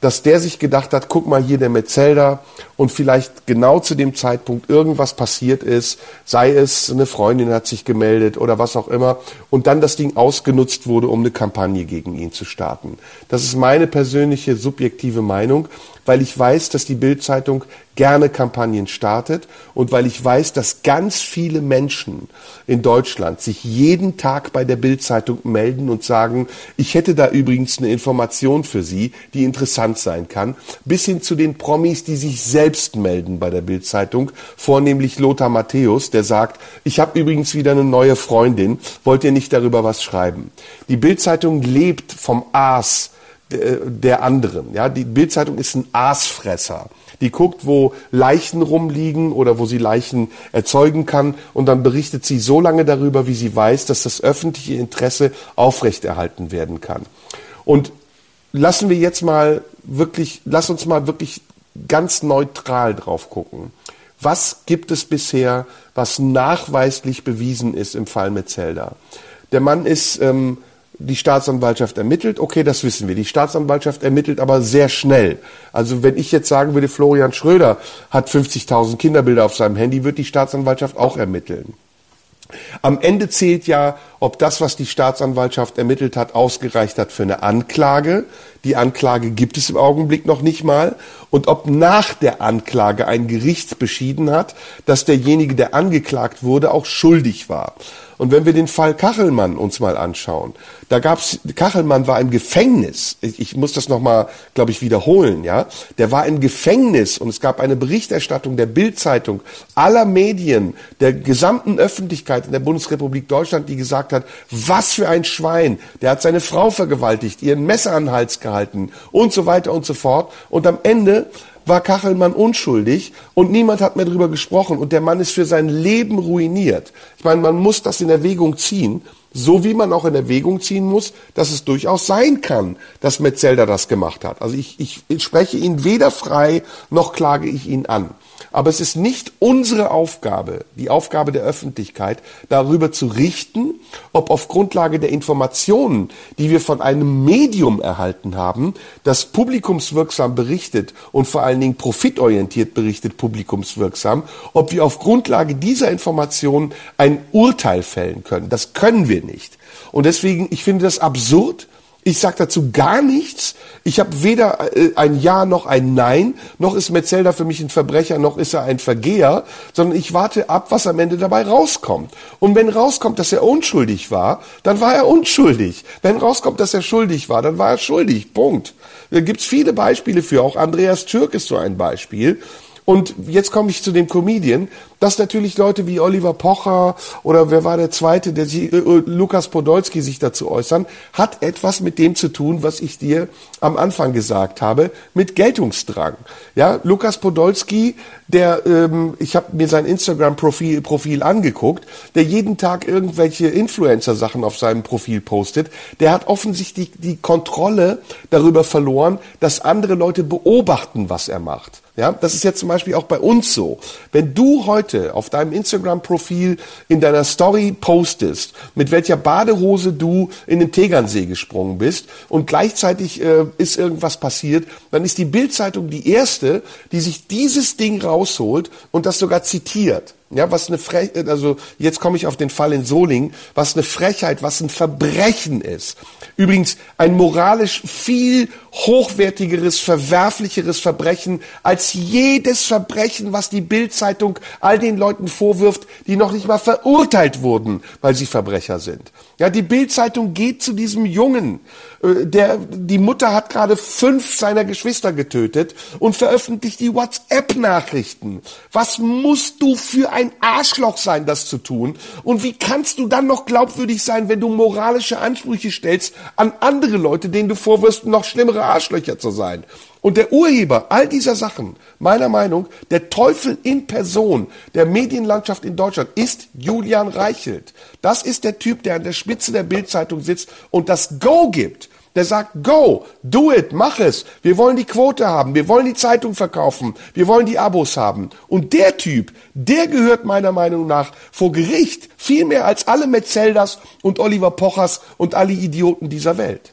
Dass der sich gedacht hat, guck mal hier der Metzelder und vielleicht genau zu dem Zeitpunkt irgendwas passiert ist, sei es eine Freundin hat sich gemeldet oder was auch immer und dann das Ding ausgenutzt wurde, um eine Kampagne gegen ihn zu starten. Das ist meine persönliche subjektive Meinung weil ich weiß, dass die Bildzeitung gerne Kampagnen startet und weil ich weiß, dass ganz viele Menschen in Deutschland sich jeden Tag bei der Bildzeitung melden und sagen, ich hätte da übrigens eine Information für Sie, die interessant sein kann, bis hin zu den Promis, die sich selbst melden bei der Bildzeitung, vornehmlich Lothar Matthäus, der sagt, ich habe übrigens wieder eine neue Freundin, wollt ihr nicht darüber was schreiben? Die Bildzeitung lebt vom Aas der anderen. Ja, die Bildzeitung ist ein Aasfresser. Die guckt, wo Leichen rumliegen oder wo sie Leichen erzeugen kann und dann berichtet sie so lange darüber, wie sie weiß, dass das öffentliche Interesse aufrechterhalten werden kann. Und lassen wir jetzt mal wirklich, lass uns mal wirklich ganz neutral drauf gucken. Was gibt es bisher, was nachweislich bewiesen ist im Fall Metzelda? Der Mann ist ähm, die Staatsanwaltschaft ermittelt, okay, das wissen wir. Die Staatsanwaltschaft ermittelt aber sehr schnell. Also wenn ich jetzt sagen würde, Florian Schröder hat 50.000 Kinderbilder auf seinem Handy, wird die Staatsanwaltschaft auch ermitteln. Am Ende zählt ja, ob das, was die Staatsanwaltschaft ermittelt hat, ausgereicht hat für eine Anklage. Die Anklage gibt es im Augenblick noch nicht mal. Und ob nach der Anklage ein Gericht beschieden hat, dass derjenige, der angeklagt wurde, auch schuldig war. Und wenn wir den Fall Kachelmann uns mal anschauen, da gab's Kachelmann war im Gefängnis. Ich, ich muss das nochmal, glaube ich, wiederholen. Ja, der war im Gefängnis und es gab eine Berichterstattung der Bildzeitung, aller Medien, der gesamten Öffentlichkeit in der Bundesrepublik Deutschland, die gesagt hat, was für ein Schwein, der hat seine Frau vergewaltigt, ihren Messer an den Hals gehalten und so weiter und so fort. Und am Ende war Kachelmann unschuldig und niemand hat mehr darüber gesprochen und der Mann ist für sein Leben ruiniert. Ich meine, man muss das in Erwägung ziehen, so wie man auch in Erwägung ziehen muss, dass es durchaus sein kann, dass Metzelder das gemacht hat. Also ich, ich, ich spreche ihn weder frei noch klage ich ihn an. Aber es ist nicht unsere Aufgabe, die Aufgabe der Öffentlichkeit, darüber zu richten, ob auf Grundlage der Informationen, die wir von einem Medium erhalten haben, das publikumswirksam berichtet und vor allen Dingen profitorientiert berichtet, publikumswirksam, ob wir auf Grundlage dieser Informationen ein Urteil fällen können. Das können wir nicht. Und deswegen, ich finde das absurd, Ich sage dazu gar nichts. Ich habe weder äh, ein Ja noch ein Nein, noch ist Metzelder für mich ein Verbrecher, noch ist er ein Vergeher, sondern ich warte ab, was am Ende dabei rauskommt. Und wenn rauskommt, dass er unschuldig war, dann war er unschuldig. Wenn rauskommt, dass er schuldig war, dann war er schuldig. Punkt. Da gibt's viele Beispiele für. Auch Andreas Türk ist so ein Beispiel. Und jetzt komme ich zu dem Comedian, dass natürlich Leute wie Oliver Pocher oder wer war der zweite, der sich, äh, äh, Lukas Podolski sich dazu äußern, hat etwas mit dem zu tun, was ich dir am Anfang gesagt habe, mit Geltungsdrang. Ja, Lukas Podolski, der, ähm, ich habe mir sein Instagram-Profil Profil angeguckt, der jeden Tag irgendwelche Influencer-Sachen auf seinem Profil postet, der hat offensichtlich die, die Kontrolle darüber verloren, dass andere Leute beobachten, was er macht. Ja, das ist jetzt zum Beispiel auch bei uns so. Wenn du heute auf deinem Instagram-Profil in deiner Story postest, mit welcher Badehose du in den Tegernsee gesprungen bist und gleichzeitig äh, ist irgendwas passiert, dann ist die Bildzeitung die erste, die sich dieses Ding rausholt und das sogar zitiert. Ja, was eine Frechheit, also jetzt komme ich auf den Fall in Solingen, was eine Frechheit, was ein Verbrechen ist. Übrigens ein moralisch viel hochwertigeres, verwerflicheres Verbrechen als jedes Verbrechen, was die Bildzeitung all den Leuten vorwirft, die noch nicht mal verurteilt wurden, weil sie Verbrecher sind. Ja, die Bildzeitung geht zu diesem Jungen, äh, der, die Mutter hat gerade fünf seiner Geschwister getötet und veröffentlicht die WhatsApp-Nachrichten. Was musst du für ein Arschloch sein, das zu tun? Und wie kannst du dann noch glaubwürdig sein, wenn du moralische Ansprüche stellst an andere Leute, denen du vorwirfst, noch schlimmere Arschlöcher zu sein? Und der Urheber all dieser Sachen, meiner Meinung, der Teufel in Person der Medienlandschaft in Deutschland ist Julian Reichelt. Das ist der Typ, der an der Spitze der Bildzeitung sitzt und das Go gibt der sagt, go, do it, mach es. Wir wollen die Quote haben, wir wollen die Zeitung verkaufen, wir wollen die Abos haben. Und der Typ, der gehört meiner Meinung nach vor Gericht viel mehr als alle Metzeldas und Oliver Pochers und alle Idioten dieser Welt.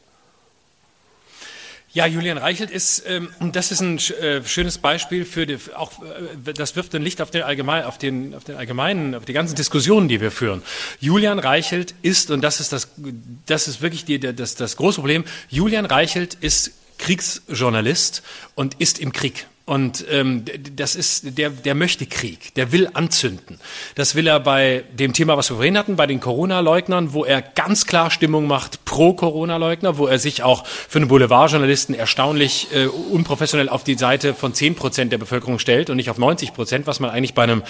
Ja, Julian Reichelt ist, ähm, das ist ein äh, schönes Beispiel für die, auch, äh, das wirft ein Licht auf den allgemein, auf den, auf den allgemeinen, auf die ganzen Diskussionen, die wir führen. Julian Reichelt ist, und das ist das, das ist wirklich die, das, das große Problem, Julian Reichelt ist Kriegsjournalist und ist im Krieg. Und ähm, das ist, der, der möchte Krieg, der will anzünden. Das will er bei dem Thema, was wir vorhin hatten, bei den Corona-Leugnern, wo er ganz klar Stimmung macht pro Corona-Leugner, wo er sich auch für einen Boulevardjournalisten erstaunlich äh, unprofessionell auf die Seite von zehn Prozent der Bevölkerung stellt und nicht auf 90 Prozent, was man eigentlich bei einem,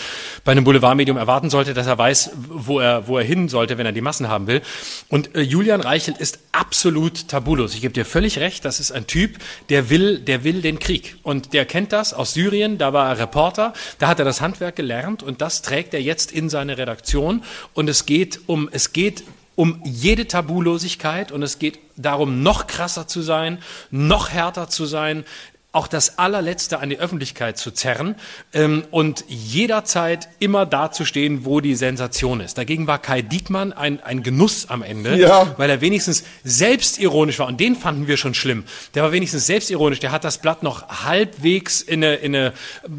bei einem Boulevardmedium erwarten sollte, dass er weiß, wo er, wo er hin sollte, wenn er die Massen haben will. Und äh, Julian Reichelt ist absolut tabulos. Ich gebe dir völlig recht, das ist ein Typ, der will, der will den Krieg und der kennt das aus Syrien, da war er Reporter, da hat er das Handwerk gelernt und das trägt er jetzt in seine Redaktion. Und es geht um, es geht um jede Tabulosigkeit und es geht darum, noch krasser zu sein, noch härter zu sein, auch das allerletzte an die Öffentlichkeit zu zerren ähm, und jederzeit immer dazustehen, wo die Sensation ist. Dagegen war Kai Diekmann ein, ein Genuss am Ende, ja. weil er wenigstens selbstironisch war und den fanden wir schon schlimm. Der war wenigstens selbstironisch, der hat das Blatt noch halbwegs in eine, in eine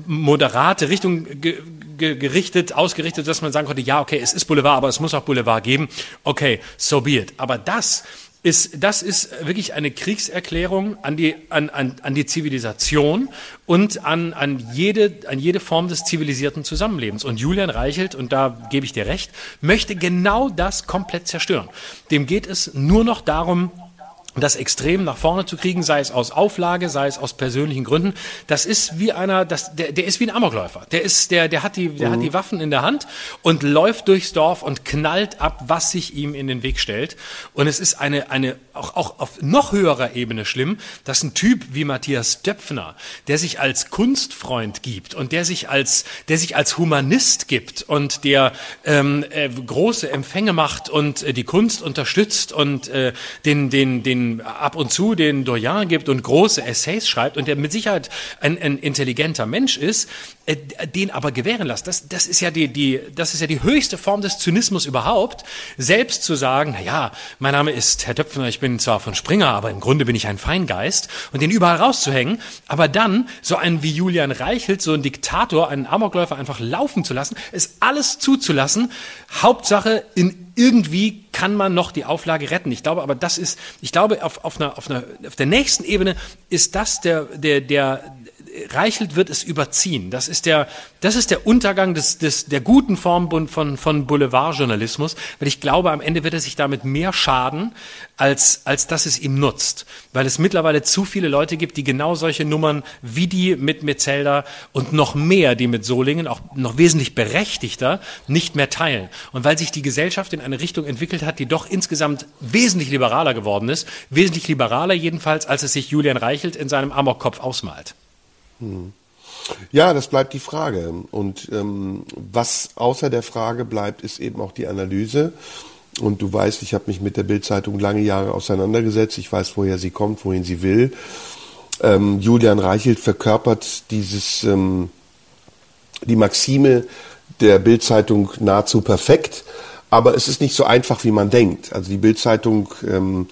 moderate Richtung ge, ge, gerichtet, ausgerichtet, dass man sagen konnte, ja, okay, es ist Boulevard, aber es muss auch Boulevard geben. Okay, so be it. Aber das ist, das ist wirklich eine Kriegserklärung an die, an, an, an die Zivilisation und an, an, jede, an jede Form des zivilisierten Zusammenlebens. Und Julian Reichelt, und da gebe ich dir recht, möchte genau das komplett zerstören. Dem geht es nur noch darum, das extrem nach vorne zu kriegen, sei es aus Auflage, sei es aus persönlichen Gründen, das ist wie einer, das, der, der ist wie ein Amokläufer. Der ist, der, der hat die, der mhm. hat die Waffen in der Hand und läuft durchs Dorf und knallt ab, was sich ihm in den Weg stellt. Und es ist eine, eine, auch, auch auf noch höherer Ebene schlimm, dass ein Typ wie Matthias Döpfner, der sich als Kunstfreund gibt und der sich als, der sich als Humanist gibt und der ähm, äh, große Empfänge macht und äh, die Kunst unterstützt und äh, den, den, den ab und zu den Doyen gibt und große Essays schreibt und der mit Sicherheit ein, ein intelligenter Mensch ist, äh, den aber gewähren lässt. Das, das ist ja die, die, das ist ja die höchste Form des Zynismus überhaupt, selbst zu sagen, na ja, mein Name ist Herr Töpfner, ich bin zwar von Springer, aber im Grunde bin ich ein Feingeist und den überall rauszuhängen, aber dann so einen wie Julian Reichelt, so einen Diktator, einen Amokläufer einfach laufen zu lassen, es alles zuzulassen, Hauptsache in irgendwie kann man noch die Auflage retten. Ich glaube aber, das ist, ich glaube, auf, auf, einer, auf, einer, auf der nächsten Ebene ist das der, der, der, Reichelt wird es überziehen. Das ist der, das ist der Untergang des, des, der guten Form von, von Boulevardjournalismus, weil ich glaube, am Ende wird er sich damit mehr schaden, als, als dass es ihm nutzt. Weil es mittlerweile zu viele Leute gibt, die genau solche Nummern wie die mit Metzelder und noch mehr, die mit Solingen, auch noch wesentlich berechtigter, nicht mehr teilen. Und weil sich die Gesellschaft in eine Richtung entwickelt hat, die doch insgesamt wesentlich liberaler geworden ist, wesentlich liberaler jedenfalls, als es sich Julian Reichelt in seinem Amokkopf ausmalt. Hm. Ja, das bleibt die Frage. Und ähm, was außer der Frage bleibt, ist eben auch die Analyse. Und du weißt, ich habe mich mit der Bildzeitung lange Jahre auseinandergesetzt. Ich weiß, woher sie kommt, wohin sie will. Ähm, Julian Reichelt verkörpert dieses ähm, die Maxime der Bildzeitung nahezu perfekt. Aber es ist nicht so einfach, wie man denkt. Also die Bildzeitung ähm,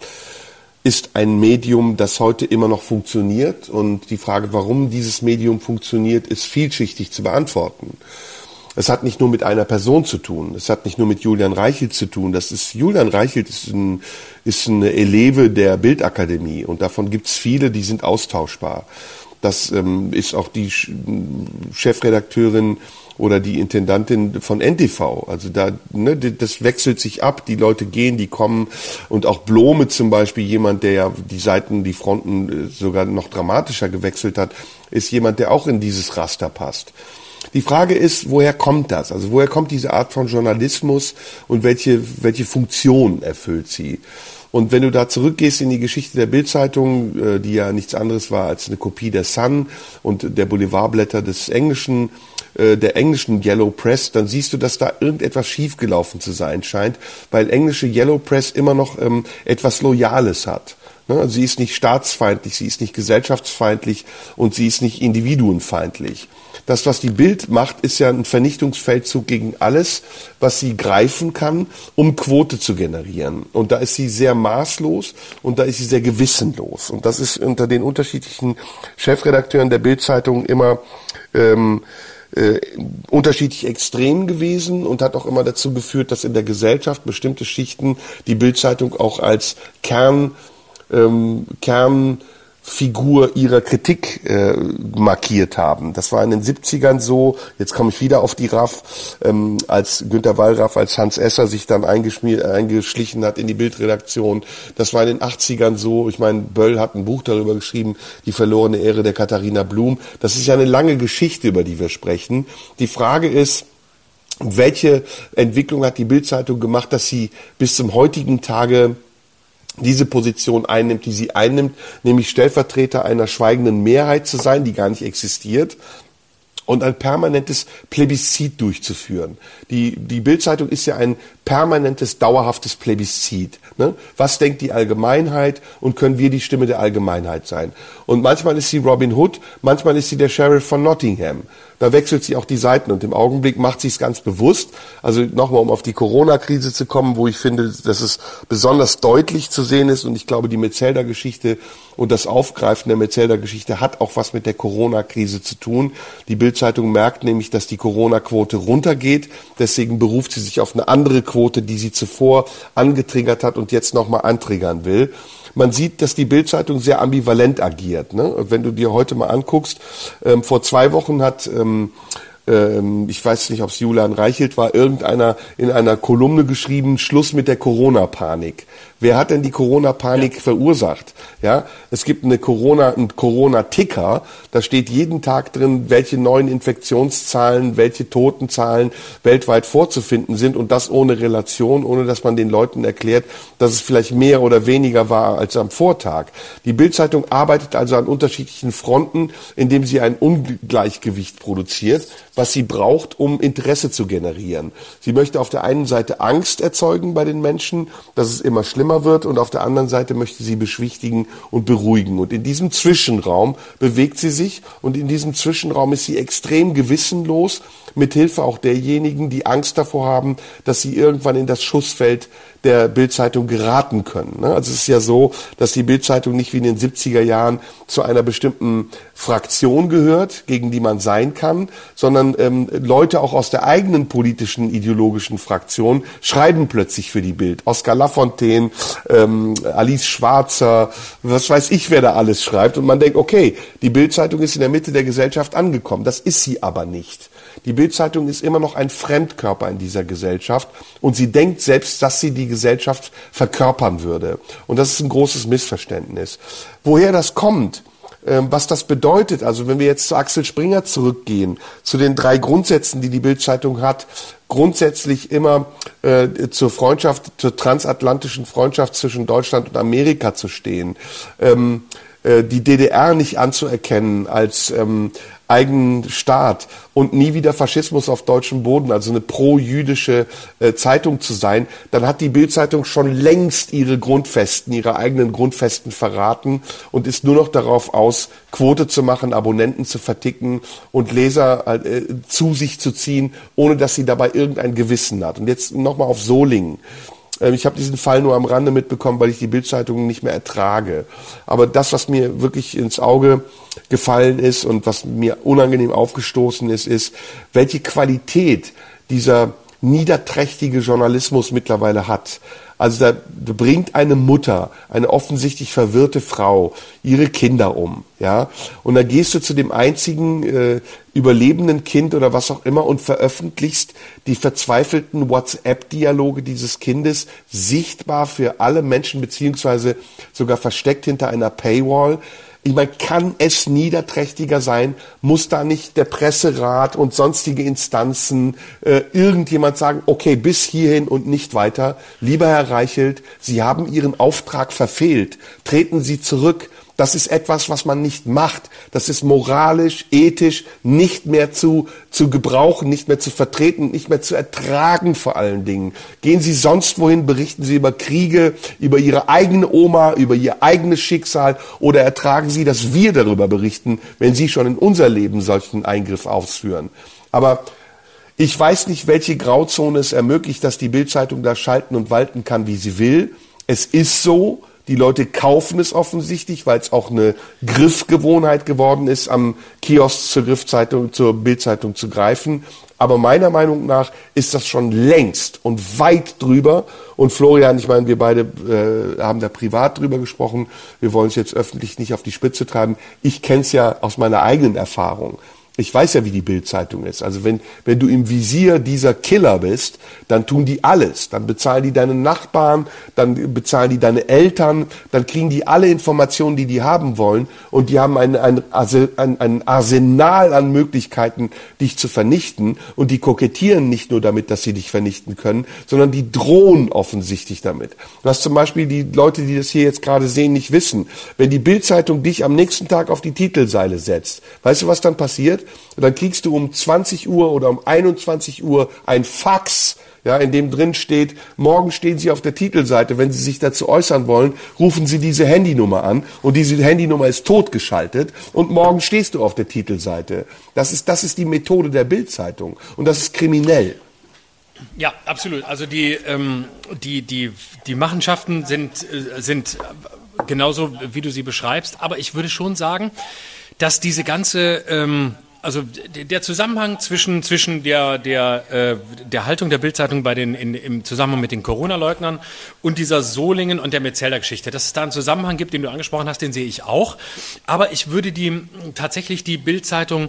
ist ein Medium, das heute immer noch funktioniert. Und die Frage, warum dieses Medium funktioniert, ist vielschichtig zu beantworten. Es hat nicht nur mit einer Person zu tun. Es hat nicht nur mit Julian Reichelt zu tun. Das ist, Julian Reichelt ist, ein, ist eine Eleve der Bildakademie. Und davon gibt es viele, die sind austauschbar. Das ähm, ist auch die Chefredakteurin oder die Intendantin von NTV. Also da, ne, das wechselt sich ab, die Leute gehen, die kommen und auch Blome zum Beispiel, jemand, der ja die Seiten, die Fronten äh, sogar noch dramatischer gewechselt hat, ist jemand, der auch in dieses Raster passt. Die Frage ist, woher kommt das? Also woher kommt diese Art von Journalismus und welche, welche Funktion erfüllt sie? Und wenn du da zurückgehst in die Geschichte der Bildzeitung, äh, die ja nichts anderes war als eine Kopie der Sun und der Boulevardblätter des Englischen, äh, der englischen Yellow Press, dann siehst du, dass da irgendetwas schiefgelaufen zu sein scheint, weil englische Yellow Press immer noch ähm, etwas Loyales hat. Ne? Also sie ist nicht staatsfeindlich, sie ist nicht gesellschaftsfeindlich und sie ist nicht individuenfeindlich. Das, was die Bild macht, ist ja ein Vernichtungsfeldzug gegen alles, was sie greifen kann, um Quote zu generieren. Und da ist sie sehr maßlos und da ist sie sehr gewissenlos. Und das ist unter den unterschiedlichen Chefredakteuren der Bildzeitung immer ähm, äh, unterschiedlich extrem gewesen und hat auch immer dazu geführt, dass in der Gesellschaft bestimmte Schichten die Bildzeitung auch als Kern ähm, Kern Figur ihrer Kritik äh, markiert haben. Das war in den 70ern so, jetzt komme ich wieder auf die Raff, ähm, als Günter Wallraff, als Hans Esser sich dann eingeschlichen hat in die Bildredaktion. Das war in den 80ern so, ich meine, Böll hat ein Buch darüber geschrieben, die verlorene Ehre der Katharina Blum. Das ist ja eine lange Geschichte, über die wir sprechen. Die Frage ist, welche Entwicklung hat die Bildzeitung gemacht, dass sie bis zum heutigen Tage diese Position einnimmt, die sie einnimmt, nämlich Stellvertreter einer schweigenden Mehrheit zu sein, die gar nicht existiert, und ein permanentes Plebiszit durchzuführen. Die, die Bildzeitung ist ja ein permanentes, dauerhaftes Plebiszit. Ne? Was denkt die Allgemeinheit und können wir die Stimme der Allgemeinheit sein? Und manchmal ist sie Robin Hood, manchmal ist sie der Sheriff von Nottingham. Da wechselt sie auch die Seiten und im Augenblick macht sie es ganz bewusst. Also nochmal, um auf die Corona-Krise zu kommen, wo ich finde, dass es besonders deutlich zu sehen ist und ich glaube, die Metzelder-Geschichte und das Aufgreifen der Metzelder-Geschichte hat auch was mit der Corona-Krise zu tun. Die Bildzeitung merkt nämlich, dass die Corona-Quote runtergeht. Deswegen beruft sie sich auf eine andere Quote, die sie zuvor angetriggert hat und jetzt nochmal antriggern will man sieht, dass die Bildzeitung sehr ambivalent agiert. Ne? Wenn du dir heute mal anguckst, ähm, vor zwei Wochen hat ähm, ähm, ich weiß nicht, ob es Julian Reichelt war, irgendeiner in einer Kolumne geschrieben, Schluss mit der Corona-Panik. Wer hat denn die Corona-Panik ja. verursacht? Ja, es gibt eine Corona, einen Corona-Ticker. Da steht jeden Tag drin, welche neuen Infektionszahlen, welche Totenzahlen weltweit vorzufinden sind und das ohne Relation, ohne dass man den Leuten erklärt, dass es vielleicht mehr oder weniger war als am Vortag. Die Bildzeitung arbeitet also an unterschiedlichen Fronten, indem sie ein Ungleichgewicht produziert, was sie braucht, um Interesse zu generieren. Sie möchte auf der einen Seite Angst erzeugen bei den Menschen, dass es immer schlimmer schlimmer wird und auf der anderen Seite möchte sie beschwichtigen und beruhigen. Und in diesem Zwischenraum bewegt sie sich und in diesem Zwischenraum ist sie extrem gewissenlos, mithilfe auch derjenigen, die Angst davor haben, dass sie irgendwann in das Schussfeld der Bildzeitung geraten können. Ne? Also es ist ja so, dass die Bildzeitung nicht wie in den 70er Jahren zu einer bestimmten Fraktion gehört, gegen die man sein kann, sondern ähm, Leute auch aus der eigenen politischen, ideologischen Fraktion schreiben plötzlich für die Bild. Oskar Lafontaine, ähm, Alice Schwarzer, was weiß ich, wer da alles schreibt. Und man denkt, okay, die Bildzeitung ist in der Mitte der Gesellschaft angekommen. Das ist sie aber nicht. Die Bildzeitung ist immer noch ein Fremdkörper in dieser Gesellschaft und sie denkt selbst, dass sie die Gesellschaft verkörpern würde. Und das ist ein großes Missverständnis. Woher das kommt, ähm, was das bedeutet, also wenn wir jetzt zu Axel Springer zurückgehen, zu den drei Grundsätzen, die die Bildzeitung hat, grundsätzlich immer äh, zur Freundschaft, zur transatlantischen Freundschaft zwischen Deutschland und Amerika zu stehen, ähm, äh, die DDR nicht anzuerkennen als ähm, eigenen Staat und nie wieder Faschismus auf deutschem Boden, also eine pro-jüdische äh, Zeitung zu sein, dann hat die Bildzeitung schon längst ihre Grundfesten, ihre eigenen Grundfesten verraten und ist nur noch darauf aus, Quote zu machen, Abonnenten zu verticken und Leser äh, zu sich zu ziehen, ohne dass sie dabei irgendein Gewissen hat. Und jetzt nochmal auf Solingen. Ähm, ich habe diesen Fall nur am Rande mitbekommen, weil ich die Bildzeitung nicht mehr ertrage. Aber das, was mir wirklich ins Auge gefallen ist und was mir unangenehm aufgestoßen ist, ist, welche Qualität dieser niederträchtige Journalismus mittlerweile hat. Also da, bringt eine Mutter, eine offensichtlich verwirrte Frau, ihre Kinder um, ja. Und da gehst du zu dem einzigen äh, überlebenden Kind oder was auch immer und veröffentlichst die verzweifelten WhatsApp-Dialoge dieses Kindes sichtbar für alle Menschen beziehungsweise sogar versteckt hinter einer Paywall. Meine, kann es niederträchtiger sein? Muss da nicht der Presserat und sonstige Instanzen äh, irgendjemand sagen, okay, bis hierhin und nicht weiter? Lieber Herr Reichelt, Sie haben Ihren Auftrag verfehlt. Treten Sie zurück. Das ist etwas, was man nicht macht. Das ist moralisch, ethisch nicht mehr zu, zu gebrauchen, nicht mehr zu vertreten, nicht mehr zu ertragen vor allen Dingen. Gehen Sie sonst wohin, berichten Sie über Kriege, über Ihre eigene Oma, über Ihr eigenes Schicksal oder ertragen Sie, dass wir darüber berichten, wenn Sie schon in unser Leben solchen Eingriff ausführen. Aber ich weiß nicht, welche Grauzone es ermöglicht, dass die Bildzeitung da schalten und walten kann, wie sie will. Es ist so, die Leute kaufen es offensichtlich, weil es auch eine Griffgewohnheit geworden ist, am Kiosk zur Griffzeitung, zur Bildzeitung zu greifen. Aber meiner Meinung nach ist das schon längst und weit drüber. Und Florian, ich meine, wir beide äh, haben da privat drüber gesprochen. Wir wollen es jetzt öffentlich nicht auf die Spitze treiben. Ich kenne es ja aus meiner eigenen Erfahrung. Ich weiß ja, wie die Bildzeitung ist. Also wenn, wenn du im Visier dieser Killer bist, dann tun die alles. Dann bezahlen die deine Nachbarn, dann bezahlen die deine Eltern, dann kriegen die alle Informationen, die die haben wollen. Und die haben ein, ein, ein Arsenal an Möglichkeiten, dich zu vernichten. Und die kokettieren nicht nur damit, dass sie dich vernichten können, sondern die drohen offensichtlich damit. Was zum Beispiel die Leute, die das hier jetzt gerade sehen, nicht wissen. Wenn die Bildzeitung dich am nächsten Tag auf die Titelseile setzt, weißt du, was dann passiert? Und dann kriegst du um 20 Uhr oder um 21 Uhr ein Fax, ja, in dem drin steht, morgen stehen Sie auf der Titelseite, wenn Sie sich dazu äußern wollen, rufen Sie diese Handynummer an und diese Handynummer ist totgeschaltet und morgen stehst du auf der Titelseite. Das ist, das ist die Methode der Bildzeitung und das ist kriminell. Ja, absolut. Also die, ähm, die, die, die Machenschaften sind, äh, sind genauso, wie du sie beschreibst, aber ich würde schon sagen, dass diese ganze ähm, also der Zusammenhang zwischen, zwischen der, der, äh, der Haltung der Bildzeitung bei den, in, im Zusammenhang mit den Corona-Leugnern und dieser Solingen und der Metzelder-Geschichte, dass es da einen Zusammenhang gibt, den du angesprochen hast, den sehe ich auch. Aber ich würde die tatsächlich die Bildzeitung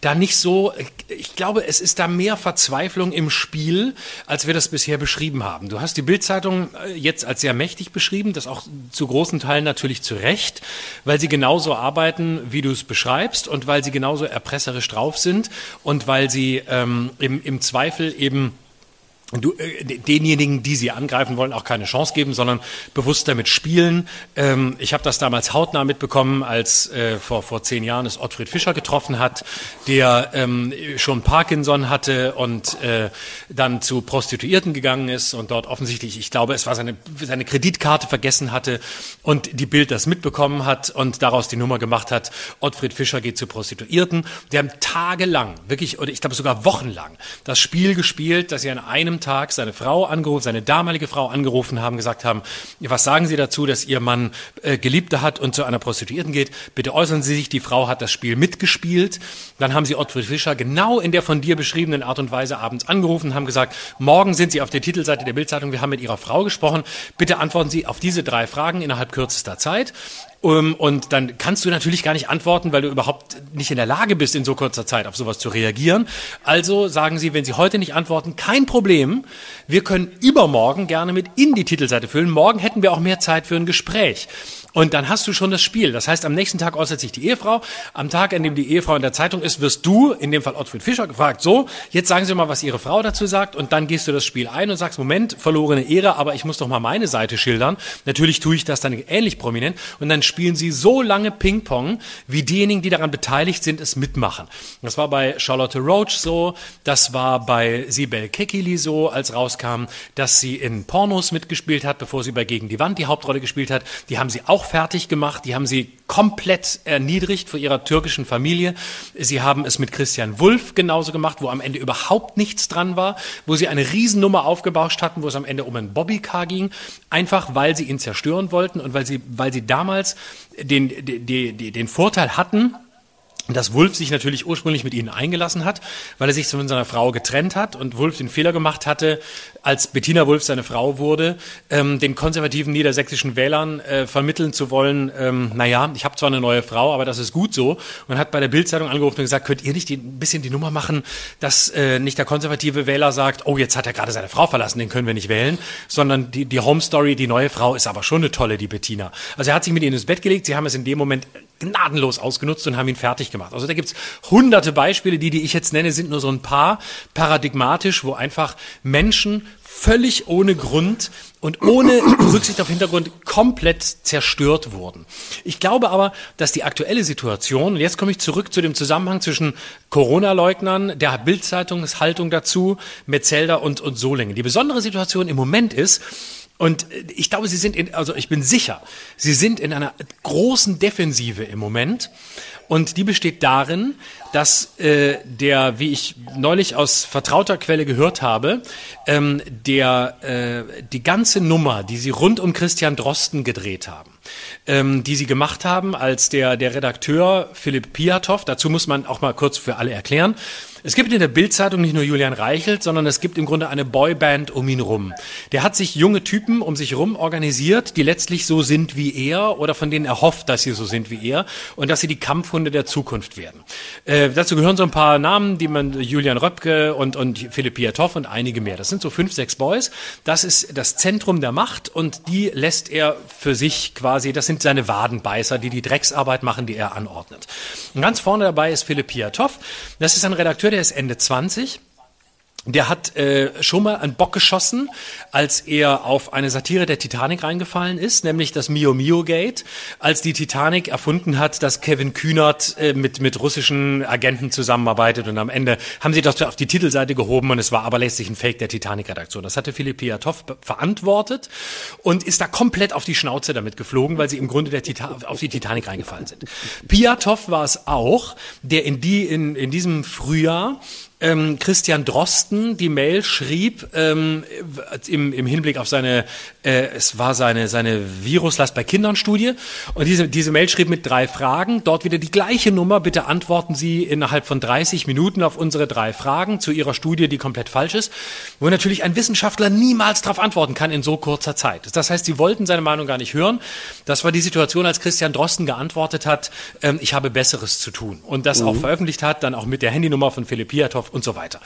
da nicht so, ich glaube, es ist da mehr Verzweiflung im Spiel, als wir das bisher beschrieben haben. Du hast die Bildzeitung äh, jetzt als sehr mächtig beschrieben, das auch zu großen Teilen natürlich zu Recht, weil sie genauso arbeiten, wie du es beschreibst und weil sie genauso erpresser reißerisch drauf sind und weil sie ähm, im, im Zweifel eben du, äh, denjenigen, die sie angreifen wollen, auch keine Chance geben, sondern bewusst damit spielen. Ähm, ich habe das damals hautnah mitbekommen, als äh, vor, vor zehn Jahren es Ottfried Fischer getroffen hat, der ähm, schon Parkinson hatte und äh, dann zu Prostituierten gegangen ist und dort offensichtlich, ich glaube, es war seine, seine Kreditkarte vergessen hatte und die Bild das mitbekommen hat und daraus die Nummer gemacht hat, Ottfried Fischer geht zu Prostituierten. Die haben tagelang, wirklich, oder ich glaube sogar wochenlang, das Spiel gespielt, dass sie an einem dem Tag seine Frau angerufen, seine damalige Frau angerufen haben, gesagt haben, was sagen Sie dazu, dass Ihr Mann äh, Geliebte hat und zu einer Prostituierten geht? Bitte äußern Sie sich. Die Frau hat das Spiel mitgespielt. Dann haben sie Ottfried Fischer genau in der von dir beschriebenen Art und Weise abends angerufen, haben gesagt, morgen sind Sie auf der Titelseite der Bildzeitung, wir haben mit Ihrer Frau gesprochen. Bitte antworten Sie auf diese drei Fragen innerhalb kürzester Zeit. Ähm, und dann kannst du natürlich gar nicht antworten, weil du überhaupt nicht in der Lage bist, in so kurzer Zeit auf sowas zu reagieren. Also sagen sie, wenn sie heute nicht antworten, kein Problem. Wir können übermorgen gerne mit in die Titelseite füllen. Morgen hätten wir auch mehr Zeit für ein Gespräch. Und dann hast du schon das Spiel. Das heißt, am nächsten Tag äußert sich die Ehefrau. Am Tag, an dem die Ehefrau in der Zeitung ist, wirst du, in dem Fall Ottfried Fischer, gefragt, so, jetzt sagen Sie mal, was Ihre Frau dazu sagt. Und dann gehst du das Spiel ein und sagst, Moment, verlorene Ehre, aber ich muss doch mal meine Seite schildern. Natürlich tue ich das dann ähnlich prominent. Und dann spielen sie so lange Ping-Pong, wie diejenigen, die daran beteiligt sind, es mitmachen. Das war bei Charlotte Roach so. Das war bei Sibel Kekili so, als rauskam, dass sie in Pornos mitgespielt hat, bevor sie bei Gegen die Wand die Hauptrolle gespielt hat. Die haben sie auch auch fertig gemacht. Die haben sie komplett erniedrigt vor ihrer türkischen Familie. Sie haben es mit Christian Wulff genauso gemacht, wo am Ende überhaupt nichts dran war, wo sie eine Riesennummer aufgebauscht hatten, wo es am Ende um einen Bobbycar ging, einfach weil sie ihn zerstören wollten und weil sie, weil sie damals den, den, den, den Vorteil hatten, dass Wulff sich natürlich ursprünglich mit ihnen eingelassen hat, weil er sich von seiner Frau getrennt hat und Wulff den Fehler gemacht hatte, als Bettina Wulff seine Frau wurde, ähm, den konservativen niedersächsischen Wählern äh, vermitteln zu wollen, ähm, naja, ich habe zwar eine neue Frau, aber das ist gut so. Und hat bei der Bildzeitung angerufen und gesagt, könnt ihr nicht die, ein bisschen die Nummer machen, dass äh, nicht der konservative Wähler sagt, oh, jetzt hat er gerade seine Frau verlassen, den können wir nicht wählen, sondern die, die Home Story, die neue Frau ist aber schon eine tolle, die Bettina. Also er hat sich mit ihnen ins Bett gelegt, sie haben es in dem Moment gnadenlos ausgenutzt und haben ihn fertig gemacht. Also da gibt's hunderte Beispiele, die, die ich jetzt nenne, sind nur so ein paar paradigmatisch, wo einfach Menschen völlig ohne Grund und ohne Rücksicht auf Hintergrund komplett zerstört wurden. Ich glaube aber, dass die aktuelle Situation, und jetzt komme ich zurück zu dem Zusammenhang zwischen Corona-Leugnern, der Bildzeitungshaltung dazu, Metzelder und, und Solingen. Die besondere Situation im Moment ist, und ich glaube, sie sind in, also ich bin sicher, sie sind in einer großen Defensive im Moment. Und die besteht darin, dass äh, der, wie ich neulich aus vertrauter Quelle gehört habe, ähm, der äh, die ganze Nummer, die sie rund um Christian Drosten gedreht haben, ähm, die sie gemacht haben, als der der Redakteur Philipp Piatow, dazu muss man auch mal kurz für alle erklären, es gibt in der Bildzeitung nicht nur Julian Reichelt, sondern es gibt im Grunde eine Boyband um ihn rum. Der hat sich junge Typen um sich rum organisiert, die letztlich so sind wie er oder von denen er hofft, dass sie so sind wie er und dass sie die Kampfhunde der Zukunft werden. Äh, dazu gehören so ein paar Namen, die man Julian Röpke und, und Philipp Piatow und einige mehr. Das sind so fünf, sechs Boys. Das ist das Zentrum der Macht und die lässt er für sich quasi, das sind seine Wadenbeißer, die die Drecksarbeit machen, die er anordnet. Und ganz vorne dabei ist Philipp Piatow. Das ist ein Redakteur, der ist Ende 20 der hat äh, schon mal einen Bock geschossen, als er auf eine Satire der Titanic reingefallen ist, nämlich das Mio Mio Gate, als die Titanic erfunden hat, dass Kevin Kühnert äh, mit mit russischen Agenten zusammenarbeitet und am Ende haben sie das auf die Titelseite gehoben und es war aber letztlich ein Fake der Titanic-Redaktion. Das hatte Philipp Piatow verantwortet und ist da komplett auf die Schnauze damit geflogen, weil sie im Grunde der Tita auf die Titanic reingefallen sind. Piatow war es auch, der in die in in diesem Frühjahr ähm, Christian Drosten die Mail schrieb ähm, im, im Hinblick auf seine, äh, es war seine, seine Viruslast bei Kindern Studie und diese, diese Mail schrieb mit drei Fragen, dort wieder die gleiche Nummer, bitte antworten Sie innerhalb von 30 Minuten auf unsere drei Fragen zu Ihrer Studie, die komplett falsch ist, wo natürlich ein Wissenschaftler niemals darauf antworten kann in so kurzer Zeit. Das heißt, Sie wollten seine Meinung gar nicht hören. Das war die Situation, als Christian Drosten geantwortet hat, ähm, ich habe Besseres zu tun und das mhm. auch veröffentlicht hat, dann auch mit der Handynummer von Philipp Piatow und so weiter.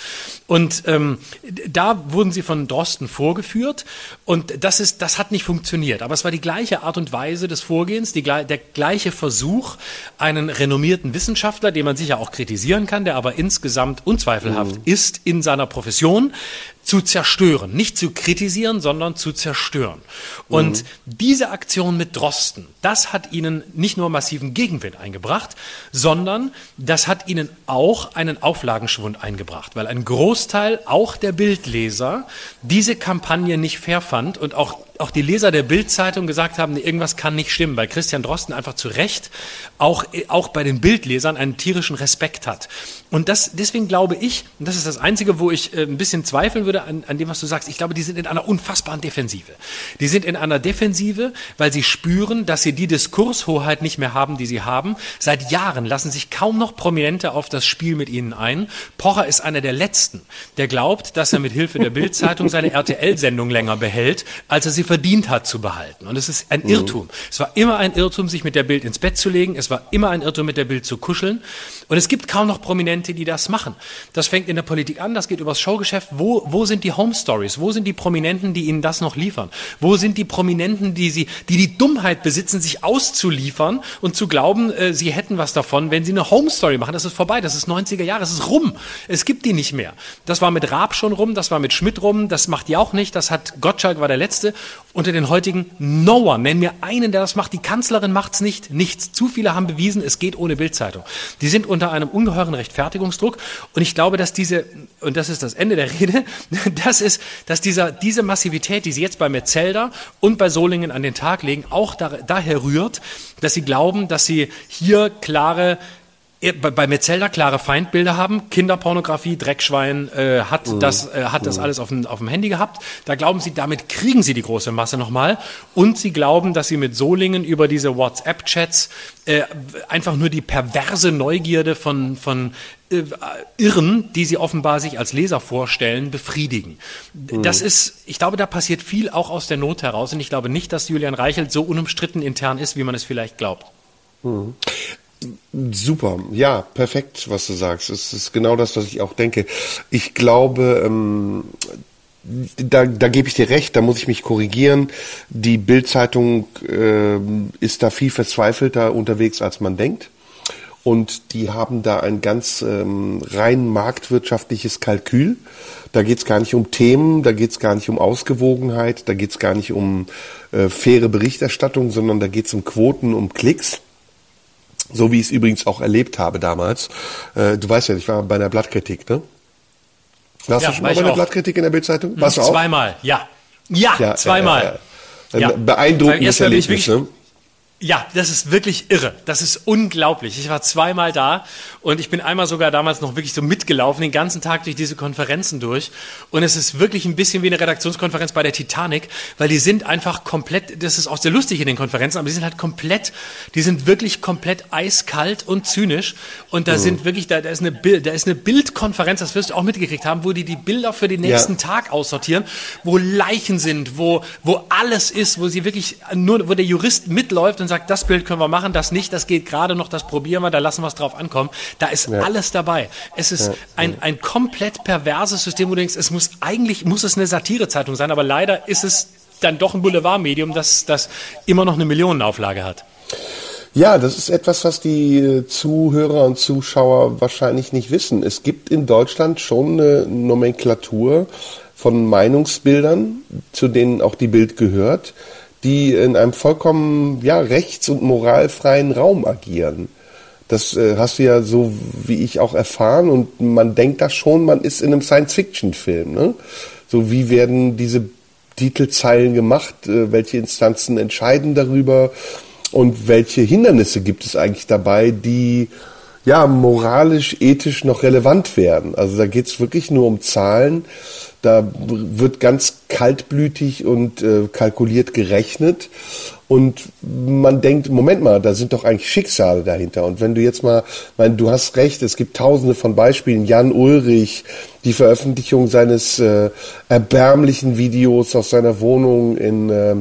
Und ähm, da wurden sie von Drosten vorgeführt und das ist, das hat nicht funktioniert. Aber es war die gleiche Art und Weise des Vorgehens, die, der gleiche Versuch, einen renommierten Wissenschaftler, den man sicher auch kritisieren kann, der aber insgesamt unzweifelhaft mhm. ist in seiner Profession, zu zerstören. Nicht zu kritisieren, sondern zu zerstören. Und mhm. diese Aktion mit Drosten, das hat ihnen nicht nur massiven Gegenwind eingebracht, sondern das hat ihnen auch einen Auflagenschwund eingebracht, weil ein Großteil auch der Bildleser diese Kampagne nicht fair fand und auch auch die Leser der Bild-Zeitung gesagt haben, irgendwas kann nicht stimmen, weil Christian Drosten einfach zu Recht auch, auch bei den Bildlesern einen tierischen Respekt hat. Und das, deswegen glaube ich, und das ist das Einzige, wo ich äh, ein bisschen zweifeln würde an, an dem, was du sagst, ich glaube, die sind in einer unfassbaren Defensive. Die sind in einer Defensive, weil sie spüren, dass sie die Diskurshoheit nicht mehr haben, die sie haben. Seit Jahren lassen sich kaum noch Prominente auf das Spiel mit ihnen ein. Pocher ist einer der Letzten, der glaubt, dass er mit Hilfe der Bildzeitung seine RTL-Sendung länger behält, als er sie verdient hat zu behalten. Und es ist ein mhm. Irrtum. Es war immer ein Irrtum, sich mit der Bild ins Bett zu legen. Es war immer ein Irrtum, mit der Bild zu kuscheln. Und es gibt kaum noch Prominente, die das machen. Das fängt in der Politik an, das geht übers Showgeschäft. Wo, wo sind die Home Stories? Wo sind die Prominenten, die ihnen das noch liefern? Wo sind die Prominenten, die sie, die die Dummheit besitzen, sich auszuliefern und zu glauben, äh, sie hätten was davon, wenn sie eine Home Story machen? Das ist vorbei. Das ist 90er Jahre. Das ist rum. Es gibt die nicht mehr. Das war mit Raab schon rum. Das war mit Schmidt rum. Das macht die auch nicht. Das hat Gottschalk war der letzte. Unter den heutigen no one. Nenn mir einen, der das macht. Die Kanzlerin macht's nicht. Nichts. Zu viele haben bewiesen, es geht ohne Bildzeitung. Die sind unter einem ungeheuren Rechtfertigungsdruck. Und ich glaube, dass diese, und das ist das Ende der Rede, das ist, dass dieser, diese Massivität, die sie jetzt bei Metzelder und bei Solingen an den Tag legen, auch da, daher rührt, dass sie glauben, dass sie hier klare bei Metzelder klare Feindbilder haben. Kinderpornografie, Dreckschwein äh, hat mhm. das äh, hat das mhm. alles auf dem, auf dem Handy gehabt. Da glauben sie, damit kriegen sie die große Masse nochmal. Und sie glauben, dass sie mit Solingen über diese WhatsApp-Chats äh, einfach nur die perverse Neugierde von von äh, Irren, die sie offenbar sich als Leser vorstellen, befriedigen. Mhm. Das ist, ich glaube, da passiert viel auch aus der Not heraus. Und ich glaube nicht, dass Julian Reichelt so unumstritten intern ist, wie man es vielleicht glaubt. Super, ja, perfekt, was du sagst. Es ist genau das, was ich auch denke. Ich glaube, ähm, da, da gebe ich dir recht, da muss ich mich korrigieren. Die Bildzeitung äh, ist da viel verzweifelter unterwegs, als man denkt. Und die haben da ein ganz ähm, rein marktwirtschaftliches Kalkül. Da geht es gar nicht um Themen, da geht es gar nicht um Ausgewogenheit, da geht es gar nicht um äh, faire Berichterstattung, sondern da geht es um Quoten, um Klicks. So wie ich es übrigens auch erlebt habe damals. Äh, du weißt ja, ich war bei einer Blattkritik, ne? Warst ja, du schon mal bei einer Blattkritik in der Bildzeitung? Warst du auch? Zweimal, ja. Ja, ja zweimal. Ja, ja. Beeindruckendes Erlebnis, ne? Ja, das ist wirklich irre. Das ist unglaublich. Ich war zweimal da und ich bin einmal sogar damals noch wirklich so mitgelaufen, den ganzen Tag durch diese Konferenzen durch. Und es ist wirklich ein bisschen wie eine Redaktionskonferenz bei der Titanic, weil die sind einfach komplett, das ist auch sehr lustig in den Konferenzen, aber die sind halt komplett, die sind wirklich komplett eiskalt und zynisch. Und da mhm. sind wirklich, da, da ist eine Bild, da ist eine Bildkonferenz, das wirst du auch mitgekriegt haben, wo die die Bilder für den nächsten ja. Tag aussortieren, wo Leichen sind, wo, wo alles ist, wo sie wirklich nur, wo der Jurist mitläuft und sagt, das Bild können wir machen, das nicht, das geht gerade noch, das probieren wir, da lassen wir es drauf ankommen. Da ist ja. alles dabei. Es ist ja. ein, ein komplett perverses System, wo du denkst, es muss eigentlich, muss es eine Satirezeitung sein, aber leider ist es dann doch ein Boulevardmedium, das, das immer noch eine Millionenauflage hat. Ja, das ist etwas, was die äh, Zuhörer und Zuschauer wahrscheinlich nicht wissen. Es gibt in Deutschland schon eine Nomenklatur von Meinungsbildern, zu denen auch die Bild gehört die in einem vollkommen ja, rechts- und moralfreien Raum agieren. Das äh, hast du ja so wie ich auch erfahren und man denkt da schon, man ist in einem Science-Fiction-Film. Ne? So wie werden diese Titelzeilen gemacht, äh, welche Instanzen entscheiden darüber und welche Hindernisse gibt es eigentlich dabei, die ja moralisch, ethisch noch relevant werden. Also da geht es wirklich nur um Zahlen da wird ganz kaltblütig und äh, kalkuliert gerechnet. Und man denkt, Moment mal, da sind doch eigentlich Schicksale dahinter. Und wenn du jetzt mal, mein, du hast recht, es gibt tausende von Beispielen. Jan Ulrich, die Veröffentlichung seines äh, erbärmlichen Videos aus seiner Wohnung in, äh,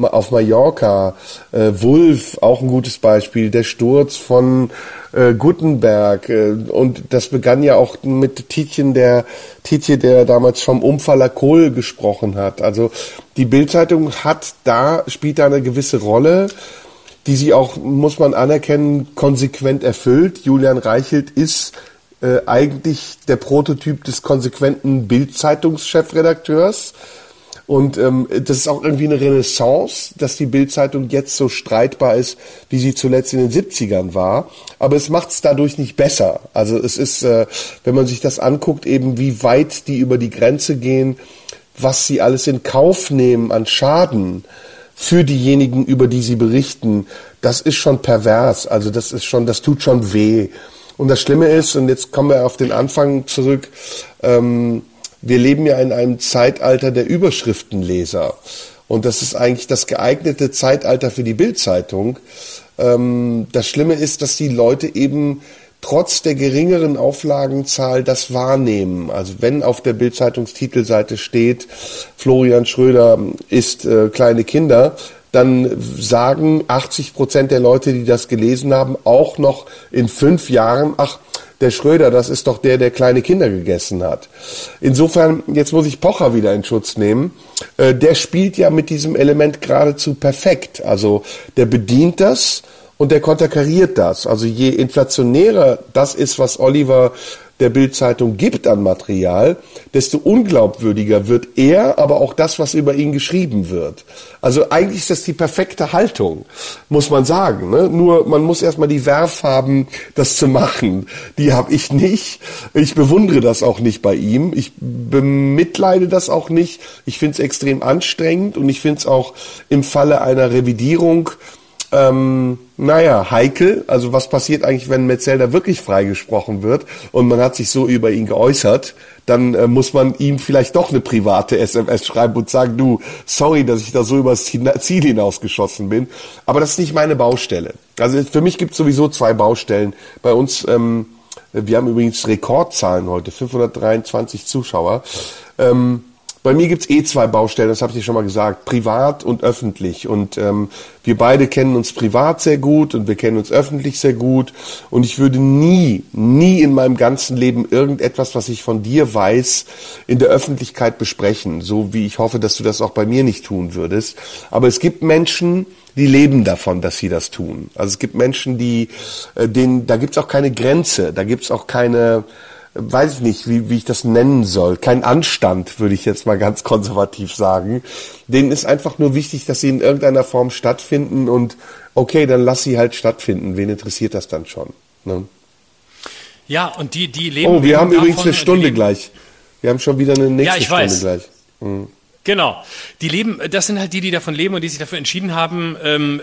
auf Mallorca. Äh, Wulf, auch ein gutes Beispiel. Der Sturz von äh, Gutenberg. Äh, und das begann ja auch mit Tietjen, der Tietje, der damals vom Umfaller Kohl gesprochen hat. Also die Bildzeitung hat da, spielt da eine gewisse Rolle die sie auch, muss man anerkennen, konsequent erfüllt. Julian Reichelt ist äh, eigentlich der Prototyp des konsequenten Bild-Zeitungschefredakteurs. Und ähm, das ist auch irgendwie eine Renaissance, dass die Bildzeitung jetzt so streitbar ist, wie sie zuletzt in den 70ern war. Aber es macht es dadurch nicht besser. Also es ist, äh, wenn man sich das anguckt, eben wie weit die über die Grenze gehen, was sie alles in Kauf nehmen an Schaden für diejenigen, über die sie berichten, das ist schon pervers. Also das ist schon, das tut schon weh. Und das Schlimme ist, und jetzt kommen wir auf den Anfang zurück, ähm, wir leben ja in einem Zeitalter der Überschriftenleser. Und das ist eigentlich das geeignete Zeitalter für die Bildzeitung. Ähm, das Schlimme ist, dass die Leute eben trotz der geringeren Auflagenzahl das wahrnehmen. Also wenn auf der Bildzeitungstitelseite steht, Florian Schröder isst äh, kleine Kinder, dann sagen 80 Prozent der Leute, die das gelesen haben, auch noch in fünf Jahren, ach, der Schröder, das ist doch der, der kleine Kinder gegessen hat. Insofern, jetzt muss ich Pocher wieder in Schutz nehmen. Äh, der spielt ja mit diesem Element geradezu perfekt. Also der bedient das und der konterkariert das. Also je inflationärer das ist, was Oliver der Bildzeitung gibt an Material, desto unglaubwürdiger wird er, aber auch das, was über ihn geschrieben wird. Also eigentlich ist das die perfekte Haltung, muss man sagen. Ne? Nur man muss erstmal die Werf haben, das zu machen. Die habe ich nicht. Ich bewundere das auch nicht bei ihm. Ich bemitleide das auch nicht. Ich finde es extrem anstrengend und ich finde es auch im Falle einer Revidierung ähm, naja, heikel. Also was passiert eigentlich, wenn Metzelder wirklich freigesprochen wird und man hat sich so über ihn geäußert, dann äh, muss man ihm vielleicht doch eine private SMS schreiben und sagen, du, sorry, dass ich da so übers Ziel hinausgeschossen bin. Aber das ist nicht meine Baustelle. Also für mich gibt es sowieso zwei Baustellen. Bei uns, ähm, wir haben übrigens Rekordzahlen heute, 523 Zuschauer. Ähm, bei mir gibt's eh zwei Baustellen, das habe ich dir schon mal gesagt, privat und öffentlich. Und ähm, wir beide kennen uns privat sehr gut und wir kennen uns öffentlich sehr gut. Und ich würde nie, nie in meinem ganzen Leben irgendetwas, was ich von dir weiß, in der Öffentlichkeit besprechen. So wie ich hoffe, dass du das auch bei mir nicht tun würdest. Aber es gibt Menschen, die leben davon, dass sie das tun. Also es gibt Menschen, die, äh, denen, da gibt's auch keine Grenze, da gibt's auch keine weiß ich nicht, wie, wie ich das nennen soll, kein Anstand, würde ich jetzt mal ganz konservativ sagen. Denen ist einfach nur wichtig, dass sie in irgendeiner Form stattfinden und okay, dann lass sie halt stattfinden. Wen interessiert das dann schon? Ne? Ja, und die, die leben. Oh, wir haben übrigens eine Stunde gleich. Wir haben schon wieder eine nächste ja, ich Stunde weiß. gleich. Hm. Genau. Die leben, das sind halt die, die davon leben und die sich dafür entschieden haben, ähm,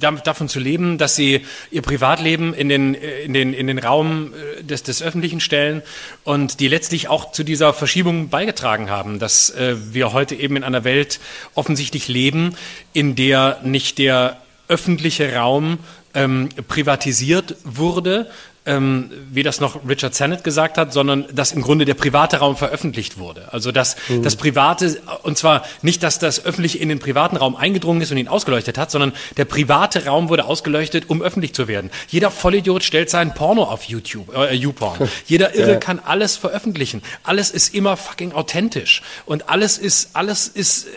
davon zu leben, dass sie ihr Privatleben in den, in den, in den Raum äh, des, des Öffentlichen stellen und die letztlich auch zu dieser Verschiebung beigetragen haben, dass äh, wir heute eben in einer Welt offensichtlich leben, in der nicht der öffentliche Raum ähm, privatisiert wurde, ähm, wie das noch Richard Sennett gesagt hat, sondern dass im Grunde der private Raum veröffentlicht wurde. Also dass mhm. das Private, und zwar nicht, dass das Öffentliche in den privaten Raum eingedrungen ist und ihn ausgeleuchtet hat, sondern der private Raum wurde ausgeleuchtet, um öffentlich zu werden. Jeder Vollidiot stellt seinen Porno auf YouTube, äh, YouPorn. Jeder Irre ja. kann alles veröffentlichen. Alles ist immer fucking authentisch. Und alles ist, alles ist äh,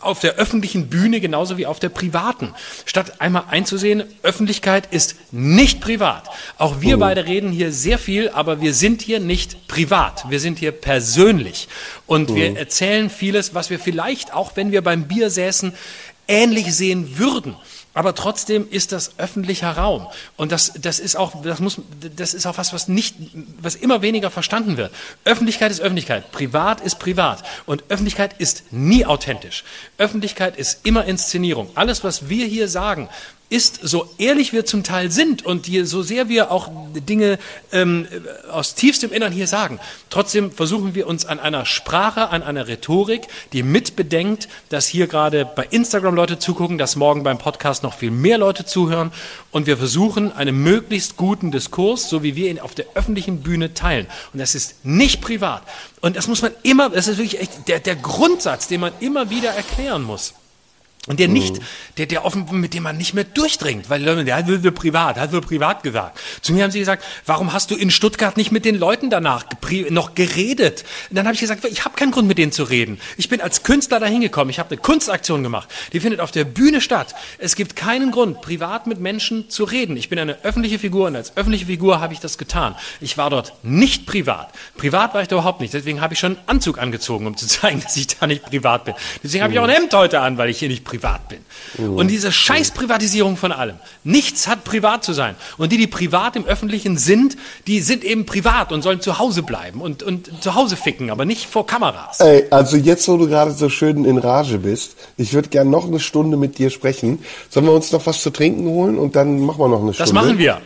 auf der öffentlichen Bühne genauso wie auf der privaten. Statt einmal einzusehen, Öffentlichkeit ist nicht privat. Auch wir beide reden hier sehr viel, aber wir sind hier nicht privat. Wir sind hier persönlich. Und mhm. wir erzählen vieles, was wir vielleicht auch, wenn wir beim Bier säßen, ähnlich sehen würden. Aber trotzdem ist das öffentlicher Raum. Und das, das ist auch, das muss, das ist auch was, was nicht, was immer weniger verstanden wird. Öffentlichkeit ist Öffentlichkeit. Privat ist privat. Und Öffentlichkeit ist nie authentisch. Öffentlichkeit ist immer Inszenierung. Alles, was wir hier sagen, ist, so ehrlich wir zum Teil sind und die, so sehr wir auch Dinge ähm, aus tiefstem Innern hier sagen, trotzdem versuchen wir uns an einer Sprache, an einer Rhetorik, die mitbedenkt, dass hier gerade bei Instagram Leute zugucken, dass morgen beim Podcast noch viel mehr Leute zuhören und wir versuchen einen möglichst guten Diskurs, so wie wir ihn auf der öffentlichen Bühne teilen. Und das ist nicht privat. Und das muss man immer, das ist wirklich echt der, der Grundsatz, den man immer wieder erklären muss. Und der nicht, mhm. der, der offen, mit dem man nicht mehr durchdringt, weil der hat wohl privat, hat wohl privat gesagt. Zu mir haben sie gesagt, warum hast du in Stuttgart nicht mit den Leuten danach noch geredet? Und dann habe ich gesagt, ich habe keinen Grund mit denen zu reden. Ich bin als Künstler da hingekommen, ich habe eine Kunstaktion gemacht, die findet auf der Bühne statt. Es gibt keinen Grund, privat mit Menschen zu reden. Ich bin eine öffentliche Figur und als öffentliche Figur habe ich das getan. Ich war dort nicht privat. Privat war ich da überhaupt nicht. Deswegen habe ich schon einen Anzug angezogen, um zu zeigen, dass ich da nicht privat bin. Deswegen habe ich auch ein Hemd heute an, weil ich hier nicht privat bin. Und diese Scheißprivatisierung von allem. Nichts hat privat zu sein. Und die, die privat im Öffentlichen sind, die sind eben privat und sollen zu Hause bleiben und, und zu Hause ficken, aber nicht vor Kameras. Ey, also jetzt, wo du gerade so schön in Rage bist, ich würde gern noch eine Stunde mit dir sprechen. Sollen wir uns noch was zu trinken holen und dann machen wir noch eine Stunde? Das machen wir.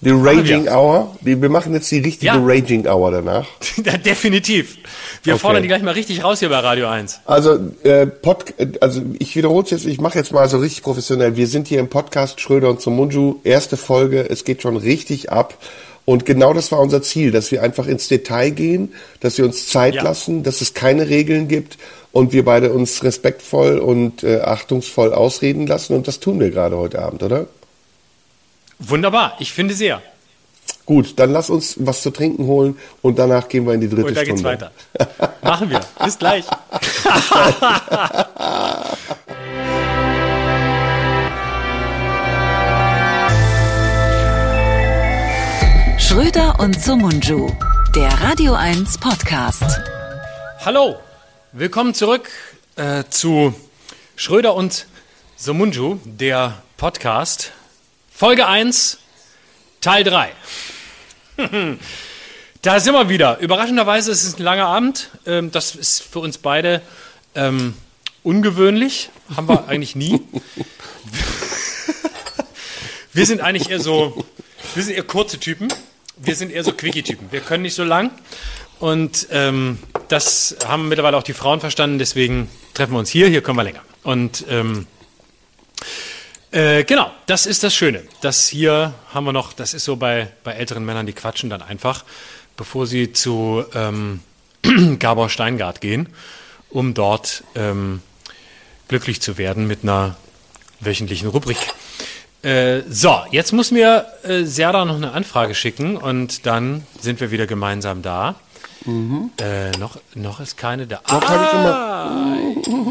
Die Raging wir. Hour. Die, wir machen jetzt die richtige Ja. Raging Hour danach. Ja, definitiv. Wir Okay. fordern die gleich mal richtig raus hier bei Radio 1. Also, äh, Pod, äh, also ich wiederhole es jetzt, ich mache jetzt mal so richtig professionell. Wir sind hier im Podcast Schröder und Zumunju, erste Folge, es geht schon richtig ab. Und genau das war unser Ziel, dass wir einfach ins Detail gehen, dass wir uns Zeit Ja. lassen, dass es keine Regeln gibt und wir beide uns respektvoll und äh, achtungsvoll ausreden lassen. Und das tun wir gerade heute Abend, oder? Wunderbar, ich finde sehr. Gut, dann lass uns was zu trinken holen und danach gehen wir in die dritte Und da Stunde. geht's weiter. Machen wir. Bis gleich. Schröder und Sumunju, der Radio 1 Podcast. Hallo, willkommen zurück äh, zu Schröder und Somunju, der Podcast. Folge 1, Teil 3. da sind wir wieder. Überraschenderweise ist es ein langer Abend. Ähm, das ist für uns beide ähm, ungewöhnlich. Haben wir eigentlich nie. wir sind eigentlich eher so, wir sind eher kurze Typen. Wir sind eher so Quickie-Typen. Wir können nicht so lang. Und ähm, das haben mittlerweile auch die Frauen verstanden. Deswegen treffen wir uns hier. Hier können wir länger. Und ähm, äh, genau, das ist das Schöne. Das hier haben wir noch, das ist so bei, bei älteren Männern, die quatschen dann einfach, bevor sie zu ähm, Gabor Steingart gehen, um dort ähm, glücklich zu werden mit einer wöchentlichen Rubrik. Äh, so, jetzt muss mir äh, Serda noch eine Anfrage schicken und dann sind wir wieder gemeinsam da. Äh, noch, noch ist keine da. Noch hab ich Ah,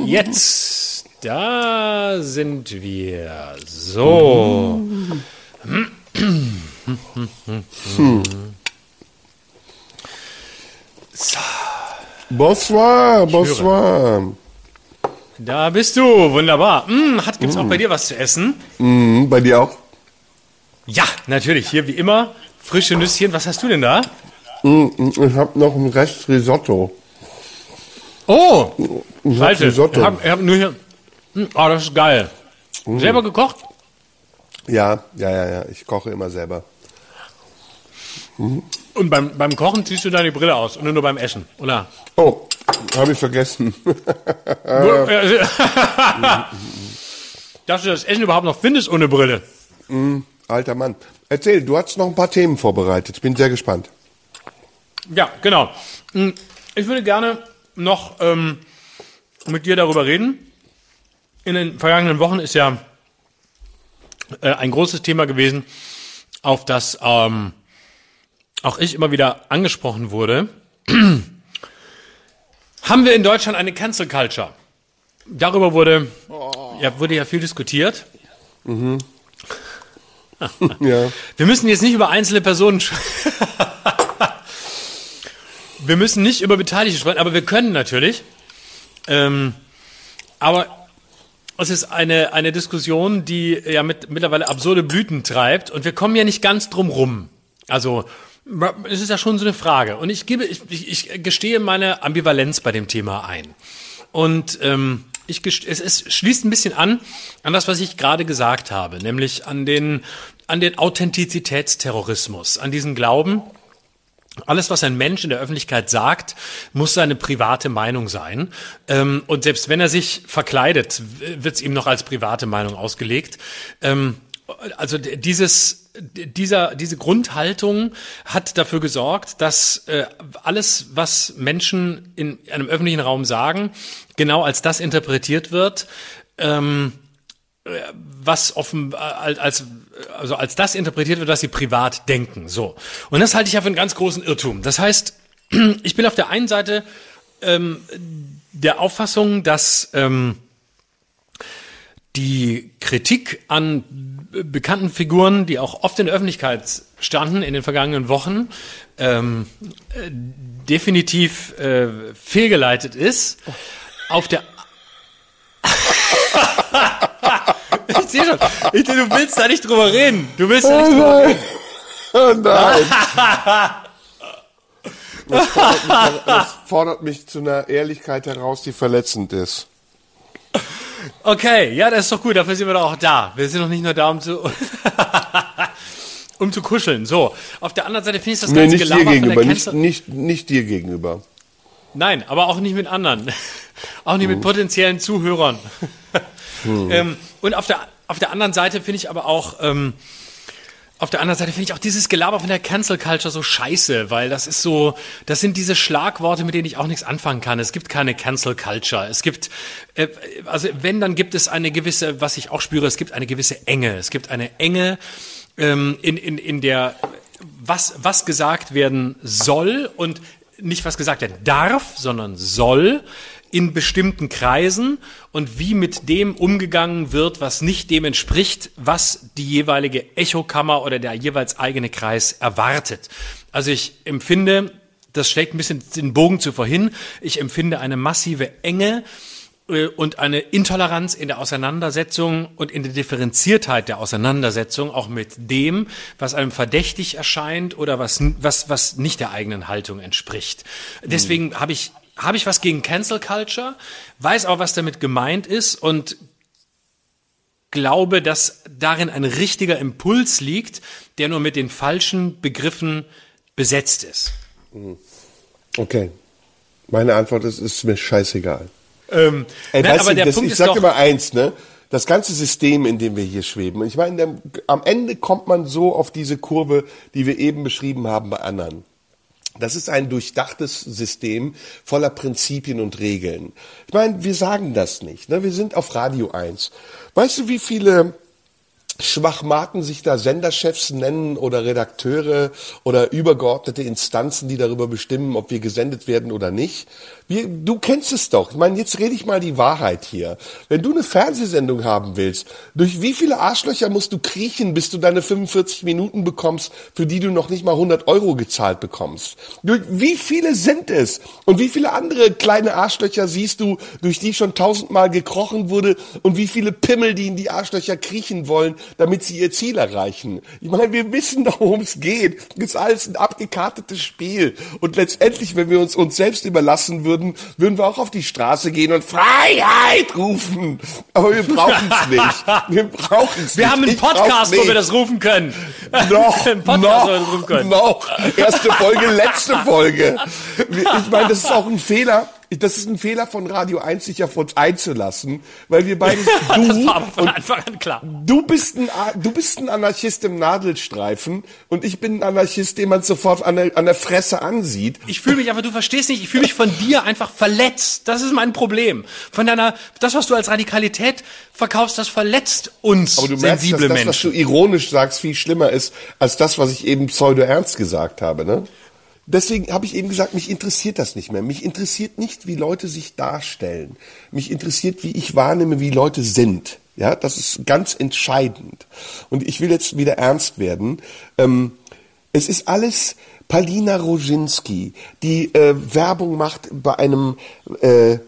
jetzt, da sind wir. So. Bonsoir, bonsoir. Da bist du, wunderbar. Hm, hat, gibt's auch bei dir was zu essen? Mhm, bei dir auch? Ja, natürlich. Hier wie immer frische Nüsschen. Was hast du denn da? Ich habe noch einen Rest Risotto. Oh, Ich. Ich Risotto. ich hab nur hier. Oh, das ist geil. Selber gekocht? Ja, ja, ja, ja. Ich koche immer selber. Und beim, beim Kochen ziehst du deine Brille aus und nur beim Essen, oder? Oh, habe ich vergessen. Dass du das Essen überhaupt noch findest ohne Brille. Alter Mann. Erzähl, du hast noch ein paar Themen vorbereitet. Bin sehr gespannt. Ja, genau. Hm, Ich würde gerne noch ähm, mit dir darüber reden. In den vergangenen Wochen ist ja äh, ein großes Thema gewesen, auf das ähm, auch ich immer wieder angesprochen wurde. Haben wir in Deutschland eine Cancel Culture? Darüber wurde, ja, wurde ja viel diskutiert. Ja. Wir müssen jetzt nicht über einzelne Personen Wir müssen nicht über Beteiligte sprechen, aber wir können natürlich. Ähm, aber es ist eine, eine Diskussion, die ja mit, mittlerweile absurde Blüten treibt und wir kommen ja nicht ganz drum rum. Also, es ist ja schon so eine Frage. Und ich gebe, ich, ich, gestehe meine Ambivalenz bei dem Thema ein. Und ähm, ich es, es schließt ein bisschen an an das, was ich gerade gesagt habe, nämlich an den an den Authentizitätsterrorismus, an diesen Glauben, alles, was ein Mensch in der Öffentlichkeit sagt, muss seine private Meinung sein. Ähm, und selbst wenn er sich verkleidet, wird es ihm noch als private Meinung ausgelegt. Ähm, also dieses, dieser, diese Grundhaltung hat dafür gesorgt, dass äh, alles, was Menschen in einem öffentlichen Raum sagen, genau als das interpretiert wird, ähm, was offen äh, als als- also als das interpretiert wird, was sie privat denken. So und das halte ich ja für einen ganz großen Irrtum. Das heißt, ich bin auf der einen Seite ähm, der Auffassung, dass ähm, die Kritik an bekannten Figuren, die auch oft in der Öffentlichkeit standen in den vergangenen Wochen, ähm, äh, definitiv äh, fehlgeleitet ist. Auf der ich sehe schon. Ich, du willst da nicht drüber reden. Du willst da nicht Oh drüber nein. reden. Oh nein. Das fordert, mich, das fordert mich zu einer Ehrlichkeit heraus, die verletzend ist. Okay, ja, das ist doch gut. Dafür sind wir doch auch da. Wir sind doch nicht nur da, um zu, um zu kuscheln. So, auf der anderen Seite finde ich das Nee, ganze nicht dir Gelaber der gegenüber, nicht, nicht, nicht dir gegenüber. Nein, aber auch nicht mit anderen. auch nicht mit potenziellen Zuhörern. Ähm, und auf der, auf der anderen Seite finde ich aber auch... Ähm, auf der anderen Seite finde ich auch dieses Gelaber von der Cancel Culture so scheiße, weil das ist so, das sind diese Schlagworte, mit denen ich auch nichts anfangen kann. Es gibt keine Cancel Culture. Es gibt, äh, also wenn, dann gibt es eine gewisse, was ich auch spüre, es gibt eine gewisse Enge. Es gibt eine Enge ähm, in, in, in der, was, was gesagt werden soll und nicht was gesagt werden darf, sondern soll in bestimmten Kreisen und wie mit dem umgegangen wird, was nicht dem entspricht, was die jeweilige Echokammer oder der jeweils eigene Kreis erwartet. Also ich empfinde, das schlägt ein bisschen den Bogen zu vorhin, ich empfinde eine massive Enge äh, und eine Intoleranz in der Auseinandersetzung und in der Differenziertheit der Auseinandersetzung auch mit dem, was einem verdächtig erscheint oder was, was, was nicht der eigenen Haltung entspricht. Deswegen habe ich habe ich was gegen Cancel Culture, weiß auch, was damit gemeint ist und glaube, dass darin ein richtiger Impuls liegt, der nur mit den falschen Begriffen besetzt ist. Okay. Meine Antwort ist, ist mir scheißegal. Ähm, Ey, nein, aber du, der das, Punkt ich ist sag doch, immer eins, ne? Das ganze System, in dem wir hier schweben. Ich meine, am Ende kommt man so auf diese Kurve, die wir eben beschrieben haben bei anderen. Das ist ein durchdachtes System voller Prinzipien und Regeln. Ich meine, wir sagen das nicht. Ne? Wir sind auf Radio 1. Weißt du, wie viele Schwachmaten sich da Senderchefs nennen oder Redakteure oder übergeordnete Instanzen, die darüber bestimmen, ob wir gesendet werden oder nicht. Wir, du kennst es doch. Ich meine, jetzt rede ich mal die Wahrheit hier. Wenn du eine Fernsehsendung haben willst, durch wie viele Arschlöcher musst du kriechen, bis du deine 45 Minuten bekommst, für die du noch nicht mal 100 Euro gezahlt bekommst? Durch wie viele sind es? Und wie viele andere kleine Arschlöcher siehst du, durch die schon tausendmal gekrochen wurde? Und wie viele Pimmel, die in die Arschlöcher kriechen wollen, damit sie ihr Ziel erreichen? Ich meine, wir wissen doch, worum es geht. Das ist alles ein abgekartetes Spiel. Und letztendlich, wenn wir uns uns selbst überlassen würden, würden wir auch auf die Straße gehen und Freiheit rufen. Aber wir brauchen es nicht. Wir brauchen es nicht. wir haben einen Podcast, wo wir das rufen können. Noch, Podcast, noch, können. noch. Erste Folge, letzte Folge. Ich meine, das ist auch ein Fehler. Das ist ein Fehler von Radio 1, sich auf uns einzulassen, weil wir beide, Das du war aber von und Anfang an klar. Du bist ein, du bist ein Anarchist im Nadelstreifen und ich bin ein Anarchist, den man sofort an der, an der Fresse ansieht. Ich fühle mich, aber du verstehst nicht, ich fühle mich von dir einfach verletzt. Das ist mein Problem. Von deiner, das, was du als Radikalität verkaufst, das verletzt uns Aber du merkst, dass sensible das, was Menschen. du ironisch sagst, viel schlimmer ist als das, was ich eben pseudo-ernst gesagt habe. Ne? Deswegen habe ich eben gesagt, mich interessiert das nicht mehr. Mich interessiert nicht, wie Leute sich darstellen. Mich interessiert, wie ich wahrnehme, wie Leute sind. Ja, das ist ganz entscheidend. Und ich will jetzt wieder ernst werden. Ähm, es ist alles Palina Roginski, die äh, Werbung macht bei einem äh,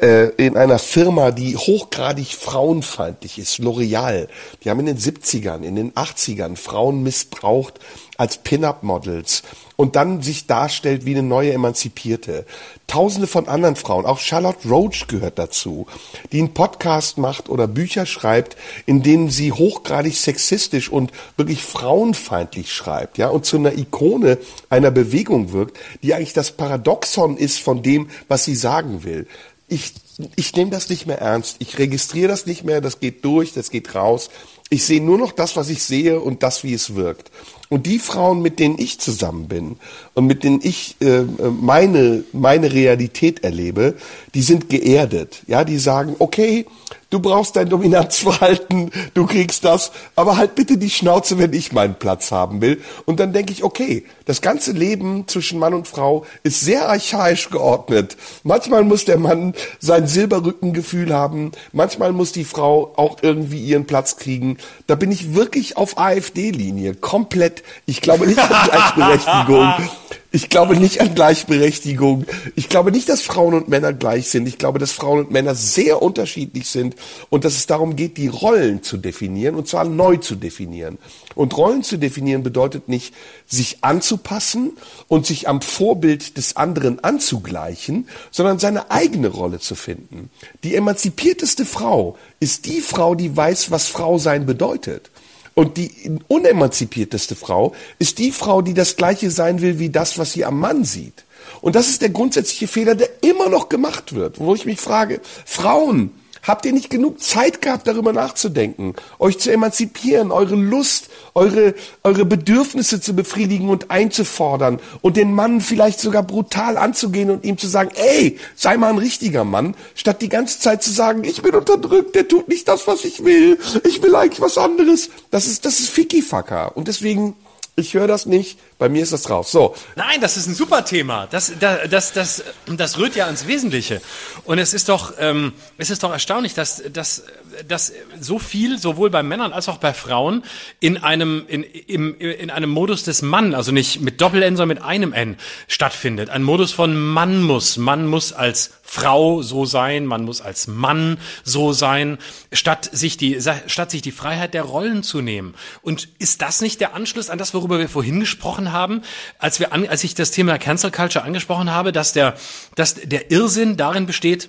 äh, in einer Firma, die hochgradig frauenfeindlich ist, L'Oreal. Die haben in den 70ern, in den 80ern Frauen missbraucht als Pin-up-Models und dann sich darstellt wie eine neue Emanzipierte. Tausende von anderen Frauen, auch Charlotte Roach gehört dazu, die einen Podcast macht oder Bücher schreibt, in denen sie hochgradig sexistisch und wirklich frauenfeindlich schreibt, ja, und zu einer Ikone einer Bewegung wirkt, die eigentlich das Paradoxon ist von dem, was sie sagen will. Ich, ich nehme das nicht mehr ernst. Ich registriere das nicht mehr. Das geht durch, das geht raus. Ich sehe nur noch das, was ich sehe und das, wie es wirkt. Und die Frauen, mit denen ich zusammen bin und mit denen ich äh, meine, meine Realität erlebe, die sind geerdet. Ja, die sagen, okay, du brauchst dein Dominanzverhalten, du kriegst das, aber halt bitte die Schnauze, wenn ich meinen Platz haben will. Und dann denke ich, okay, das ganze Leben zwischen Mann und Frau ist sehr archaisch geordnet. Manchmal muss der Mann sein Silberrückengefühl haben, manchmal muss die Frau auch irgendwie ihren Platz kriegen. Da bin ich wirklich auf AfD-Linie, komplett. Ich glaube nicht an Gleichberechtigung. Ich glaube nicht an Gleichberechtigung. Ich glaube nicht, dass Frauen und Männer gleich sind. Ich glaube, dass Frauen und Männer sehr unterschiedlich sind und dass es darum geht, die Rollen zu definieren und zwar neu zu definieren. Und Rollen zu definieren bedeutet nicht, sich anzupassen und sich am Vorbild des anderen anzugleichen, sondern seine eigene Rolle zu finden. Die emanzipierteste Frau ist die Frau, die weiß, was Frau sein bedeutet. Und die unemanzipierteste Frau ist die Frau, die das Gleiche sein will wie das, was sie am Mann sieht. Und das ist der grundsätzliche Fehler, der immer noch gemacht wird, wo ich mich frage, Frauen, Habt ihr nicht genug Zeit gehabt, darüber nachzudenken, euch zu emanzipieren, eure Lust, eure, eure Bedürfnisse zu befriedigen und einzufordern und den Mann vielleicht sogar brutal anzugehen und ihm zu sagen, ey, sei mal ein richtiger Mann, statt die ganze Zeit zu sagen, ich bin unterdrückt, der tut nicht das, was ich will, ich will eigentlich was anderes. Das ist, das ist Ficky-Facker. Und deswegen, ich höre das nicht, bei mir ist das drauf. So. Nein, das ist ein super Thema. Das, das, das, das, das rührt ja ans Wesentliche. Und es ist doch, ähm, es ist doch erstaunlich, dass, dass, dass so viel, sowohl bei Männern als auch bei Frauen, in einem, in, im, in einem Modus des Mann, also nicht mit Doppel-N, sondern mit einem N stattfindet. Ein Modus von Mann muss. Man muss als Frau so sein, man muss als Mann so sein, statt sich die, statt sich die Freiheit der Rollen zu nehmen. Und ist das nicht der Anschluss an das, worüber wir vorhin gesprochen haben, als wir an, als ich das Thema Cancel Culture angesprochen habe, dass der, dass der Irrsinn darin besteht,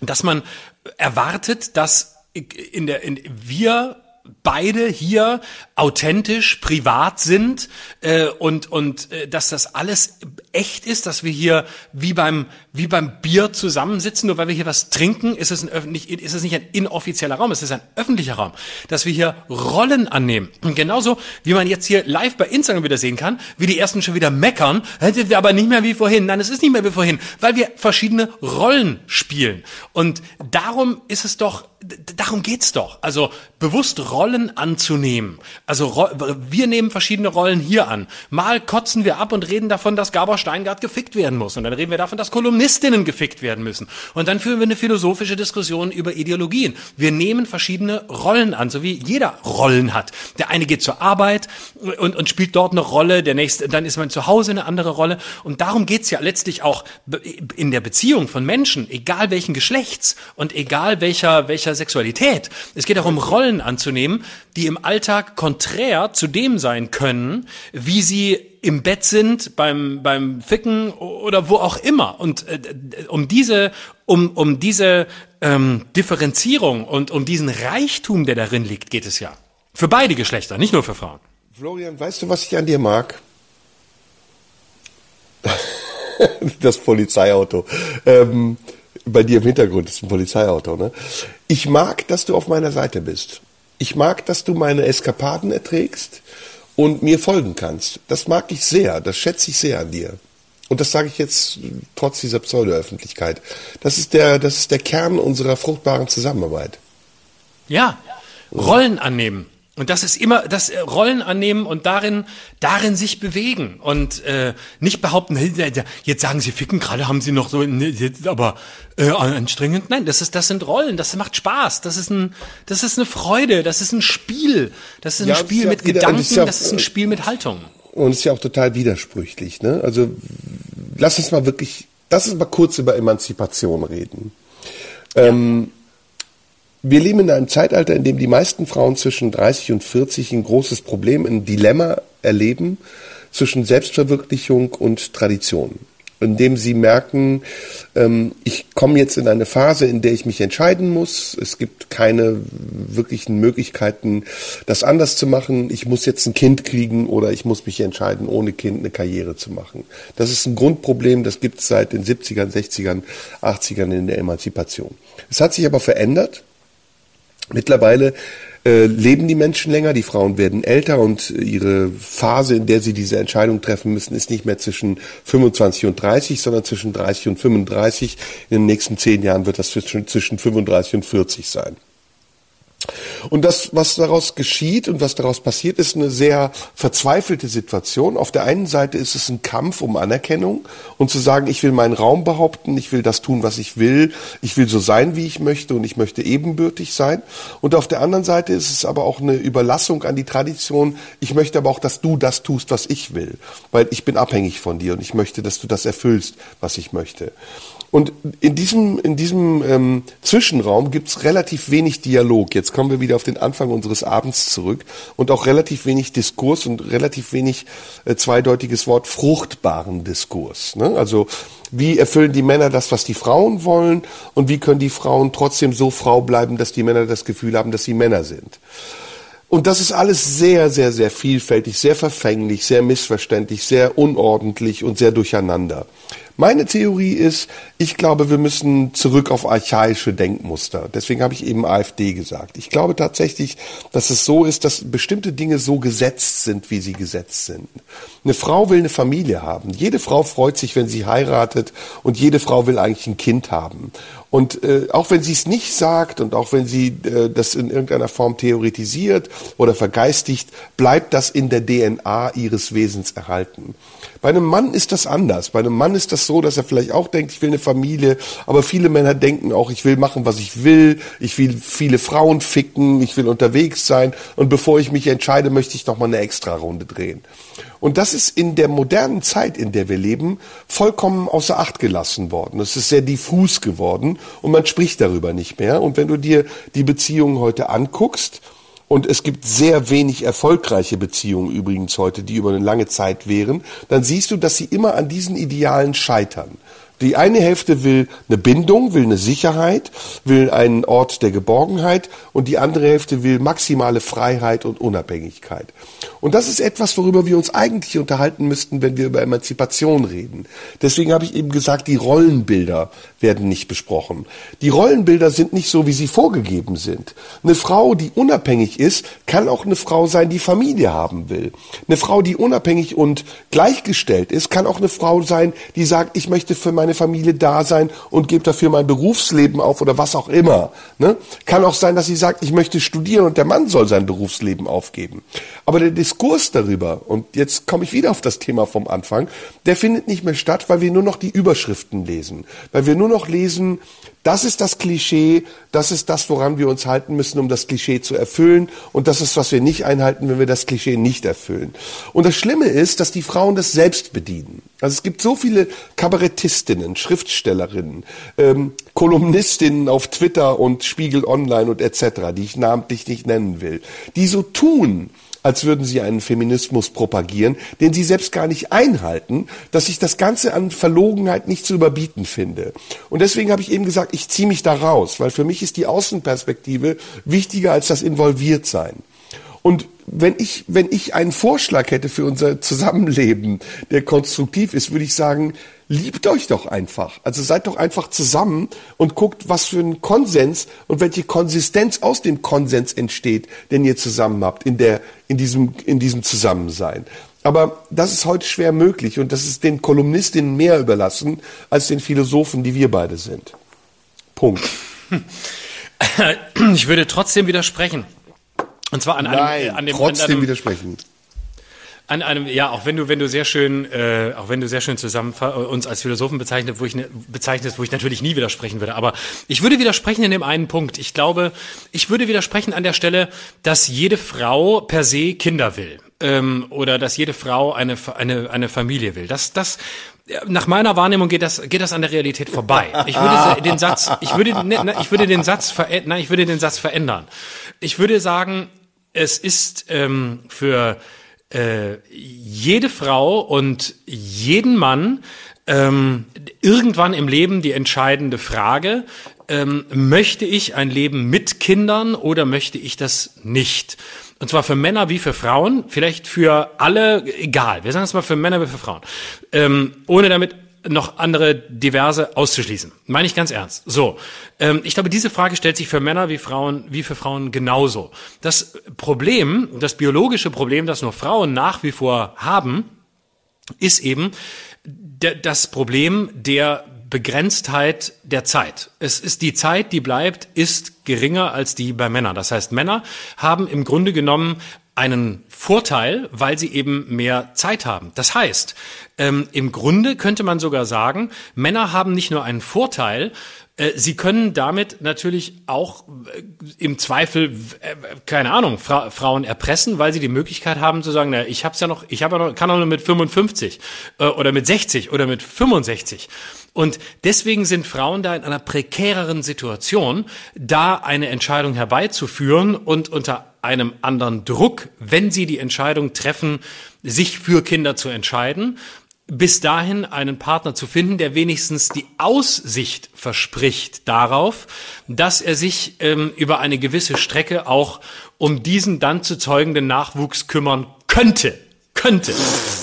dass man erwartet, dass in der, in, wir beide hier authentisch, privat sind äh, und und äh, dass das alles echt ist, dass wir hier wie beim wie beim Bier zusammensitzen, nur weil wir hier was trinken, ist es ein öffentlich ist es nicht ein inoffizieller Raum, es ist ein öffentlicher Raum, dass wir hier Rollen annehmen. Und genauso wie man jetzt hier live bei Instagram wieder sehen kann, wie die ersten schon wieder meckern, wir aber nicht mehr wie vorhin. Nein, es ist nicht mehr wie vorhin, weil wir verschiedene Rollen spielen. Und darum ist es doch darum geht's doch. Also bewusst Rollen anzunehmen. Also wir nehmen verschiedene Rollen hier an. Mal kotzen wir ab und reden davon, dass Gabor Steingart gefickt werden muss. Und dann reden wir davon, dass Kolumnistinnen gefickt werden müssen. Und dann führen wir eine philosophische Diskussion über Ideologien. Wir nehmen verschiedene Rollen an, so wie jeder Rollen hat. Der eine geht zur Arbeit und, und spielt dort eine Rolle, der nächste, dann ist man zu Hause eine andere Rolle. Und darum geht's ja letztlich auch in der Beziehung von Menschen, egal welchen Geschlechts und egal welcher, welcher Sexualität. Es geht darum, Rollen anzunehmen, die im Alltag konträr zu dem sein können, wie sie im Bett sind, beim, beim Ficken oder wo auch immer. Und äh, um diese, um, um diese ähm, Differenzierung und um diesen Reichtum, der darin liegt, geht es ja. Für beide Geschlechter, nicht nur für Frauen. Florian, weißt du, was ich an dir mag? das Polizeiauto. Ähm, bei dir im Hintergrund ist ein Polizeiauto, ne? Ich mag, dass du auf meiner Seite bist. Ich mag, dass du meine Eskapaden erträgst und mir folgen kannst. Das mag ich sehr, das schätze ich sehr an dir. Und das sage ich jetzt trotz dieser Pseudo-Öffentlichkeit. Das ist der, das ist der Kern unserer fruchtbaren Zusammenarbeit. Ja, Rollen annehmen. Und das ist immer das äh, Rollen annehmen und darin, darin sich bewegen und äh, nicht behaupten, jetzt sagen Sie ficken, gerade haben Sie noch so, aber äh, anstrengend. Nein, das ist, das sind Rollen, das macht Spaß, das ist ein, das ist eine Freude, das ist ein Spiel, das ist ein ja, Spiel ist ja mit wieder, Gedanken, ist ja, das ist ein Spiel mit Haltung. Und es ist ja auch total widersprüchlich. Ne? Also lass uns mal wirklich, lass uns mal kurz über Emanzipation reden. Ja. Ähm, wir leben in einem Zeitalter, in dem die meisten Frauen zwischen 30 und 40 ein großes Problem, ein Dilemma erleben zwischen Selbstverwirklichung und Tradition. In dem sie merken, ähm, ich komme jetzt in eine Phase, in der ich mich entscheiden muss. Es gibt keine wirklichen Möglichkeiten, das anders zu machen. Ich muss jetzt ein Kind kriegen oder ich muss mich entscheiden, ohne Kind eine Karriere zu machen. Das ist ein Grundproblem, das gibt es seit den 70ern, 60ern, 80ern in der Emanzipation. Es hat sich aber verändert. Mittlerweile äh, leben die Menschen länger, die Frauen werden älter und ihre Phase, in der sie diese Entscheidung treffen müssen, ist nicht mehr zwischen 25 und 30, sondern zwischen 30 und 35. In den nächsten zehn Jahren wird das zwischen, zwischen 35 und 40 sein. Und das, was daraus geschieht und was daraus passiert, ist eine sehr verzweifelte Situation. Auf der einen Seite ist es ein Kampf um Anerkennung und zu sagen, ich will meinen Raum behaupten, ich will das tun, was ich will, ich will so sein, wie ich möchte und ich möchte ebenbürtig sein. Und auf der anderen Seite ist es aber auch eine Überlassung an die Tradition. Ich möchte aber auch, dass du das tust, was ich will, weil ich bin abhängig von dir und ich möchte, dass du das erfüllst, was ich möchte. Und in diesem, in diesem ähm, Zwischenraum gibt's relativ wenig Dialog. Jetzt kommen wir wieder auf den Anfang unseres Abends zurück und auch relativ wenig Diskurs und relativ wenig äh, zweideutiges Wort fruchtbaren Diskurs. Ne? Also wie erfüllen die Männer das, was die Frauen wollen und wie können die Frauen trotzdem so Frau bleiben, dass die Männer das Gefühl haben, dass sie Männer sind. Und das ist alles sehr, sehr, sehr vielfältig, sehr verfänglich, sehr missverständlich, sehr unordentlich und sehr durcheinander. Meine Theorie ist, ich glaube, wir müssen zurück auf archaische Denkmuster. Deswegen habe ich eben AfD gesagt. Ich glaube tatsächlich, dass es so ist, dass bestimmte Dinge so gesetzt sind, wie sie gesetzt sind. Eine Frau will eine Familie haben. Jede Frau freut sich, wenn sie heiratet und jede Frau will eigentlich ein Kind haben. Und äh, auch wenn sie es nicht sagt und auch wenn sie äh, das in irgendeiner Form theoretisiert oder vergeistigt, bleibt das in der DNA ihres Wesens erhalten. Bei einem Mann ist das anders. Bei einem Mann ist das so, dass er vielleicht auch denkt, ich will eine Familie, aber viele Männer denken auch, ich will machen, was ich will, ich will viele Frauen ficken, ich will unterwegs sein und bevor ich mich entscheide, möchte ich noch mal eine extra Runde drehen. Und das ist in der modernen Zeit, in der wir leben, vollkommen außer Acht gelassen worden. Es ist sehr diffus geworden und man spricht darüber nicht mehr. Und wenn du dir die Beziehungen heute anguckst, und es gibt sehr wenig erfolgreiche Beziehungen übrigens heute, die über eine lange Zeit wären, dann siehst du, dass sie immer an diesen Idealen scheitern. Die eine Hälfte will eine Bindung, will eine Sicherheit, will einen Ort der Geborgenheit und die andere Hälfte will maximale Freiheit und Unabhängigkeit. Und das ist etwas, worüber wir uns eigentlich unterhalten müssten, wenn wir über Emanzipation reden. Deswegen habe ich eben gesagt, die Rollenbilder werden nicht besprochen. Die Rollenbilder sind nicht so, wie sie vorgegeben sind. Eine Frau, die unabhängig ist, kann auch eine Frau sein, die Familie haben will. Eine Frau, die unabhängig und gleichgestellt ist, kann auch eine Frau sein, die sagt, ich möchte für meine Familie da sein und gebe dafür mein Berufsleben auf oder was auch immer. Ne? Kann auch sein, dass sie sagt, ich möchte studieren und der Mann soll sein Berufsleben aufgeben. Aber der Diskurs darüber, und jetzt komme ich wieder auf das Thema vom Anfang, der findet nicht mehr statt, weil wir nur noch die Überschriften lesen. Weil wir nur noch lesen, das ist das Klischee, das ist das, woran wir uns halten müssen, um das Klischee zu erfüllen. Und das ist, was wir nicht einhalten, wenn wir das Klischee nicht erfüllen. Und das Schlimme ist, dass die Frauen das selbst bedienen. Also es gibt so viele Kabarettistinnen, Schriftstellerinnen, ähm, Kolumnistinnen auf Twitter und Spiegel Online und etc., die ich namentlich nicht nennen will, die so tun, als würden sie einen Feminismus propagieren, den sie selbst gar nicht einhalten, dass ich das Ganze an Verlogenheit nicht zu überbieten finde. Und deswegen habe ich eben gesagt, ich ziehe mich da raus, weil für mich ist die Außenperspektive wichtiger als das Involviertsein. Und wenn ich, wenn ich einen Vorschlag hätte für unser Zusammenleben, der konstruktiv ist, würde ich sagen, liebt euch doch einfach. Also seid doch einfach zusammen und guckt, was für ein Konsens und welche Konsistenz aus dem Konsens entsteht, den ihr zusammen habt in der, in diesem, in diesem Zusammensein. Aber das ist heute schwer möglich und das ist den Kolumnistinnen mehr überlassen als den Philosophen, die wir beide sind. Punkt. Ich würde trotzdem widersprechen. Und zwar an einem, Nein, äh, an dem, trotzdem an einem, widersprechen. An einem, ja, auch wenn du, wenn du sehr schön, äh, auch wenn du sehr schön zusammen äh, uns als Philosophen bezeichnet, wo ich ne, bezeichnest, wo ich natürlich nie widersprechen würde. Aber ich würde widersprechen in dem einen Punkt. Ich glaube, ich würde widersprechen an der Stelle, dass jede Frau per se Kinder will ähm, oder dass jede Frau eine eine eine Familie will. Das das nach meiner Wahrnehmung geht das geht das an der Realität vorbei. Ich würde den Satz, ich würde ne, ne, ich würde den Satz verändern, nein, ich würde den Satz verändern. Ich würde sagen, es ist ähm, für äh, jede Frau und jeden Mann ähm, irgendwann im Leben die entscheidende Frage, ähm, möchte ich ein Leben mit Kindern oder möchte ich das nicht? Und zwar für Männer wie für Frauen, vielleicht für alle, egal. Wir sagen es mal für Männer wie für Frauen. Ähm, ohne damit noch andere diverse auszuschließen. Meine ich ganz ernst. So, ähm, ich glaube, diese Frage stellt sich für Männer wie Frauen wie für Frauen genauso. Das Problem, das biologische Problem, das nur Frauen nach wie vor haben, ist eben das Problem der Begrenztheit der Zeit. Es ist die Zeit, die bleibt, ist geringer als die bei Männern. Das heißt, Männer haben im Grunde genommen einen Vorteil, weil sie eben mehr Zeit haben. Das heißt, ähm, im Grunde könnte man sogar sagen, Männer haben nicht nur einen Vorteil, Sie können damit natürlich auch äh, im Zweifel, äh, keine Ahnung, Fra Frauen erpressen, weil sie die Möglichkeit haben zu sagen, na, ich hab's ja noch, ich habe ja noch, kann auch nur mit 55 äh, oder mit 60 oder mit 65. Und deswegen sind Frauen da in einer prekäreren Situation, da eine Entscheidung herbeizuführen und unter einem anderen Druck, wenn sie die Entscheidung treffen, sich für Kinder zu entscheiden bis dahin einen Partner zu finden, der wenigstens die Aussicht verspricht darauf, dass er sich ähm, über eine gewisse Strecke auch um diesen dann zu zeugenden Nachwuchs kümmern könnte. Könnte.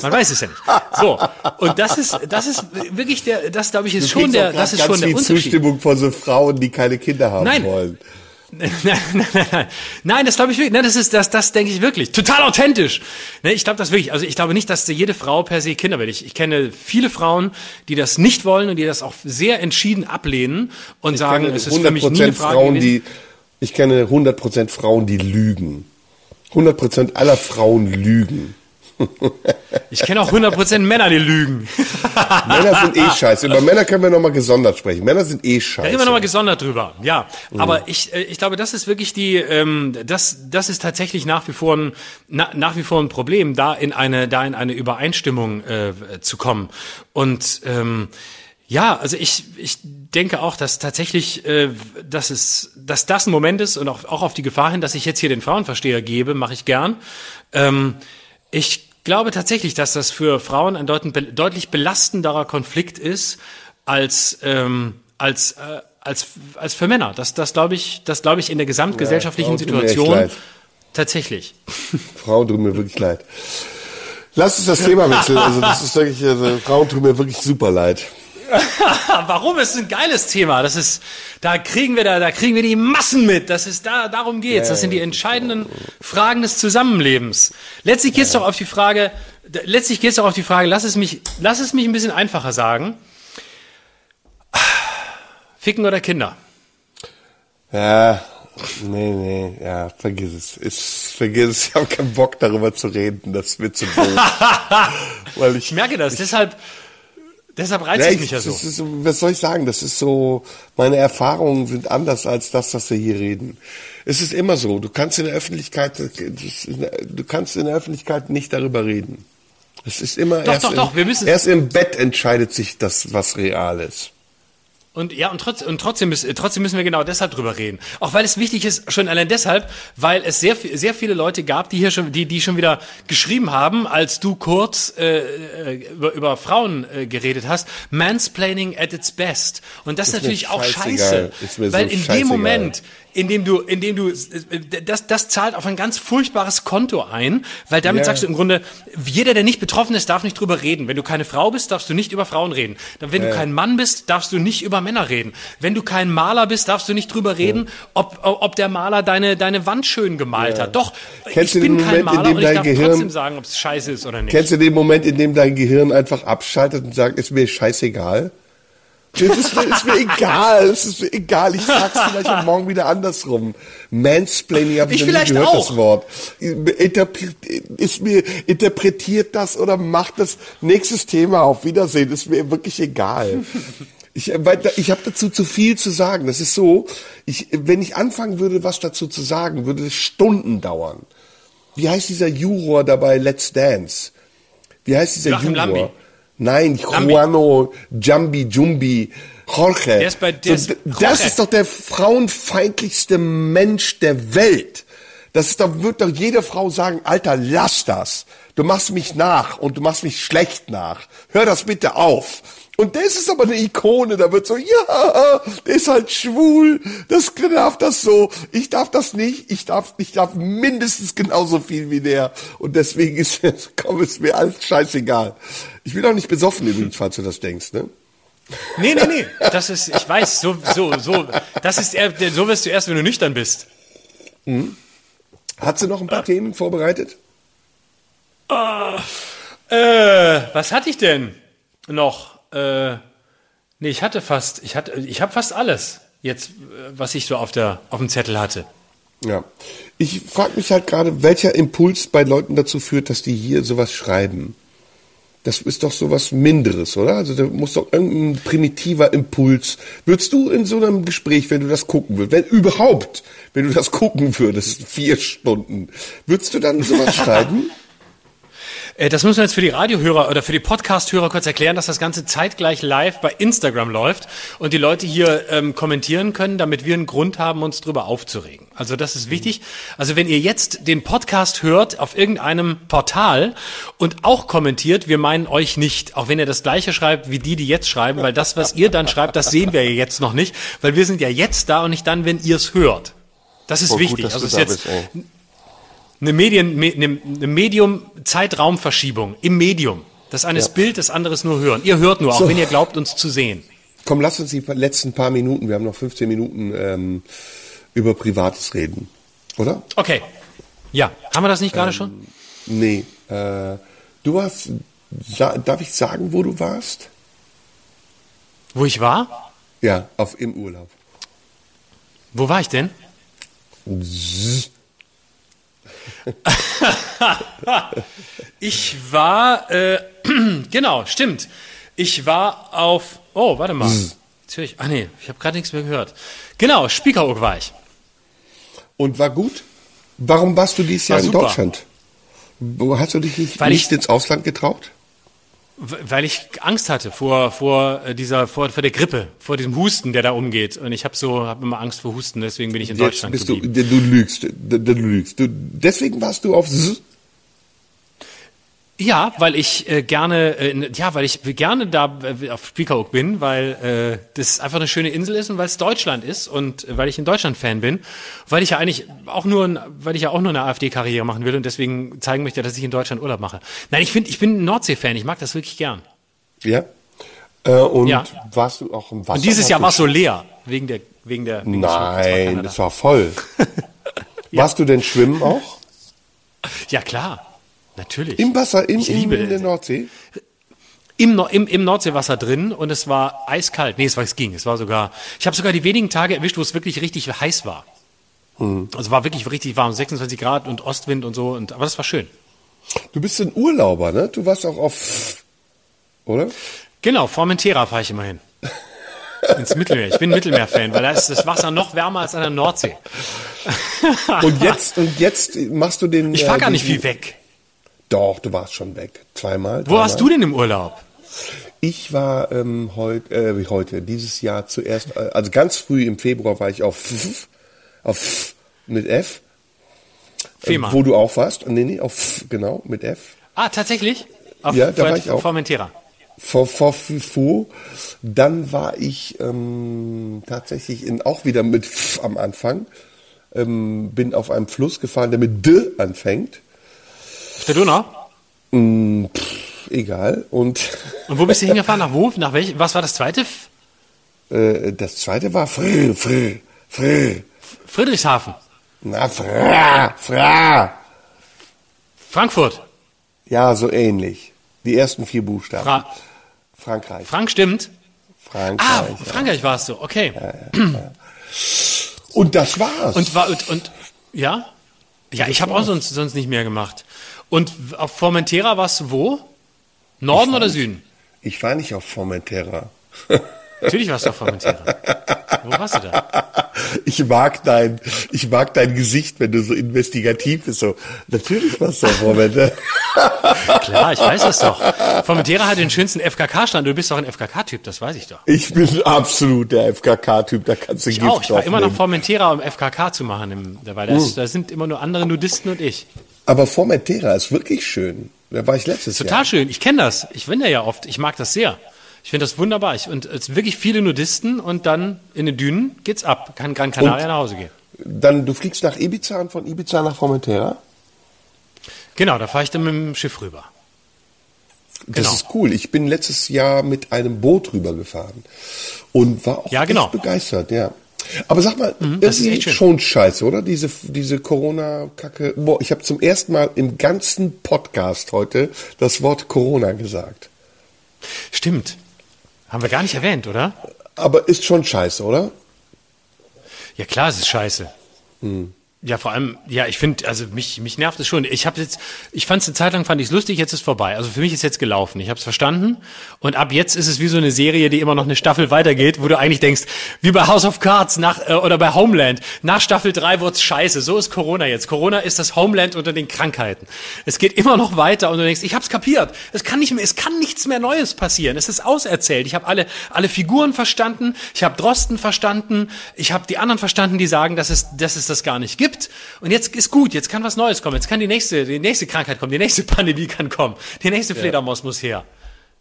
Man weiß es ja nicht. So. Und das ist, das ist wirklich der, das glaube ich ist schon der, das ist schon der Unterschied. Zustimmung von so Frauen, die keine Kinder haben Nein. wollen. Nein, nein, nein, nein, das glaube ich wirklich. Nein, das ist das, das denke ich wirklich. Total authentisch. Ne, ich glaube das wirklich. Also ich glaube nicht, dass jede Frau per se Kinder will. Ich, ich kenne viele Frauen, die das nicht wollen und die das auch sehr entschieden ablehnen und Ich sagen, es ist für mich nie eine Frage Frauen, die, ich kenne 100% Frauen, die lügen. 100% aller Frauen lügen. Ich kenne auch 100% Männer, die lügen. Männer sind eh scheiße. Über Männer können wir nochmal gesondert sprechen. Männer sind eh Da scheiße. reden wir nochmal gesondert drüber. Ja, aber ich, äh, ich glaube, das ist wirklich die, ähm, das, das ist tatsächlich nach wie vor ein, na, nach wie vor ein Problem, da in eine, da in eine Übereinstimmung äh, zu kommen. Und ähm, ja, also ich, ich denke auch, dass tatsächlich, äh, dass es, dass das ein Moment ist und auch, auch auf die Gefahr hin, dass ich jetzt hier den Frauenversteher gebe, mache ich gern. Ähm, ich glaube tatsächlich, dass das für Frauen ein deut deutlich belastenderer Konflikt ist als ähm, als äh, als als für Männer. Das das glaube ich, das glaube ich in der gesamtgesellschaftlichen Ja, Situation tatsächlich. Frauen tun mir wirklich leid. Lass uns das Thema wechseln. Also das ist wirklich, also Frauen tun mir wirklich super leid. Warum? Es ist ein geiles Thema. Das ist, da kriegen wir da, da kriegen wir die Massen mit. Das ist da, darum geht's. Das sind die entscheidenden Fragen des Zusammenlebens. Letztlich geht's doch auf die Frage, letztlich geht's doch auf die Frage, lass es mich, lass es mich ein bisschen einfacher sagen. Ficken oder Kinder? Ja, nee, nee, ja, vergiss es. Ist, vergiss es. Ich habe keinen Bock darüber zu reden. Das wird zu doof. Weil ich, Ich merke das, deshalb, deshalb reizt Ja, es ich, mich ja so. ist, was soll ich sagen? Das ist so, meine Erfahrungen sind anders als das, was wir hier reden. Es ist immer so, du kannst in der Öffentlichkeit, du kannst in der Öffentlichkeit nicht darüber reden. Es ist immer Doch, erst, doch, im, doch, müssen- erst im Bett entscheidet sich das, was real ist. Und ja, und, trotz, und trotzdem, müssen, trotzdem müssen wir genau deshalb drüber reden. Auch weil es wichtig ist, schon allein deshalb, weil es sehr, sehr viele Leute gab, die hier schon, die, die schon wieder geschrieben haben, als du kurz äh, äh, über, über Frauen äh, geredet hast, Mansplaining at its best. Und das ist, mir natürlich auch scheiße. Ist mir so weil in dem Moment, in dem du, in dem du, das, das zahlt auf ein ganz furchtbares Konto ein, weil damit Ja. sagst du im Grunde, jeder, der nicht betroffen ist, darf nicht drüber reden. Wenn du keine Frau bist, darfst du nicht über Frauen reden. Wenn du kein Mann bist, darfst du nicht über Männer reden. Wenn du kein Maler bist, darfst du nicht drüber reden, ob, ob der Maler deine, deine Wand schön gemalt hat. Doch, Kennst ich du den bin kein Moment, in Maler dem und ich darf Gehirn- trotzdem sagen, ob es scheiße ist oder nicht. Kennst du den Moment, in dem dein Gehirn einfach abschaltet und sagt, ist mir scheißegal? Das ist, mir- ist mir egal, es ist mir egal. Ich sag's vielleicht auch morgen wieder andersrum. Mansplaining habe ich, Ich noch nie gehört, auch. das Wort. Interpre ist mir, interpretiert das oder macht das nächstes Thema auf Wiedersehen, ist mir wirklich egal. Ich, weil ich habe dazu zu viel zu sagen. Das ist so, ich, wenn ich anfangen würde, was dazu zu sagen, würde es Stunden dauern. Wie heißt dieser Juror dabei Let's Dance? Wie heißt dieser Joachim Juror? Lambi. Nein. Juano, Jambi, Jumbi, Jorge. Der ist bei- der so, ist- das Jorge. ist doch der frauenfeindlichste Mensch der Welt. Das ist, da wird doch jede Frau sagen, Alter, lass das. Du machst mich nach und du machst mich schlecht nach. Hör das bitte auf. Und das ist aber eine Ikone, da wird so, ja, der ist halt schwul, das darf das so, ich darf das nicht, ich darf, ich darf mindestens genauso viel wie der. Und deswegen ist, komm, ist mir alles scheißegal. Ich bin auch nicht besoffen übrigens, falls du das denkst, ne? Nee, nee, nee. Das ist, ich weiß, so, so, so, das ist, eher- so wirst du erst, wenn du nüchtern bist. Hat sie noch ein paar Themen vorbereitet? Äh, was hatte ich denn noch? Äh, Nee, ich hatte fast, ich hatte, ich habe fast alles jetzt, äh, was ich so auf der, auf dem Zettel hatte. Ja. Ich frage mich halt gerade, welcher Impuls bei Leuten dazu führt, dass die hier sowas schreiben. Das ist doch sowas Minderes, oder? Also da muss doch irgendein primitiver Impuls. Würdest du in so einem Gespräch, wenn du das gucken würdest, wenn überhaupt, wenn du das gucken würdest, vier Stunden, würdest du dann sowas schreiben? Äh, Das müssen wir jetzt für die Radiohörer oder für die Podcast-Hörer kurz erklären, dass das Ganze zeitgleich live bei Instagram läuft und die Leute hier ähm, kommentieren können, damit wir einen Grund haben, uns drüber aufzuregen. Also das ist wichtig. Also wenn ihr jetzt den Podcast hört auf irgendeinem Portal und auch kommentiert, wir meinen euch nicht, auch wenn ihr das gleiche schreibt wie die, die jetzt schreiben, weil das, was ihr dann schreibt, das sehen wir ja jetzt noch nicht, weil wir sind ja jetzt da und nicht dann, wenn ihr es hört. Das ist gut, wichtig. dass also ist da jetzt bist. Eine Medien, me- eine Medium-Zeitraumverschiebung im Medium. Das eine ist Bild, das andere ist nur hören. Ihr hört nur, auch So. wenn ihr glaubt, uns zu sehen. Komm, lass uns die letzten paar Minuten, wir haben noch 15 Minuten, ähm, über Privates reden. Oder? Okay. Ja, haben wir das nicht gerade schon? Nee. Äh, du warst, darf ich sagen, wo du warst? Wo ich war? Ja, auf im Urlaub. Wo war ich denn? Ich war, äh, genau, stimmt. Ich war auf, oh, warte mal. Jetzt höre ich, ah nee, ich habe gerade nichts mehr gehört. Genau, Spiekeroog war ich. Und war gut? Warum warst du dieses War Jahr in super. Deutschland? Wo- Hast du dich nicht, nicht ich- ins Ausland getraut? Weil ich Angst hatte vor vor äh, dieser vor, vor der Grippe, vor diesem Husten, der da umgeht. Und ich habe so habe immer Angst vor Husten, deswegen bin ich in Jetzt Deutschland bist du, geblieben. du lügst, du, du lügst. Du, deswegen warst du auf S Ja, weil ich äh, gerne, äh, ja, weil ich gerne da äh, auf Spiekeroog bin, weil äh, das einfach eine schöne Insel ist und weil es Deutschland ist und äh, weil ich ein Deutschland-Fan bin, weil ich ja eigentlich auch nur, weil ich ja auch nur eine AfD-Karriere machen will und deswegen zeigen möchte, dass ich in Deutschland Urlaub mache. Nein, ich finde, ich bin ein Nordsee-Fan, ich mag das wirklich gern. Ja? Äh, und Ja. warst du auch im Wasser? Und dieses Warst Jahr du war es so leer wegen der wegen der wegen Nein, Kanada. das war voll. Warst du denn schwimmen auch? Ja klar, natürlich. Im Wasser, im, Ich in, in der. Nordsee? im, im, im Nordseewasser drin und es war eiskalt. Nee, es war es ging. Es war sogar. Ich habe sogar die wenigen Tage erwischt, wo es wirklich richtig heiß war. Also war wirklich richtig warm, 26 Grad und Ostwind und so. Und aber das war schön. Du bist ein Urlauber, ne? Du warst auch auf, oder? Genau, Formentera fahre ich immer hin. Ins Mittelmeer. Ich bin Mittelmeer-Fan, weil da ist das Wasser noch wärmer als an der Nordsee. Und jetzt, und jetzt machst du den. Ich fahre äh, gar nicht viel weg. Doch, du warst schon weg. Zweimal. Wo warst du denn im Urlaub? Ich war ähm, heute, äh, wie heute, dieses Jahr zuerst, äh, also ganz früh im Februar war ich auf F, auf F mit F. Äh, wo du auch warst. Nee, nee, auf F, genau, mit F. Ah, tatsächlich? Auf Ja, da war ich auch. Formentera. Vor, vor Fu. Dann war ich ähm, tatsächlich in, auch wieder mit F am Anfang. Ähm, bin auf einem Fluss gefahren, der mit D anfängt. Auf der Donau? Egal. Und Und wo bist du hingefahren? Nach wo? Nach welch? Was war das zweite? Äh, das zweite war Fr, Fr, Fr. Friedrichshafen. Na, Fra, Fra. Frankfurt. Ja, so ähnlich. Die ersten vier Buchstaben. Fra Frankreich. Frank stimmt. Frankreich. Ah, ja. Frankreich warst du, okay. Und das war's. Und war und, und ja? Ja, ich habe auch sonst, sonst nicht mehr gemacht. Und auf Formentera warst du wo? Norden oder Süden? ich war nicht auf Formentera. Natürlich warst du auf Formentera. Wo warst du da? Ich mag dein, ich mag dein Gesicht, wenn du so investigativ bist. So, natürlich warst du auf Formentera. Klar, ich weiß das doch. Formentera hat den schönsten FKK-Stand. Du bist doch ein FKK-Typ, das weiß ich doch. Ich bin absolut der FKK-Typ, da kannst du Ich Gift auch. Ich war immer nach drauflegen. Formentera, um FKK zu machen. Im, weil da, Hm. ist, da sind immer nur andere Nudisten und ich. Aber Formentera ist wirklich schön. Da war ich letztes Total Jahr. schön. Ich kenne das. Ich bin da ja oft. Ich mag das sehr. Ich finde das wunderbar. Ich, und es sind wirklich viele Nudisten und dann in den Dünen geht's ab. Kann Gran Canaria Und- nach Hause gehen. Dann, du fliegst nach Ibiza und von Ibiza nach Formentera? Genau, da fahre ich dann mit dem Schiff rüber. Das Genau. ist cool. Ich bin letztes Jahr mit einem Boot rübergefahren und war auch Ja, genau. echt begeistert, ja. Aber sag mal, das ist schon scheiße, oder? Diese, diese Corona-Kacke. Boah, ich habe zum ersten Mal im ganzen Podcast heute das Wort Corona gesagt. Stimmt. Haben wir gar nicht erwähnt, oder? Aber ist schon scheiße, oder? Ja klar, es ist scheiße. Hm. Ja, vor allem, ja, ich finde, also mich, mich nervt es schon. Ich habe jetzt, ich fand es eine Zeit lang, fand ich es lustig, jetzt ist vorbei. Also für mich ist jetzt gelaufen. Ich habe es verstanden. Und ab jetzt ist es wie so eine Serie, die immer noch eine Staffel weitergeht, wo du eigentlich denkst, wie bei House of Cards nach, äh, oder bei Homeland. Nach Staffel 3 wird's scheiße. So ist Corona jetzt. Corona ist das Homeland unter den Krankheiten. Es geht immer noch weiter und du denkst, ich hab's kapiert. Es kann nicht mehr, es kann nichts mehr Neues passieren. Es ist auserzählt. Ich habe alle, alle Figuren verstanden. Ich habe Drosten verstanden. Ich habe die anderen verstanden, die sagen, dass es, dass es das gar nicht gibt gibt. Und jetzt ist gut, jetzt kann was Neues kommen. Jetzt kann die nächste, die nächste Krankheit kommen, die nächste Pandemie kann kommen. Die nächste Fledermaus muss her.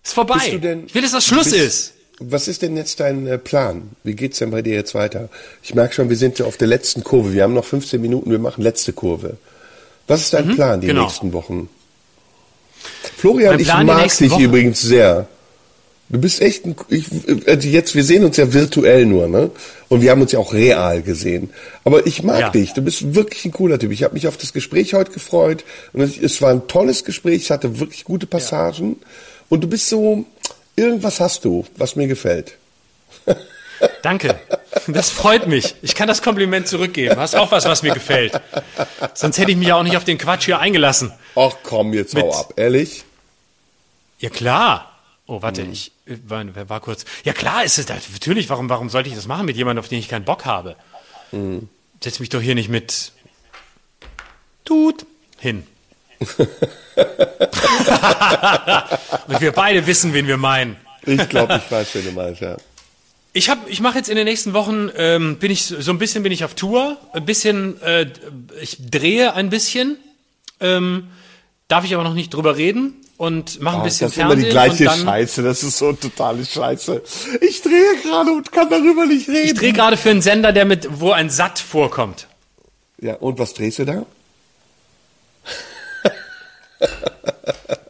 Ist vorbei. Denn, ich will, dass das Schluss bist, ist. Was ist denn jetzt dein äh, Plan? Wie geht's denn bei dir jetzt weiter? Ich merke schon, wir sind auf der letzten Kurve. Wir haben noch 15 Minuten, wir machen letzte Kurve. Was ist dein mhm, Plan die genau. nächsten Wochen? Florian, ich mag dich Wochen. übrigens sehr. Du bist echt ein, ich, also jetzt, wir sehen uns ja virtuell nur, ne? Und wir haben uns ja auch real gesehen. Aber ich mag ja. dich. Du bist wirklich ein cooler Typ. Ich habe mich auf das Gespräch heute gefreut. Und es, es, war ein tolles Gespräch. Es hatte wirklich gute Passagen. Ja. Und du bist so, irgendwas hast du, was mir gefällt. Danke. Das freut mich. Ich kann das Kompliment zurückgeben. Hast auch was, was mir gefällt. Sonst hätte ich mich ja auch nicht auf den Quatsch hier eingelassen. Ach komm, jetzt hau ab. Ehrlich? Ja, klar. Oh, warte, hm. ich war, war, kurz. Ja klar ist es. Natürlich, warum, warum sollte ich das machen mit jemandem, auf den ich keinen Bock habe? Hm. Setz mich doch hier nicht mit Tut hin. Und wir beide wissen, wen wir meinen. ich glaube, ich weiß, wen du meinst, ja. Ich habe, ich mache jetzt in den nächsten Wochen, ähm, bin ich so ein bisschen bin ich auf Tour, ein bisschen, äh, ich drehe ein bisschen, ähm, darf ich aber noch nicht drüber reden und mache ein bisschen Fernsehen. Das ist immer die gleiche Scheiße, das ist so totale Scheiße. Ich drehe gerade und kann darüber nicht reden. Ich drehe gerade für einen Sender, der mit, wo ein Satt vorkommt. Ja, und was drehst du da?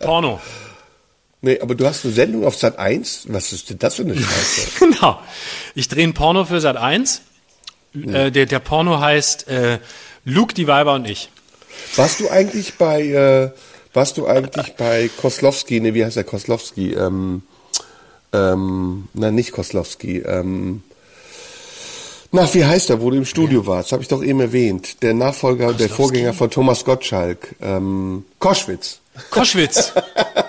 Porno. Nee, aber du hast eine Sendung auf Sat 1? Was ist denn das für eine Scheiße? genau. Ich drehe ein Porno für Sat 1. Hm. Äh, der, der Porno heißt äh, Luke, die Weiber und ich. Warst du eigentlich bei äh, warst du eigentlich bei Koslowski, ne, wie heißt der Koslowski? Ähm, ähm, nein, nicht Koslowski. Ähm, na, wie heißt er, wo du im Studio ja. warst? Habe ich doch eben erwähnt. Der Nachfolger, Koslowski? der Vorgänger von Thomas Gottschalk. Ähm, Koschwitz. Koschwitz.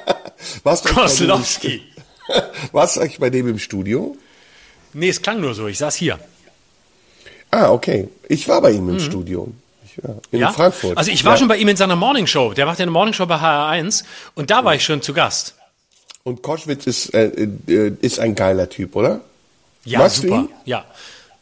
warst du Koslowski. warst du eigentlich bei dem im Studio? Nee, es klang nur so. Ich saß hier. Ah, okay. Ich war bei ihm im mhm. Studio ja. In ja? Frankfurt. Also ich war ja. schon bei ihm in seiner Morningshow. Der macht ja eine Morningshow bei HR1 und da war ich schon zu Gast. Und Koschwitz ist, äh, äh, ist ein geiler Typ, oder? Ja, Magst super. Ja.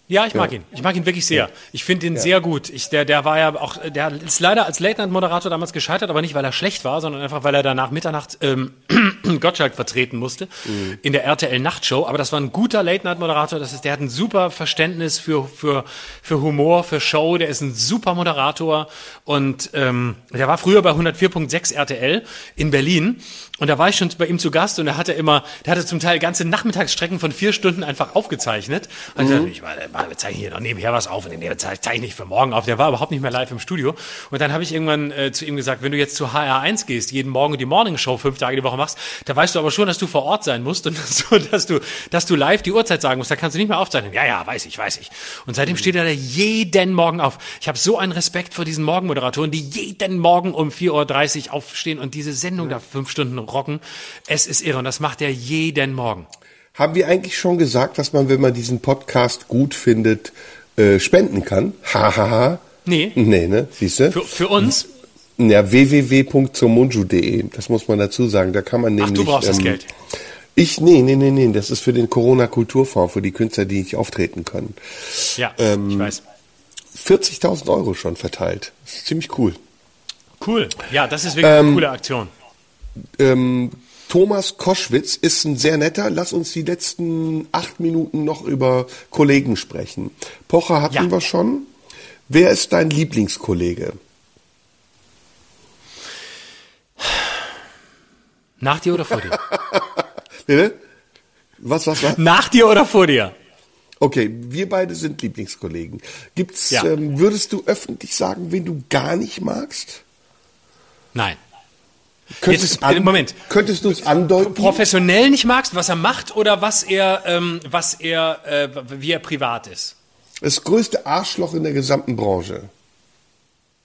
Ja, ich mag ja. ihn. Ich mag ihn wirklich sehr. Ich finde ihn ja. sehr gut. Ich, der, der war ja auch, der ist leider als Late-Night-Moderator damals gescheitert, aber nicht, weil er schlecht war, sondern einfach, weil er danach Mitternacht ähm, Gottschalk vertreten musste mhm. in der RTL-Nachtshow. Aber das war ein guter Late-Night-Moderator. Das ist, der hat ein super Verständnis für, für, für Humor, für Show. Der ist ein super Moderator. Und ähm, der war früher bei 104.6 RTL in Berlin. Und da war ich schon bei ihm zu Gast und er hatte immer, der hatte zum Teil ganze Nachmittagsstrecken von vier Stunden einfach aufgezeichnet. Und mhm. ich, dachte, wir zeichnen hier noch nebenher was auf und den zeichne ich für morgen auf. Der war überhaupt nicht mehr live im Studio. Und dann habe ich irgendwann äh, zu ihm gesagt, wenn du jetzt zu HR1 gehst, jeden Morgen die Morning Show fünf Tage die Woche machst, da weißt du aber schon, dass du vor Ort sein musst und so, dass du, dass du live die Uhrzeit sagen musst. Da kannst du nicht mehr aufzeichnen. Ja, ja, weiß ich, weiß ich. Und seitdem mhm. steht er da jeden Morgen auf. Ich habe so einen Respekt vor diesen Morgenmoderatoren, die jeden Morgen um 4.30 Uhr aufstehen und diese Sendung ja. da fünf Stunden rocken. Es ist irre und das macht er jeden Morgen. Haben wir eigentlich schon gesagt, dass man, wenn man diesen Podcast gut findet, äh, spenden kann? Hahaha. Ha, ha. Nee. Nee, ne? Siehst du? Für, für uns? Ja, www.zomunju.de. Das muss man dazu sagen. Da kann man nämlich. Ach, du brauchst ähm, das Geld. Ich, nee, nee, nee, nee. Das ist für den Corona-Kulturfonds, für die Künstler, die nicht auftreten können. Ja, ähm, ich weiß. 40.000 Euro schon verteilt. Das ist ziemlich cool. Cool. Ja, das ist wirklich ähm, eine coole Aktion. Ähm, Thomas Koschwitz ist ein sehr netter. Lass uns die letzten acht Minuten noch über Kollegen sprechen. Pocher hatten ja. wir schon. Wer ist dein Lieblingskollege? Nach dir oder vor dir? Bitte? Was, was, was? Nach dir oder vor dir? Okay, wir beide sind Lieblingskollegen. Gibt's, ja. ähm, würdest du öffentlich sagen, wen du gar nicht magst? Nein. Könntest, Jetzt, Moment. könntest du es andeuten? Professionell nicht magst, was er macht oder was er, ähm, was er, äh, wie er privat ist? Das größte Arschloch in der gesamten Branche.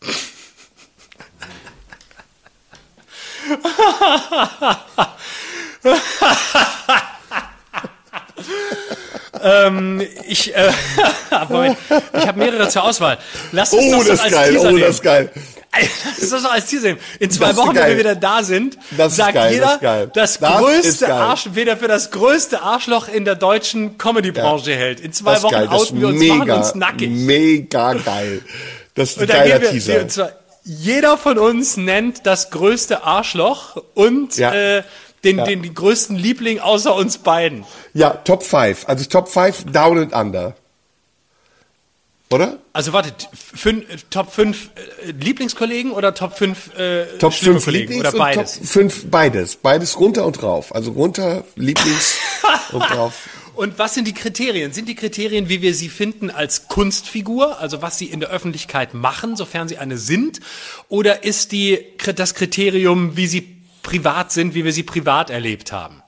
ähm, ich, äh, Moment, ich habe mehrere zur Auswahl. Lass uns Oh, das, das als geil, Teaser oh, nehmen. das ist geil. Lass uns das als Teaser nehmen. In zwei Das Wochen, wenn wir wieder da sind, Das sagt geil, jeder, das das, größte. Arsch, wer für das größte Arschloch in der deutschen Comedy-Branche hält. In zwei Wochen geil, outen wir uns, mega, machen uns nackig. Mega geil. Das ist ein geiler wir, Teaser. wir, jeder von uns nennt das größte Arschloch und Ja. äh, den, Ja. den, den größten Liebling außer uns beiden. Ja, Top 5. Also Top 5 Down and Under. Oder? Also warte, fün, Top 5 äh, Lieblingskollegen oder Top 5 äh, Top schlimme 5 Kollegen Lieblings oder beides? Top 5 beides. Beides runter und rauf. Also runter, Lieblings und drauf. Und was sind die Kriterien? Sind die Kriterien, wie wir sie finden, als Kunstfigur, also was sie in der Öffentlichkeit machen, sofern sie eine sind? Oder ist die, das Kriterium, wie sie privat sind, wie wir sie privat erlebt haben?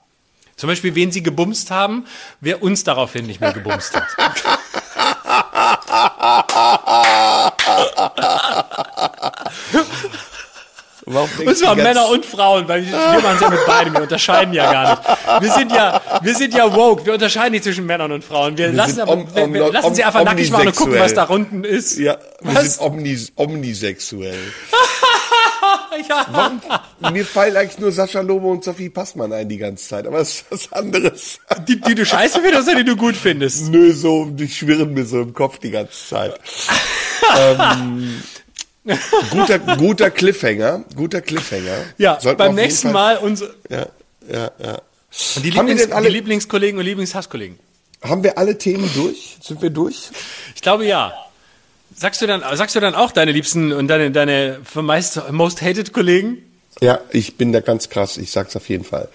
Zum Beispiel, wen sie gebumst haben, wer uns daraufhin nicht mehr gebumst hat. Und zwar Männer und Frauen, weil wir wir machen es ja mit beidem, wir unterscheiden ja gar nicht. Wir sind ja, wir sind ja woke, wir unterscheiden nicht zwischen Männern und Frauen. Wir, lassen, sind aber, om- wir, wir om- lassen sie om- einfach nackig machen und gucken, was da unten ist. Ja, wir Was? sind omnis, omnisexuell. Ja. Warum? Mir fallen eigentlich nur Sascha Lobo und Sophie Passmann ein die ganze Zeit, aber das ist was anderes. Die, die du scheiße findest oder die du gut findest? Nö, so, die schwirren mir so im Kopf die ganze Zeit. ähm, guter, guter Cliffhanger, guter Cliffhanger. Ja, Sollten beim nächsten Fall- Mal unsere, Ja, ja, ja. und die, Haben wir Lieblings, alle- die Lieblingskollegen und Lieblingshasskollegen. Haben wir alle Themen durch? Sind wir durch? Ich glaube ja. Sagst du dann, sagst du dann auch deine Liebsten und deine, deine meist, most hated Kollegen? Ja, ich bin da ganz krass, ich sag's auf jeden Fall.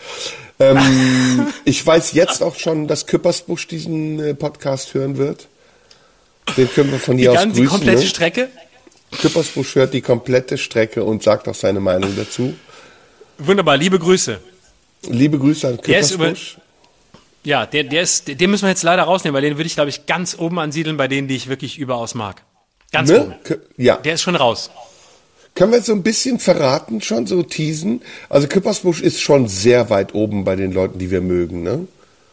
Ähm, ich weiß jetzt auch schon, dass Küppersbusch diesen äh, Podcast hören wird. Den können wir von Die, hier aus ganze, die grüßen. komplette Ne? Strecke? Küppersbusch hört die komplette Strecke und sagt auch seine Meinung dazu. Wunderbar, liebe Grüße. Liebe Grüße an Küppersbusch. Ja, der, der ist, den müssen wir jetzt leider rausnehmen, weil den würde ich, glaube ich, ganz oben ansiedeln bei denen, die ich wirklich überaus mag. Ganz oben. Ne? Kö- Ja. Der ist schon raus. Können wir so ein bisschen verraten, schon so teasen? Also Küppersbusch ist schon sehr weit oben bei den Leuten, die wir mögen, ne?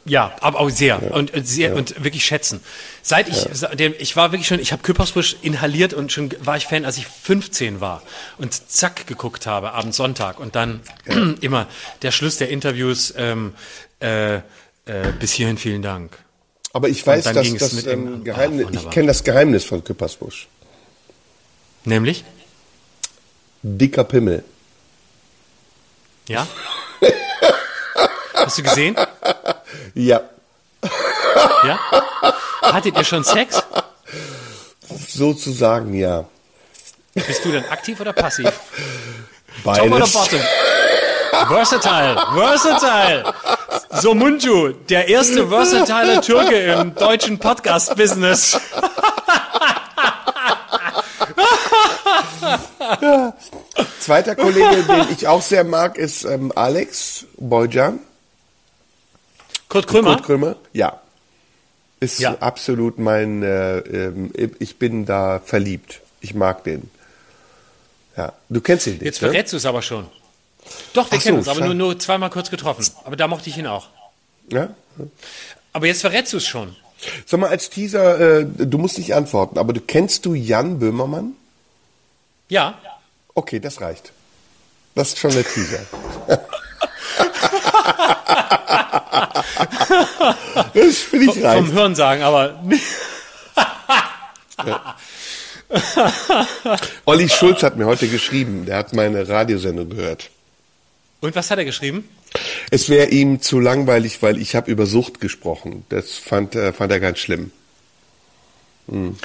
Ja, aber auch sehr und und sehr und wirklich schätzen. Seit ich der, ich war wirklich schon, ich habe Küppersbusch inhaliert und schon war ich Fan, als ich 15 war und zack geguckt habe abends Sonntag und dann immer der Schluss der Interviews ähm, äh, äh, bis hierhin vielen Dank. Aber ich weiß, dann dass das ähm, Geheimnis, Ah, ich kenne das Geheimnis von Küppersbusch. Nämlich? Dicker Pimmel. Ja? Hast du gesehen? Ja. Ja? Hattet ihr schon Sex? Sozusagen, ja. Bist du denn aktiv oder passiv? Top oder Beides. bottom? Versatile, versatile. So Munju, der erste versatile Türke im deutschen Podcast-Business. Zweiter Kollege, den ich auch sehr mag, ist ähm, Alex Boyjan. Kurt Krömer. Kurt Krömer. Ja. Ist Ja. absolut mein, äh, ähm, ich bin da verliebt. Ich mag den. Ja. Du kennst ihn nicht, Jetzt ne? verrätst du es aber schon. Doch, wir Ach so, kennen uns, aber nur, nur zweimal kurz getroffen. Aber da mochte ich ihn auch. Ja? Aber jetzt verrätst du es schon. Sag mal, als Teaser, äh, du musst nicht antworten, aber du kennst du Jan Böhmermann? Ja. Okay, das reicht. Das ist schon der Teaser. das finde ich Vom reicht. Hörensagen, aber. Olli Schulz hat mir heute geschrieben, der hat meine Radiosendung gehört. Und was hat er geschrieben? Es wäre ihm zu langweilig, weil ich habe über Sucht gesprochen. Das fand, äh, fand er ganz schlimm. Hm.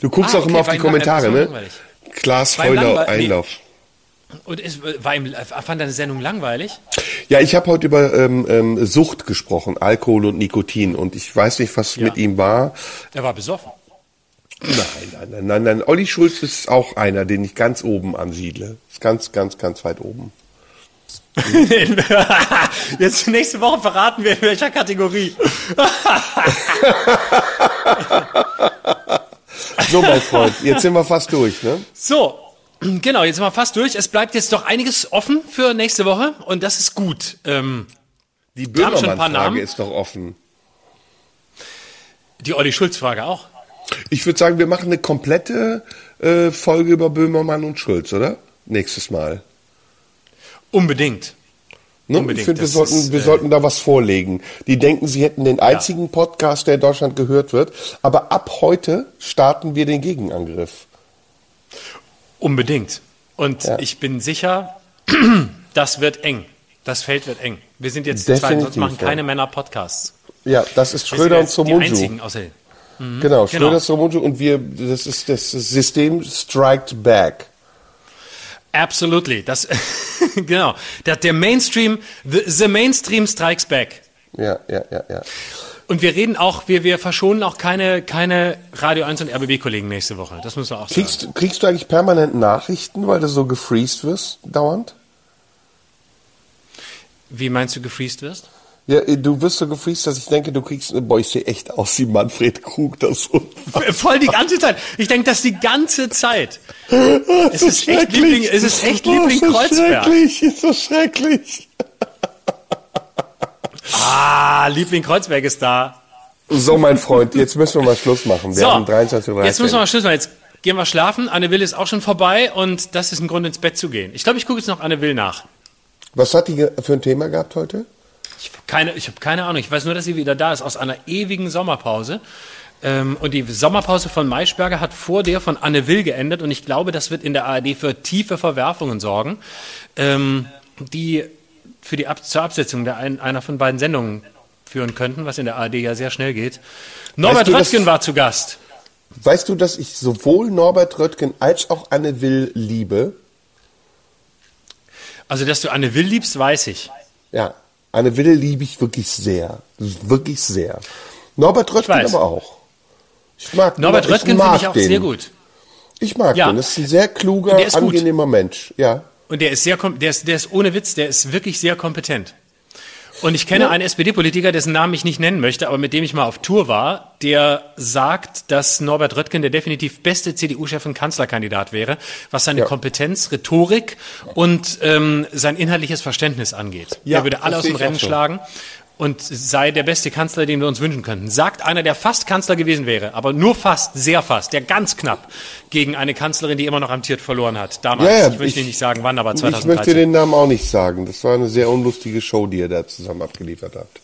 Du guckst Ah, auch immer auf die Kommentare, ne? langweilig. Klaas Heuler langweil- nee. Einlauf. Und es war ihm, fand deine Sendung langweilig? Ja, ich habe heute über ähm, ähm, Sucht gesprochen, Alkohol und Nikotin. Und ich weiß nicht, was Ja. mit ihm war. Er war besoffen. Nein, nein, nein, nein, nein. Olli Schulz ist auch einer, den ich ganz oben ansiedle. Ist ganz, ganz, ganz weit oben. Jetzt nächste Woche verraten wir in welcher Kategorie. so, mein Freund, jetzt sind wir fast durch, ne? So, genau, jetzt sind wir fast durch. Es bleibt jetzt doch einiges offen für nächste Woche und das ist gut. Ähm, Die Böhmermann-Frage ist doch offen. die Olli Schulz-Frage auch. Ich würde sagen, wir machen eine komplette äh, Folge über Böhmermann und Schulz, oder? Nächstes Mal. Unbedingt. Ne? Unbedingt, Ich finde, wir, sollten, ist, wir äh, sollten da was vorlegen. Die denken, sie hätten den einzigen Podcast, der in Deutschland gehört wird. Aber ab heute starten wir den Gegenangriff. Unbedingt. Und Ja. ich bin sicher, das wird eng. Das Feld wird eng. Wir sind jetzt Definitiv, zwei, sonst machen ja. keine Männer Podcasts. Ja, das ist Schröder und jetzt die Somunju. einzigen außer Genau, Schröder, Genau. Somunju und wir, das ist das System striked back. Absolutely. Das, genau. Der, der Mainstream, the, the Mainstream strikes back. Ja, ja, ja, ja. Und wir reden auch, wir, wir verschonen auch keine, keine Radio 1 und RBB-Kollegen nächste Woche. Das müssen wir auch sagen. Kriegst, kriegst du eigentlich permanent Nachrichten, weil du so gefreezed wirst, dauernd? Wie meinst du, gefreezed wirst? Ja, du wirst so gefreezed, dass ich denke, du kriegst, boah, ich sehe echt aus wie Manfred Krug, das so. Voll die ganze Zeit. Ich denke das die ganze Zeit. Es so ist echt. Liebling, es ist echt Oh, Liebling so Kreuzberg. schrecklich, ist so schrecklich. Ah, Liebling Kreuzberg ist da. So, mein Freund, jetzt müssen wir mal Schluss machen. Wir so, haben 23.30 Uhr. jetzt müssen wir mal Schluss machen. Jetzt gehen wir schlafen. Anne Will ist auch schon vorbei und das ist ein Grund, ins Bett zu gehen. Ich glaube, ich gucke jetzt noch Anne Will nach. Was hat die für ein Thema gehabt heute? Ich habe keine, ich hab keine Ahnung. Ich weiß nur, dass sie wieder da ist aus einer ewigen Sommerpause. Ähm, und die Sommerpause von Maischberger hat vor der von Anne Will geendet. Und ich glaube, das wird in der ARD für tiefe Verwerfungen sorgen, ähm, die für die Ab zur Absetzung der ein, einer von beiden Sendungen führen könnten, was in der ARD ja sehr schnell geht. Norbert du, dass- Röttgen war zu Gast. Weißt du, dass ich sowohl Norbert Röttgen als auch Anne Will liebe? Also, dass du Anne Will liebst, weiß ich. Ja, Anne Will liebe ich wirklich sehr. Wirklich sehr. Norbert Röttgen aber auch. Ich mag Norbert ich Röttgen finde ich auch den. sehr gut. Ich mag Ja. den. Das ist ein sehr kluger, ist gut. angenehmer Mensch. Ja. Und der ist sehr, der ist, der ist ohne Witz, der ist wirklich sehr kompetent. Und ich kenne einen SPD-Politiker, dessen Namen ich nicht nennen möchte, aber mit dem ich mal auf Tour war, der sagt, dass Norbert Röttgen der definitiv beste CDU-Chef und Kanzlerkandidat wäre, was seine Ja. Kompetenz, Rhetorik und ähm, sein inhaltliches Verständnis angeht. Ja, er würde alle aus dem Rennen schlagen und sei der beste Kanzler, den wir uns wünschen könnten. Sagt einer, der fast Kanzler gewesen wäre, aber nur fast, sehr fast, der ganz knapp gegen eine Kanzlerin, die immer noch amtiert verloren hat. Damals, Ja, ja, ich möchte ich- nicht sagen, wann, aber Ich 2013. möchte den Namen auch nicht sagen. Das war eine sehr unlustige Show, die ihr da zusammen abgeliefert habt.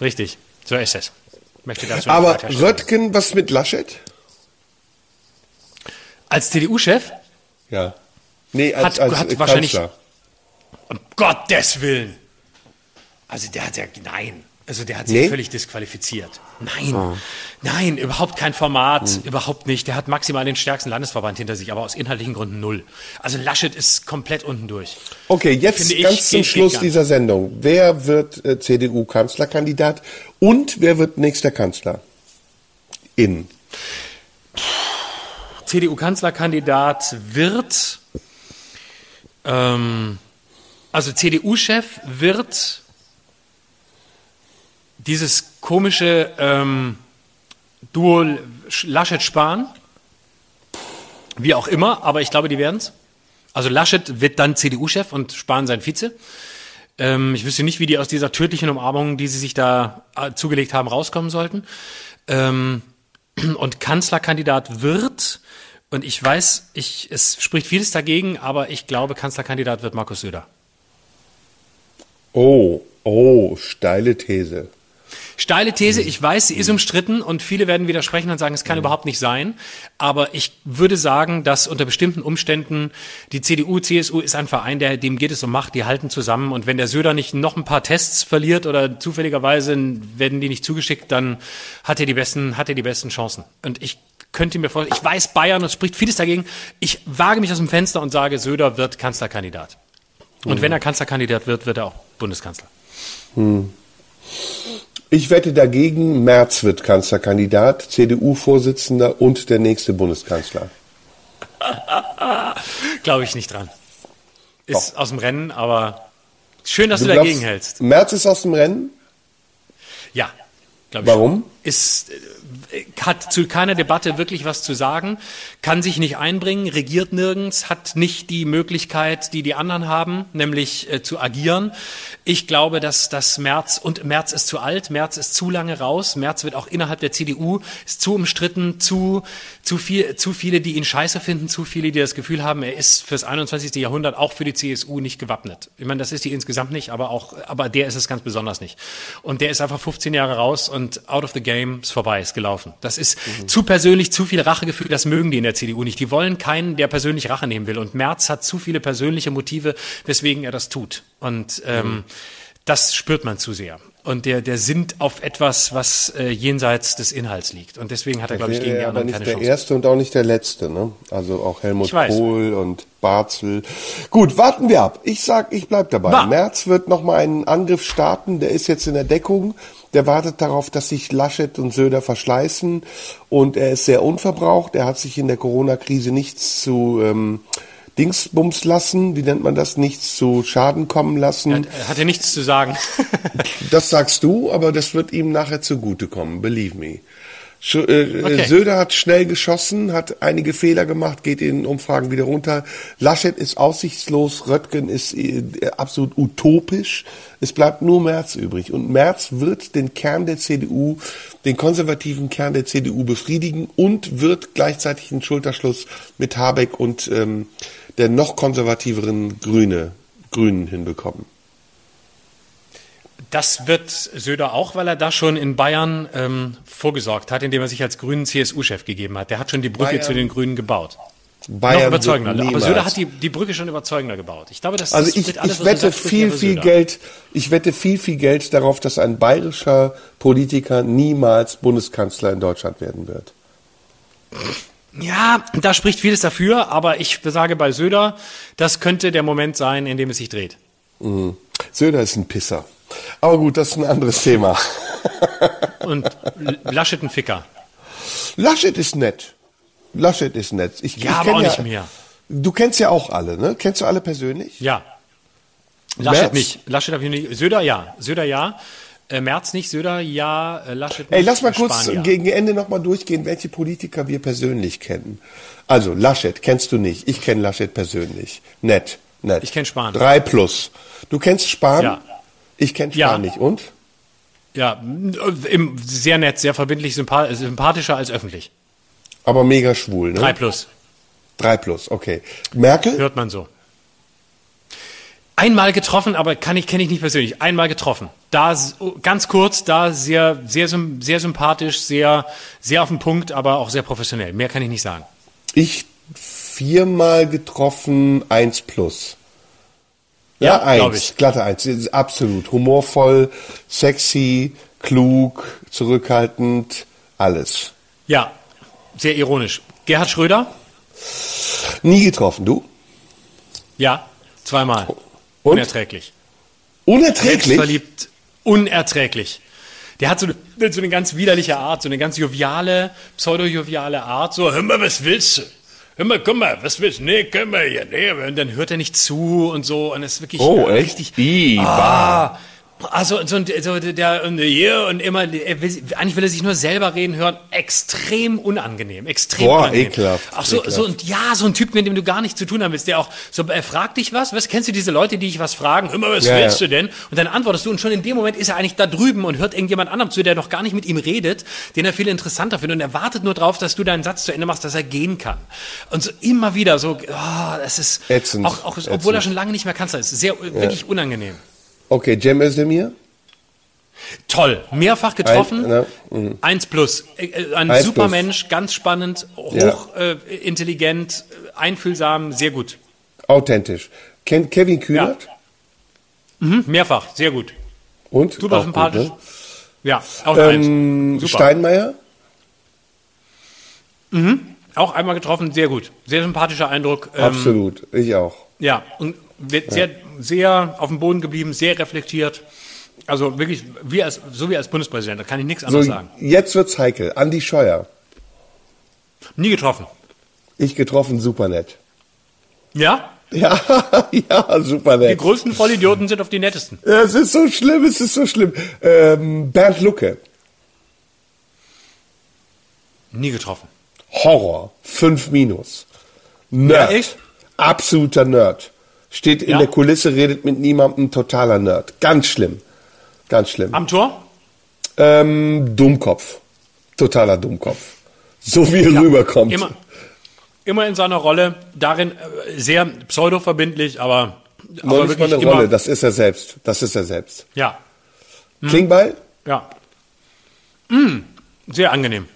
Richtig, so ist es. Ich möchte dazu Aber. Röttgen, was mit Laschet? Als CDU-Chef, Ja. Nee, als, Hat- als hat äh, wahrscheinlich- um Gottes Willen. Also der hat ja, nein. Also der hat sich Nee? völlig disqualifiziert. Nein, nein, überhaupt kein Format, Hm. überhaupt nicht. Der hat maximal den stärksten Landesverband hinter sich, aber aus inhaltlichen Gründen null. Also Laschet ist komplett unten durch. Okay, jetzt ich, ganz zum Schluss dieser Sendung. Wer wird äh, CDU-Kanzlerkandidat und wer wird nächster Kanzler? In. CDU-Kanzlerkandidat wird, ähm, also CDU-Chef wird dieses komische ähm, Duo Laschet-Spahn, wie auch immer, aber ich glaube, die werden's. Also Laschet wird dann CDU-Chef und Spahn sein Vize. Ähm, ich wüsste nicht, wie die aus dieser tödlichen Umarmung, die sie sich da äh, zugelegt haben, rauskommen sollten. Ähm, und Kanzlerkandidat wird, und ich weiß, ich, es spricht vieles dagegen, aber ich glaube, Kanzlerkandidat wird Markus Söder. Oh, oh, steile These. Steile These, ich weiß, sie ist umstritten und viele werden widersprechen und sagen, es kann überhaupt nicht sein. Aber ich würde sagen, dass unter bestimmten Umständen die CDU, CSU ist ein Verein, der, dem geht es um Macht, die halten zusammen. Und wenn der Söder nicht noch ein paar Tests verliert oder zufälligerweise werden die nicht zugeschickt, dann hat er die besten, hat er die besten Chancen. Und ich könnte mir vorstellen, ich weiß Bayern, es spricht vieles dagegen. Ich wage mich aus dem Fenster und sage, Söder wird Kanzlerkandidat. Und wenn er Kanzlerkandidat wird, wird er auch Bundeskanzler. Ich wette dagegen, Merz wird Kanzlerkandidat, CDU-Vorsitzender und der nächste Bundeskanzler. Glaube ich nicht dran. Ist aus dem Rennen, aber Schön, dass du, glaubst, dagegen hältst. Merz ist aus dem Rennen? Ja, glaube ich. Warum? Ist, hat zu keiner Debatte wirklich was zu sagen, kann sich nicht einbringen, regiert nirgends, hat nicht die Möglichkeit, die die anderen haben, nämlich äh, zu agieren. Ich glaube, dass das Merz und Merz ist zu alt, Merz ist zu lange raus, Merz wird auch innerhalb der CDU ist zu umstritten, zu zu viel, zu viele, die ihn scheiße finden, zu viele, die das Gefühl haben, er ist fürs 21. Jahrhundert auch für die CSU nicht gewappnet. Ich meine, das ist die insgesamt nicht, aber auch, aber der ist es ganz besonders nicht. Und der ist einfach 15 Jahre raus und out of the game ist vorbei, ist gelaufen. Das ist mhm. zu persönlich, zu viel Rachegefühl, das mögen die in der CDU nicht. Die wollen keinen, der persönlich Rache nehmen will. Und Merz hat zu viele persönliche Motive, weswegen er das tut. Und ähm, mhm. das spürt man zu sehr und der, der sinnt auf etwas, was äh, jenseits des Inhalts liegt. Und deswegen hat er, glaube ich, gegen die anderen keine Chance. nicht der erste und auch nicht der letzte, ne? Also auch Helmut Kohl und Barzel. Gut, warten wir ab. Ich sag, ich bleib dabei. War. Merz wird noch mal einen Angriff starten. Der ist jetzt in der Deckung. Der wartet darauf, dass sich Laschet und Söder verschleißen. Und er ist sehr unverbraucht. Er hat sich in der Corona-Krise nichts zu ähm, Dingsbums lassen, wie nennt man das, nichts zu Schaden kommen lassen. Er hat ja nichts zu sagen. das sagst du, aber das wird ihm nachher zugutekommen, believe me. Äh, okay. Söder hat schnell geschossen, hat einige Fehler gemacht, geht in Umfragen wieder runter. Laschet ist aussichtslos, Röttgen ist äh, absolut utopisch. Es bleibt nur Merz übrig. Und Merz wird den Kern der CDU, den konservativen Kern der CDU befriedigen und wird gleichzeitig einen Schulterschluss mit Habeck und ähm, der noch konservativeren Grüne, Grünen hinbekommen. Das wird Söder auch, weil er da schon in Bayern ähm, vorgesorgt hat, indem er sich als Grünen CSU-Chef gegeben hat. Der hat schon die Brücke Bayern, zu den Grünen gebaut. Bayern noch überzeugender. Aber Söder hat die, die Brücke schon überzeugender gebaut. Ich glaube, das also ich, alles, ich wette sagt, viel, viel Geld. Ich wette viel, viel Geld darauf, dass ein bayerischer Politiker niemals Bundeskanzler in Deutschland werden wird. Ja, da spricht vieles dafür, aber ich sage bei Söder, das könnte der Moment sein, in dem es sich dreht. Mhm. Söder ist ein Pisser. Aber gut, das ist ein anderes Thema. Und Laschet ein Ficker. Laschet ist nett. Laschet ist nett. Ich, ja, ich aber auch ja, nicht mehr. Du kennst ja auch alle, ne? Kennst du alle persönlich? Ja. Laschet Merz? nicht. Laschet habe ich nicht. Söder ja. Söder ja. Äh, Merz nicht, Söder ja, äh, Laschet nicht. Ey, lass mal kurz Spanier. gegen Ende nochmal durchgehen, welche Politiker wir persönlich kennen. Also, Laschet kennst du nicht. Ich kenne Laschet persönlich. Nett, nett. Ich kenne Spahn. Drei plus. Du kennst Spahn? Ja. Ich kenne Spahn ja. nicht. Und? Ja, im, sehr nett, sehr verbindlich, sympathischer als öffentlich. Aber mega schwul, ne? Drei plus. Drei plus, okay. Merkel? Hört man so. Einmal getroffen, aber kann ich kenne ich nicht persönlich. Einmal getroffen. Da ganz kurz, da sehr sehr sehr sympathisch, sehr sehr auf den Punkt, aber auch sehr professionell. Mehr kann ich nicht sagen. Ich viermal getroffen, eins plus. Ja, ja eins, ich. glatte eins, absolut. Humorvoll, sexy, klug, zurückhaltend, alles. Ja, sehr ironisch. Gerhard Schröder? Nie getroffen, du? Ja, zweimal. Und? Unerträglich. Unerträglich? Verliebt, unerträglich. Der hat so eine, so eine ganz widerliche Art, so eine ganz joviale, pseudo-joviale Art. So, hör mal, was willst du? Mal, guck mal, was willst du? Nee, können wir hier. Nee, und dann hört er nicht zu und so. Und es ist wirklich oh, richtig. Echt? Ah, also so, so der und hier und immer, er will, eigentlich will er sich nur selber reden hören. Extrem unangenehm, extrem Boah, unangenehm. ekelhaft. Ach so, ekelhaft. so und ja, so ein Typ, mit dem du gar nichts zu tun haben willst, der auch so, er fragt dich was, was kennst du diese Leute, die dich was fragen? Immer, was ja, willst ja. du denn? Und dann antwortest du und schon in dem Moment ist er eigentlich da drüben und hört irgendjemand anderem zu, der noch gar nicht mit ihm redet, den er viel interessanter findet und er wartet nur drauf, dass du deinen Satz zu Ende machst, dass er gehen kann. Und so immer wieder so, oh, das ist Ätzend. auch, auch obwohl Ätzend. er schon lange nicht mehr Kanzler ist, sehr ja. wirklich unangenehm. Okay, Cem Özdemir? Toll, mehrfach getroffen, Ein, ne? mhm. eins plus. Äh, äh, ein eins super plus. Mensch, ganz spannend, hochintelligent, ja. äh, einfühlsam, sehr gut. Authentisch. Kennt Kevin Kühnert? Ja. Mhm, mehrfach, sehr gut. Und? Super sympathisch. Gut, ne? Ja, auch ähm, eins. Super. Steinmeier? Mhm, auch einmal getroffen, sehr gut. Sehr sympathischer Eindruck. Ähm, Absolut, ich auch. Ja, und sehr, ja. sehr auf dem Boden geblieben, sehr reflektiert. Also wirklich, wie als, so wie als Bundespräsident, da kann ich nichts anderes so, sagen. Jetzt wird's heikel. Andi Scheuer. Nie getroffen. Ich getroffen, super nett. Ja? Ja, ja, super Die nett. größten Vollidioten sind auf die nettesten. Ja, es ist so schlimm, es ist so schlimm. Ähm, Bernd Lucke, Nie getroffen. Horror, 5 minus. Nerd, Ja, echt? absoluter Nerd. Steht in Ja. der Kulisse, redet mit niemandem, totaler Nerd. Ganz schlimm, ganz schlimm. Am Tor? Ähm, Dummkopf, totaler Dummkopf. So wie er rüberkommt. Immer, immer in seiner Rolle, darin äh, sehr pseudo-verbindlich, aber, Noch aber nicht mal eine Rolle, das ist er selbst. Das ist er selbst. Ja, Klingbeil? ja. Mm, sehr angenehm.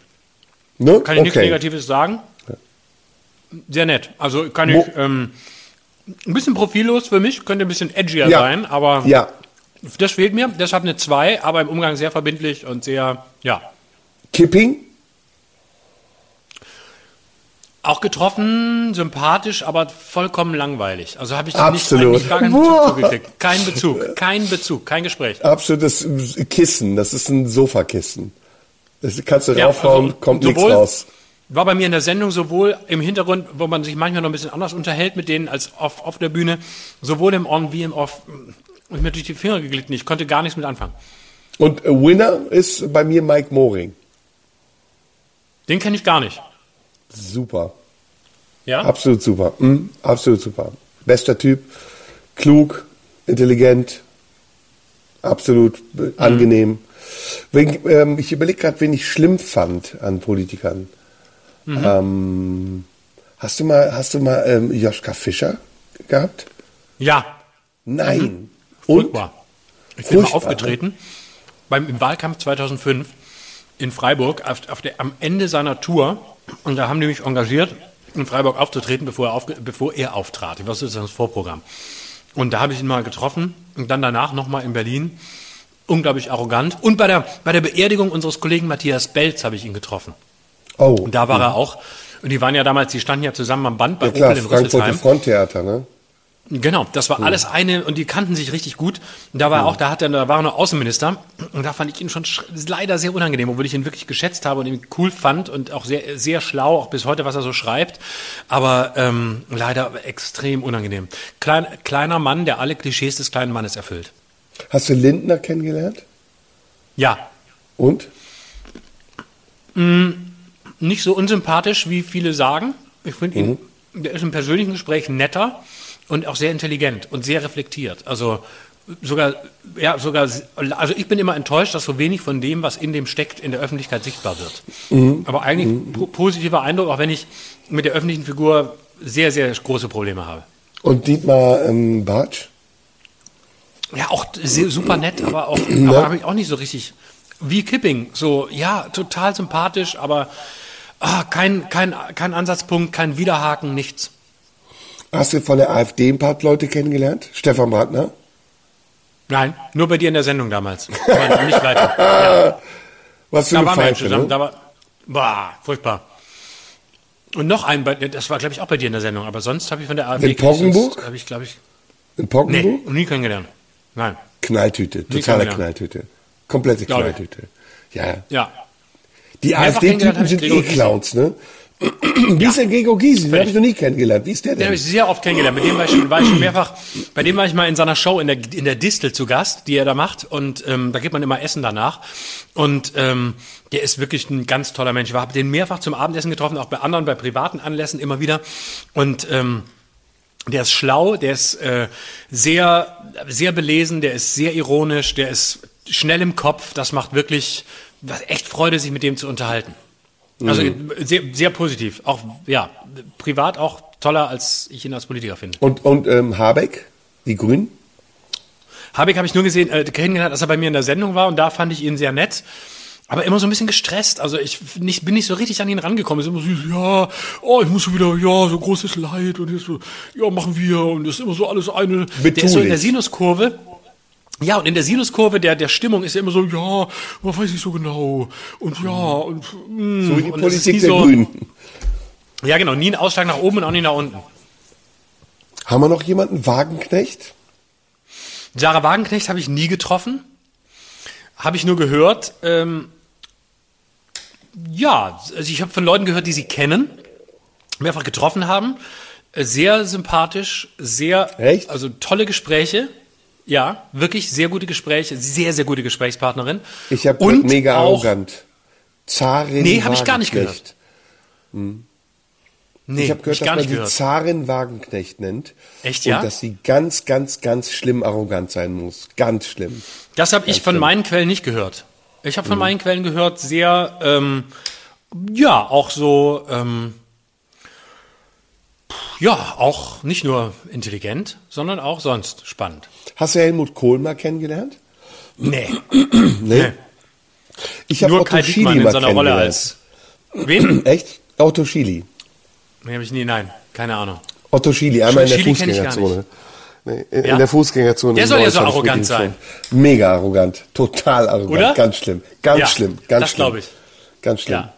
Ne? Kann ich nichts okay. Negatives sagen. Sehr nett. Also kann ich, Mo- ähm, ein bisschen profillos für mich, könnte ein bisschen edgier Ja. sein, aber Ja. das fehlt mir. Deshalb eine 2, aber im Umgang sehr verbindlich und sehr, ja. Kipping? Auch getroffen, sympathisch, aber vollkommen langweilig. Also habe ich Absolut. nicht, eigentlich gar keinen Bezug Boah. zugekriegt. Kein Bezug, kein Bezug, kein Gespräch. Absolutes Kissen. Das ist ein Sofakissen. Das kannst du Ja, raufhauen, also kommt nichts raus. War bei mir in der Sendung sowohl im Hintergrund, wo man sich manchmal noch ein bisschen anders unterhält mit denen als auf, auf der Bühne, sowohl im On wie im Off. Und mir durch die Finger geglitten. Ich konnte gar nichts mit anfangen. Und äh, Winner ist bei mir Mike Moring. Den kenne ich gar nicht. Super. Ja? Absolut super. Mm, absolut super. Bester Typ. Klug, intelligent, absolut äh, angenehm. Wegen, ähm, ich überlege gerade, wen ich schlimm fand an Politikern. Ähm, hast du mal, hast du mal ähm, Joschka Fischer gehabt? Ja. Nein. Und? Furchtbar. Ich bin mal Furchtbar, aufgetreten beim im Wahlkampf 2005 in Freiburg auf, auf der, am Ende seiner Tour und da haben die mich engagiert, in Freiburg aufzutreten, bevor er, aufge, bevor er auftrat. Das war sozusagen das Vorprogramm. Und da habe ich ihn mal getroffen und dann danach nochmal in Berlin. Unglaublich arrogant. Und bei der, bei der Beerdigung unseres Kollegen Matthias Belz habe ich ihn getroffen. Oh, Und da war er auch. Und die waren ja damals, die standen ja zusammen am Band bei ja klar, Opel in Frankfurter. Fronttheater, ne? Genau, das war alles eine und die kannten sich richtig gut. Und da war er auch, da hat er, da war er noch Außenminister und da fand ich ihn schon sch- leider sehr unangenehm, obwohl ich ihn wirklich geschätzt habe und ihn cool fand und auch sehr, sehr schlau, auch bis heute, was er so schreibt. Aber ähm, leider extrem unangenehm. Klein, kleiner Mann, der alle Klischees des kleinen Mannes erfüllt. Hast du Lindner kennengelernt? Ja, Und? Nicht so unsympathisch, wie viele sagen. Ich finde ihn, der ist im persönlichen Gespräch netter und auch sehr intelligent und sehr reflektiert. Also sogar, ja, sogar, also ich bin immer enttäuscht, dass so wenig von dem, was in dem steckt, in der Öffentlichkeit sichtbar wird. Aber eigentlich po positiver Eindruck, auch wenn ich mit der öffentlichen Figur sehr, sehr große Probleme habe. Und Dietmar ähm, Bartsch? Ja, auch super nett, aber auch, aber habe ich auch nicht so richtig. Wie Kipping, so, ja, total sympathisch, aber ah, kein, kein, kein Ansatzpunkt, kein Widerhaken, nichts. Hast du von der AfD ein paar Leute kennengelernt? Stefan Brandner? Nein, nur bei dir in der Sendung damals. Aber nicht weiter. Ja, Was für da eine waren wir Pfeife, zusammen. ne? Da war, boah, furchtbar. Und noch ein, das war, glaube ich, auch bei dir in der Sendung, aber sonst habe ich von der AfD In Poggenburg? Habe ich, glaube ich, In nee, Poggenburg? nie kennengelernt. Nein. Knalltüte, totale. Knalltüte. Komplette. Knalltüte. Ja. Ja. Die AfD-Typen sind eh Clowns, ne? Wie ist der Gregor Gysi? Den habe ich noch nie kennengelernt. Wie ist der Den habe denn? ich sehr oft kennengelernt. Mit dem war ich, schon, war ich schon mehrfach, bei dem war ich mal in seiner Show in der, in der Distel zu Gast, die er da macht. Und ähm, da gibt man immer Essen danach. Und ähm, der ist wirklich ein ganz toller Mensch. Ich habe den mehrfach zum Abendessen getroffen, auch bei anderen, bei privaten Anlässen immer wieder. Und ähm, der ist schlau, der ist äh, sehr, sehr belesen, der ist sehr ironisch, der ist schnell im Kopf. Das macht wirklich was echt Freude, sich mit dem zu unterhalten. Also sehr, sehr positiv. Auch ja, privat auch toller, als ich ihn als Politiker finde. Und, und ähm, Habeck, die Grünen? Habeck habe ich nur gesehen, äh, kennengelernt, als er bei mir in der Sendung war und da fand ich ihn sehr nett. Aber immer so ein bisschen gestresst. Also ich nicht, bin nicht so richtig an ihn rangekommen. Es ist immer so, ja, oh, ich muss schon wieder, ja, so großes Leid und jetzt so, ja, machen wir und das ist immer so alles eine. Der ist so in der Betulich. Sinuskurve. Ja, und in der Sinuskurve der, der Stimmung ist ja immer so, ja, man weiß nicht so genau. Und ja, und, mm, So wie die und Politik der so, Grünen. Ja, genau, nie ein Ausschlag nach oben und auch nie nach unten. Haben wir noch jemanden? Wagenknecht? Sarah Wagenknecht habe ich nie getroffen. Habe ich nur gehört. Ähm, ja, also ich habe von Leuten gehört, die sie kennen, mehrfach getroffen haben. Äh, Sehr sympathisch, sehr, Echt? also tolle Gespräche. Ja, wirklich sehr gute Gespräche, sehr, sehr gute Gesprächspartnerin. Ich habe mega auch- arrogant. Zarin Nee, hab ich gar nicht Wagenknecht. Nee, ich habe gehört, hab gar dass man die gehört. Zarin Wagenknecht nennt. Echt, ja? Und dass sie ganz, ganz, ganz schlimm arrogant sein muss. Ganz schlimm. Das habe ich von meinen Quellen nicht gehört. Ich habe von meinen Quellen gehört, sehr, ähm, ja, auch so, ähm, ja, auch nicht nur intelligent, sondern auch sonst spannend. Hast du Helmut Kohl mal kennengelernt? Nee, Nee. Ich habe nur Otto Kai Schily Diekmann in mal seiner Rolle als. Wen? Echt? Otto Schily. Nee, habe ich nie, nein, keine Ahnung. Otto Schily, einmal in der Fußgängerzone. Nee, in, Ja? in der Fußgängerzone. Der soll ja so arrogant sein. Mega arrogant. Total arrogant. Oder? Ganz schlimm. Ganz Ja, schlimm. Ganz das schlimm. glaub ich. Ganz schlimm. Ja.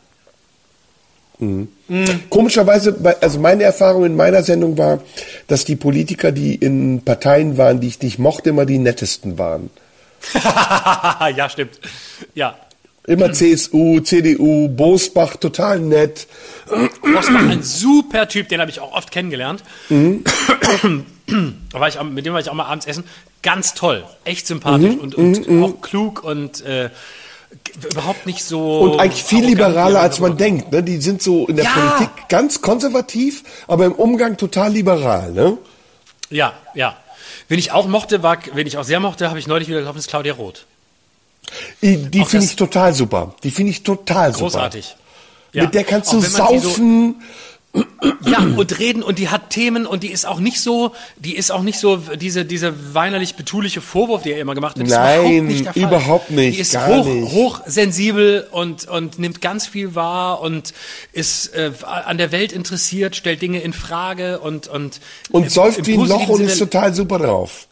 Komischerweise, bei- also meine Erfahrung in meiner Sendung war, dass die Politiker, die in Parteien waren, die ich nicht mochte, immer die nettesten waren. ja, stimmt. Ja. Immer CSU, CDU, Bosbach, total nett. Bosbach, ein super Typ, den habe ich auch oft kennengelernt. Mhm. war ich mit dem war ich auch mal abends essen. Ganz toll, echt sympathisch Mhm, und, und auch klug und äh, überhaupt nicht so. Und eigentlich viel liberaler, als man denkt. Ne? Die sind so in der Ja. Politik ganz konservativ, aber im Umgang total liberal. Ne? Ja, ja. Wen ich auch mochte, war, wen ich auch sehr mochte, habe ich neulich wieder getroffen, ist Claudia Roth. Die, die finde ich total super. Die finde ich total Großartig. super. Mit der kannst Auch du die so- saufen. Ja, und reden und die hat Themen und die ist auch nicht so, die ist auch nicht so diese diese weinerlich betuliche Vorwurf, der ihr immer gemacht wird. ist Nein, überhaupt nicht überhaupt nicht, Die ist gar hoch, nicht. hochsensibel und und nimmt ganz viel wahr und ist äh, an der Welt interessiert, stellt Dinge in Frage und und Und im- säuft wie ein Loch und ist total super drauf.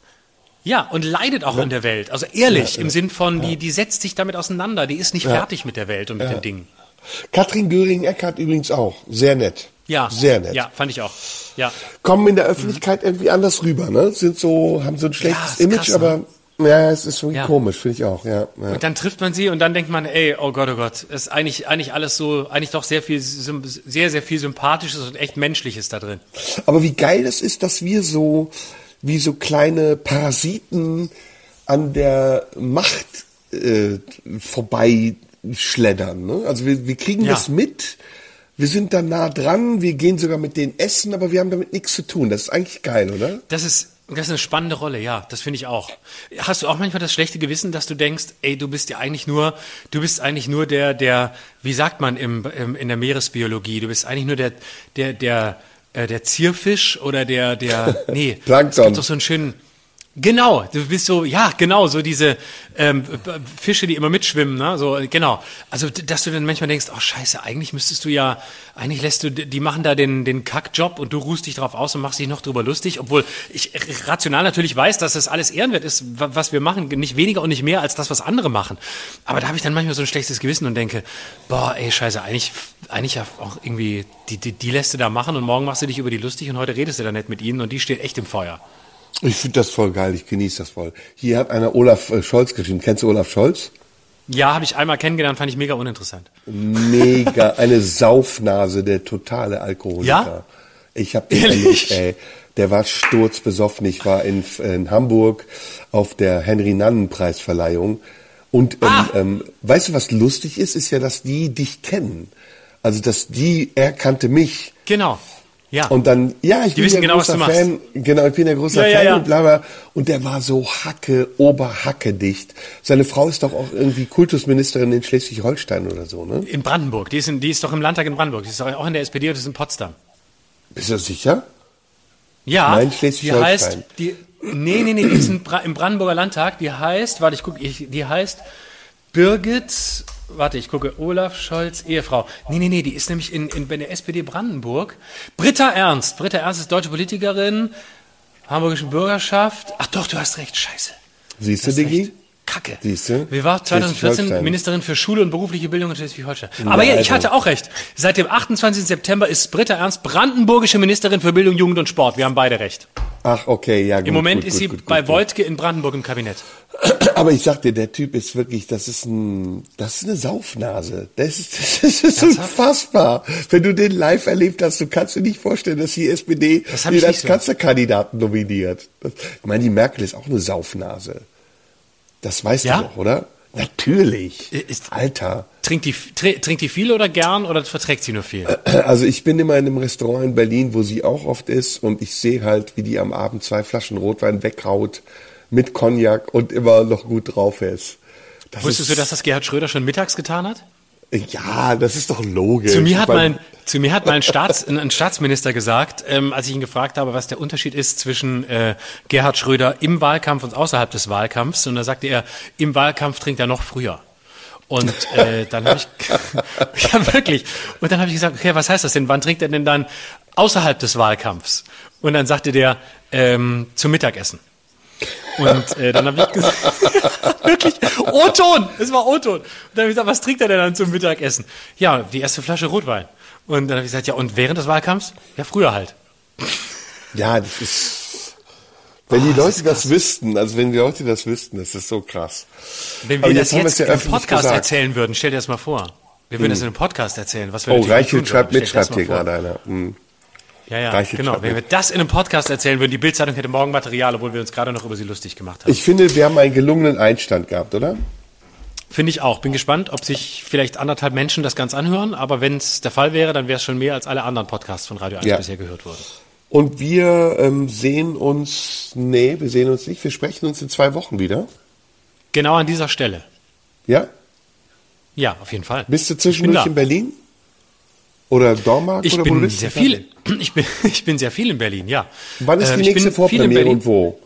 ja und leidet auch an der Welt. Also ehrlich im Sinn von die die setzt sich damit auseinander. Die ist nicht fertig mit der Welt und mit den Dingen. Katrin Göring-Eckardt übrigens auch. Sehr nett. Ja, Sehr nett. Ja, fand ich auch. Ja. Kommen in der Öffentlichkeit irgendwie anders rüber, ne? Sind so, haben so ein schlechtes ist Image, krass, aber ja, es ist irgendwie Ja. komisch, finde ich auch, ja. ja. Und dann trifft man sie und dann denkt man, ey, oh Gott, oh Gott, ist eigentlich, eigentlich alles so, eigentlich doch sehr viel, sehr, sehr viel Sympathisches und echt Menschliches da drin. Aber wie geil es ist, dass wir so, wie so kleine Parasiten an der Macht äh, vorbeischleddern. Ne? Also wir, wir kriegen Ja. das mit, wir sind da nah dran, wir gehen sogar mit denen essen, aber wir haben damit nichts zu tun. Das ist eigentlich geil, oder? Das ist, das ist eine spannende Rolle, ja, das finde ich auch. Hast du auch manchmal das schlechte Gewissen, dass du denkst, ey, du bist ja eigentlich nur, du bist eigentlich nur der, der, wie sagt man im, im, in der Meeresbiologie, du bist eigentlich nur der, der, der, äh, der Zierfisch oder der, der, nee, Plankton. es gibt doch so einen schönen, Genau, du bist so, ja, genau, so diese ähm, Fische, die immer mitschwimmen, ne? So, genau. Also, dass du dann manchmal denkst, oh Scheiße, eigentlich müsstest du ja, eigentlich lässt du, die machen da den, den Kackjob und du ruhst dich drauf aus und machst dich noch drüber lustig, obwohl ich rational natürlich weiß, dass das alles ehrenwert ist, wa- was wir machen, nicht weniger und nicht mehr als das, was andere machen. Aber da habe ich dann manchmal so ein schlechtes Gewissen und denke, boah, ey, Scheiße, eigentlich, eigentlich ja auch irgendwie, die, die, die lässt du da machen und morgen machst du dich über die lustig und heute redest du da nicht mit ihnen und die steht echt im Feuer. Ich finde das voll geil, ich genieße das voll. Hier hat einer Olaf äh, Scholz geschrieben. Kennst du Olaf Scholz? Ja, habe ich einmal kennengelernt, fand ich mega uninteressant. Mega, eine Saufnase, der totale Alkoholiker. Ja? Ich habe den Ehrlich? ey. Der war sturzbesoffen. Ich war in, in Hamburg auf der Henry-Nannen-Preisverleihung. Und ähm, Ah! ähm, weißt du, was lustig ist? Ist ja, dass die dich kennen. Also, dass die, er kannte mich. Genau. Ja. Und dann, ja, ich Die bin ja genau, was großer. Fan. Genau, ich bin ja großer Ja, ja, Fan ja. und bla, bla. Und der war so hacke, oberhacke dicht. Seine Frau ist doch auch irgendwie Kultusministerin in Schleswig-Holstein oder so, ne? in Brandenburg. Die ist, in, die ist doch im Landtag in Brandenburg. Die ist doch auch in der SPD und ist in Potsdam. Bist du sicher? Ja. Nein, die Schleswig-Holstein. heißt, die, nee, nee, nee, die ist in im Brandenburger Landtag. Die heißt, warte, ich gucke, ich, die heißt Birgit, warte, ich gucke, Olaf Scholz, Ehefrau. Nee, nee, nee, die ist nämlich in, in, der SPD Brandenburg. Britta Ernst. Britta Ernst ist deutsche Politikerin, hamburgischen Bürgerschaft. Ach doch, du hast recht, scheiße. Siehst du, Diggi? recht. Kacke. Siehste? Wir war 2014 Schleswig-Holstein. Ministerin für Schule und berufliche Bildung in Schleswig-Holstein. Aber ja, ich also. hatte auch recht. Seit dem 28. September ist Britta Ernst brandenburgische Ministerin für Bildung, Jugend und Sport. Wir haben beide recht. Ach, okay, ja, gut. Im Moment gut, ist gut, sie gut, bei gut, Wojtke in Brandenburg im Kabinett. Aber ich sag dir, der Typ ist wirklich, das ist ein, das ist eine Saufnase. Das ist, das ist unfassbar. Wenn du den live erlebt hast, du kannst dir nicht vorstellen, dass die SPD Das ich als. Kanzlerkandidaten nominiert. Das, ich meine, die Merkel ist auch eine Saufnase. Das weißt Ja? du doch, oder? Natürlich. Ist- Alter. Trinkt die, tr- trinkt die viel oder gern oder verträgt sie nur viel? Also ich bin immer in einem Restaurant in Berlin, wo sie auch oft ist und ich sehe halt, wie die am Abend zwei Flaschen Rotwein weghaut mit Cognac und immer noch gut drauf ist. Das Wusstest ist, du, dass das Gerhard Schröder schon mittags getan hat? Ja, das ist doch logisch. Zu mir hat mein, zu mir hat mein Staats, ein Staatsminister gesagt, ähm, als ich ihn gefragt habe, was der Unterschied ist zwischen äh, Gerhard Schröder im Wahlkampf und außerhalb des Wahlkampfs. Und da sagte er, im Wahlkampf trinkt er noch früher. Und äh, dann habe ich, ja wirklich, und dann habe ich gesagt, okay, was heißt das denn? Wann trinkt er denn dann außerhalb des Wahlkampfs? Und dann sagte der, ähm, zum Mittagessen. Und äh, dann habe ich gesagt, wirklich, O-Ton, es war O-Ton. Und dann habe ich gesagt, was trinkt er denn dann zum Mittagessen? Ja, die erste Flasche Rotwein. Und dann habe ich gesagt, ja, und während des Wahlkampfs? Ja, früher halt. Ja, das ist. Wenn die Leute das wüssten, also wenn die Leute das wüssten, das ist so krass. Wenn Aber wir jetzt das jetzt es ja im Podcast gesagt. erzählen würden, stell dir das mal vor. Wir würden das in einem Podcast erzählen, was wir Oh, Reichelt tun schreibt würden. mit, das schreibt hier gerade einer. Hm. Ja, ja, Reichelt genau. Wenn wir das in einem Podcast erzählen würden, die Bildzeitung hätte morgen Material, obwohl wir uns gerade noch über sie lustig gemacht haben. Ich finde, wir haben einen gelungenen Einstand gehabt, oder? Finde ich auch. Bin gespannt, ob sich vielleicht anderthalb Menschen das ganz anhören, aber wenn es der Fall wäre, dann wäre es schon mehr als alle anderen Podcasts von Radio 1 Ja. bisher gehört wurden. Und wir ähm, sehen uns, nee, wir sehen uns nicht, wir sprechen uns in zwei Wochen wieder. Genau an dieser Stelle. Ja? Ja, auf jeden Fall. Bist du zwischendurch in Berlin? Oder Dormagen? Ich oder wo du bin sehr viel. Ich bin, ich bin sehr viel in Berlin, ja. Wann ist Ähm, die bin nächste Vorpremiere und wo?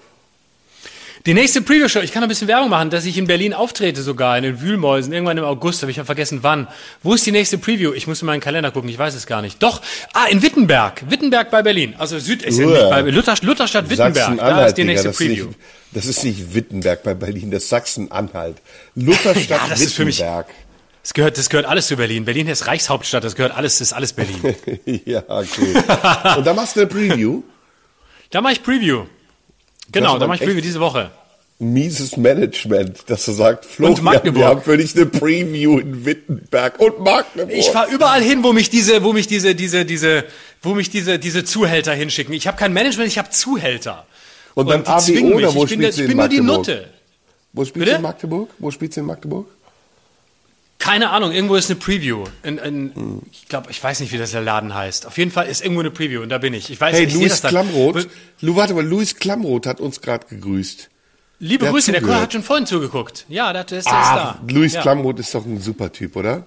Die nächste Preview-Show, ich kann ein bisschen Werbung machen, dass ich in Berlin auftrete sogar, in den Wühlmäusen, irgendwann im August, aber ich habe vergessen wann. Wo ist die nächste Preview? Ich muss in meinen Kalender gucken, ich weiß es gar nicht. Doch, ah, in Wittenberg. Wittenberg bei Berlin. Also Süd ist ja nicht bei Luther, Lutherstadt Wittenberg. Da ist die Digga, nächste das, ist nicht, das ist nicht Wittenberg bei Berlin, das ist Sachsen-Anhalt. Lutherstadt Ja, Wittenberg. Das gehört, das gehört alles zu Berlin. Berlin ist Reichshauptstadt, das gehört alles, das ist alles Berlin. ja, okay. Und da machst du eine Preview. da mache ich Preview. Genau, da mache ich Preview diese Woche. Mieses Management, dass du sagst, Florian, Magdeburg. wir haben für dich eine Preview in Wittenberg und Magdeburg. Ich fahre überall hin, wo mich diese, wo mich diese, diese, diese, wo mich diese, diese Zuhälter hinschicken. Ich habe kein Management, ich habe Zuhälter. und beim die zwingen ABO, mich. oder wo ich bin, spielst du ich in bin nur die? Nutte. Wo spielst du in Magdeburg? Wo spielst du in Magdeburg? Keine Ahnung, irgendwo ist eine Preview. In, in, Ich glaube, ich weiß nicht, wie das der Laden heißt. Auf jeden Fall ist irgendwo eine Preview und da bin ich. Ich weiß Hey, ich dann. Klamroth. Lu, warte mal, Luis Klamroth hat uns gerade gegrüßt. Liebe Der Grüße, der zugehört. hat schon vorhin zugeguckt. Ja, der, der ist, der Ah, da. Luis ja. Klamroth ist doch ein super Typ, oder?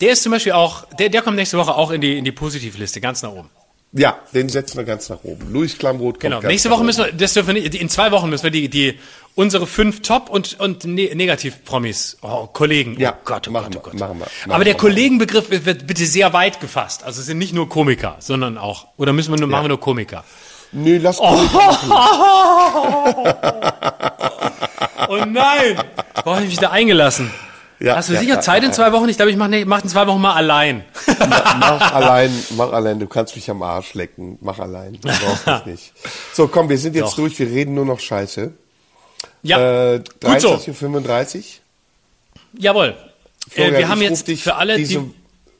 Der ist zum Beispiel auch, der, der kommt nächste Woche auch in die, in die Positivliste, ganz nach oben. Ja, den setzen wir ganz nach oben. Luis Klamroth kommt Genau. Nächste Woche müssen wir, das dürfen wir nicht, in zwei Wochen müssen wir die, die, unsere fünf Top- und, und ne Negativ-Promis, oh, Kollegen, Ja, oh Gott, oh machen Gott, oh wir, Gott. machen wir, machen Aber der wir. Kollegenbegriff wird- bitte sehr weit gefasst. Also es sind nicht nur Komiker, sondern auch, oder müssen wir nur, machen wir nur Komiker? Nö, lass Oh nein! Warum habe ich mich da eingelassen? Ja, Hast du ja, sicher ja, Zeit ja, in zwei Wochen? Ich glaube, ich mache nee, mach in zwei Wochen mal allein. mach allein, mach allein. Du kannst mich am Arsch lecken. Mach allein. Du brauchst mich nicht. So, komm, wir sind jetzt Doch. durch. Wir reden nur noch Scheiße. Ja, Äh, gut so. 23.35 Uhr. Jawohl. Florian, äh, wir haben jetzt für alle, diese,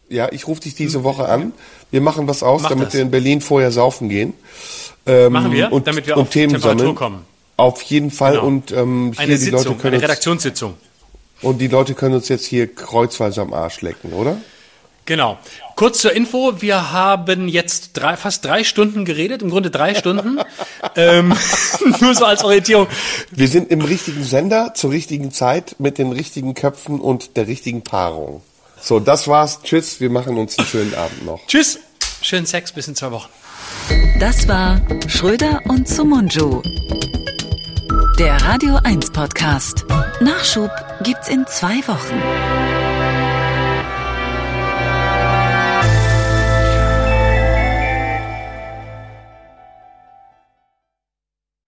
die, Ja, ich rufe dich diese Woche an. Wir machen was aus, Mach damit das. wir in Berlin vorher saufen gehen. Ähm, Machen wir, und, damit wir und auf Themen Temperatur sammeln. kommen. Auf jeden Fall. Genau. Und ähm, hier eine die Leute Sitzung, können eine uns, Redaktionssitzung. und die Leute können uns jetzt hier kreuzweise am Arsch lecken, oder? Genau. Kurz zur Info, wir haben jetzt drei, fast drei Stunden geredet, im Grunde drei Stunden. ähm, nur so als Orientierung. Wir sind im richtigen Sender zur richtigen Zeit mit den richtigen Köpfen und der richtigen Paarung. So, das war's. Tschüss. Wir machen uns einen schönen Abend noch. Tschüss. Schönen Sex, bis in zwei Wochen. Das war Schröder und Sumunju. Der Radio 1 Podcast. Nachschub gibt's in zwei Wochen.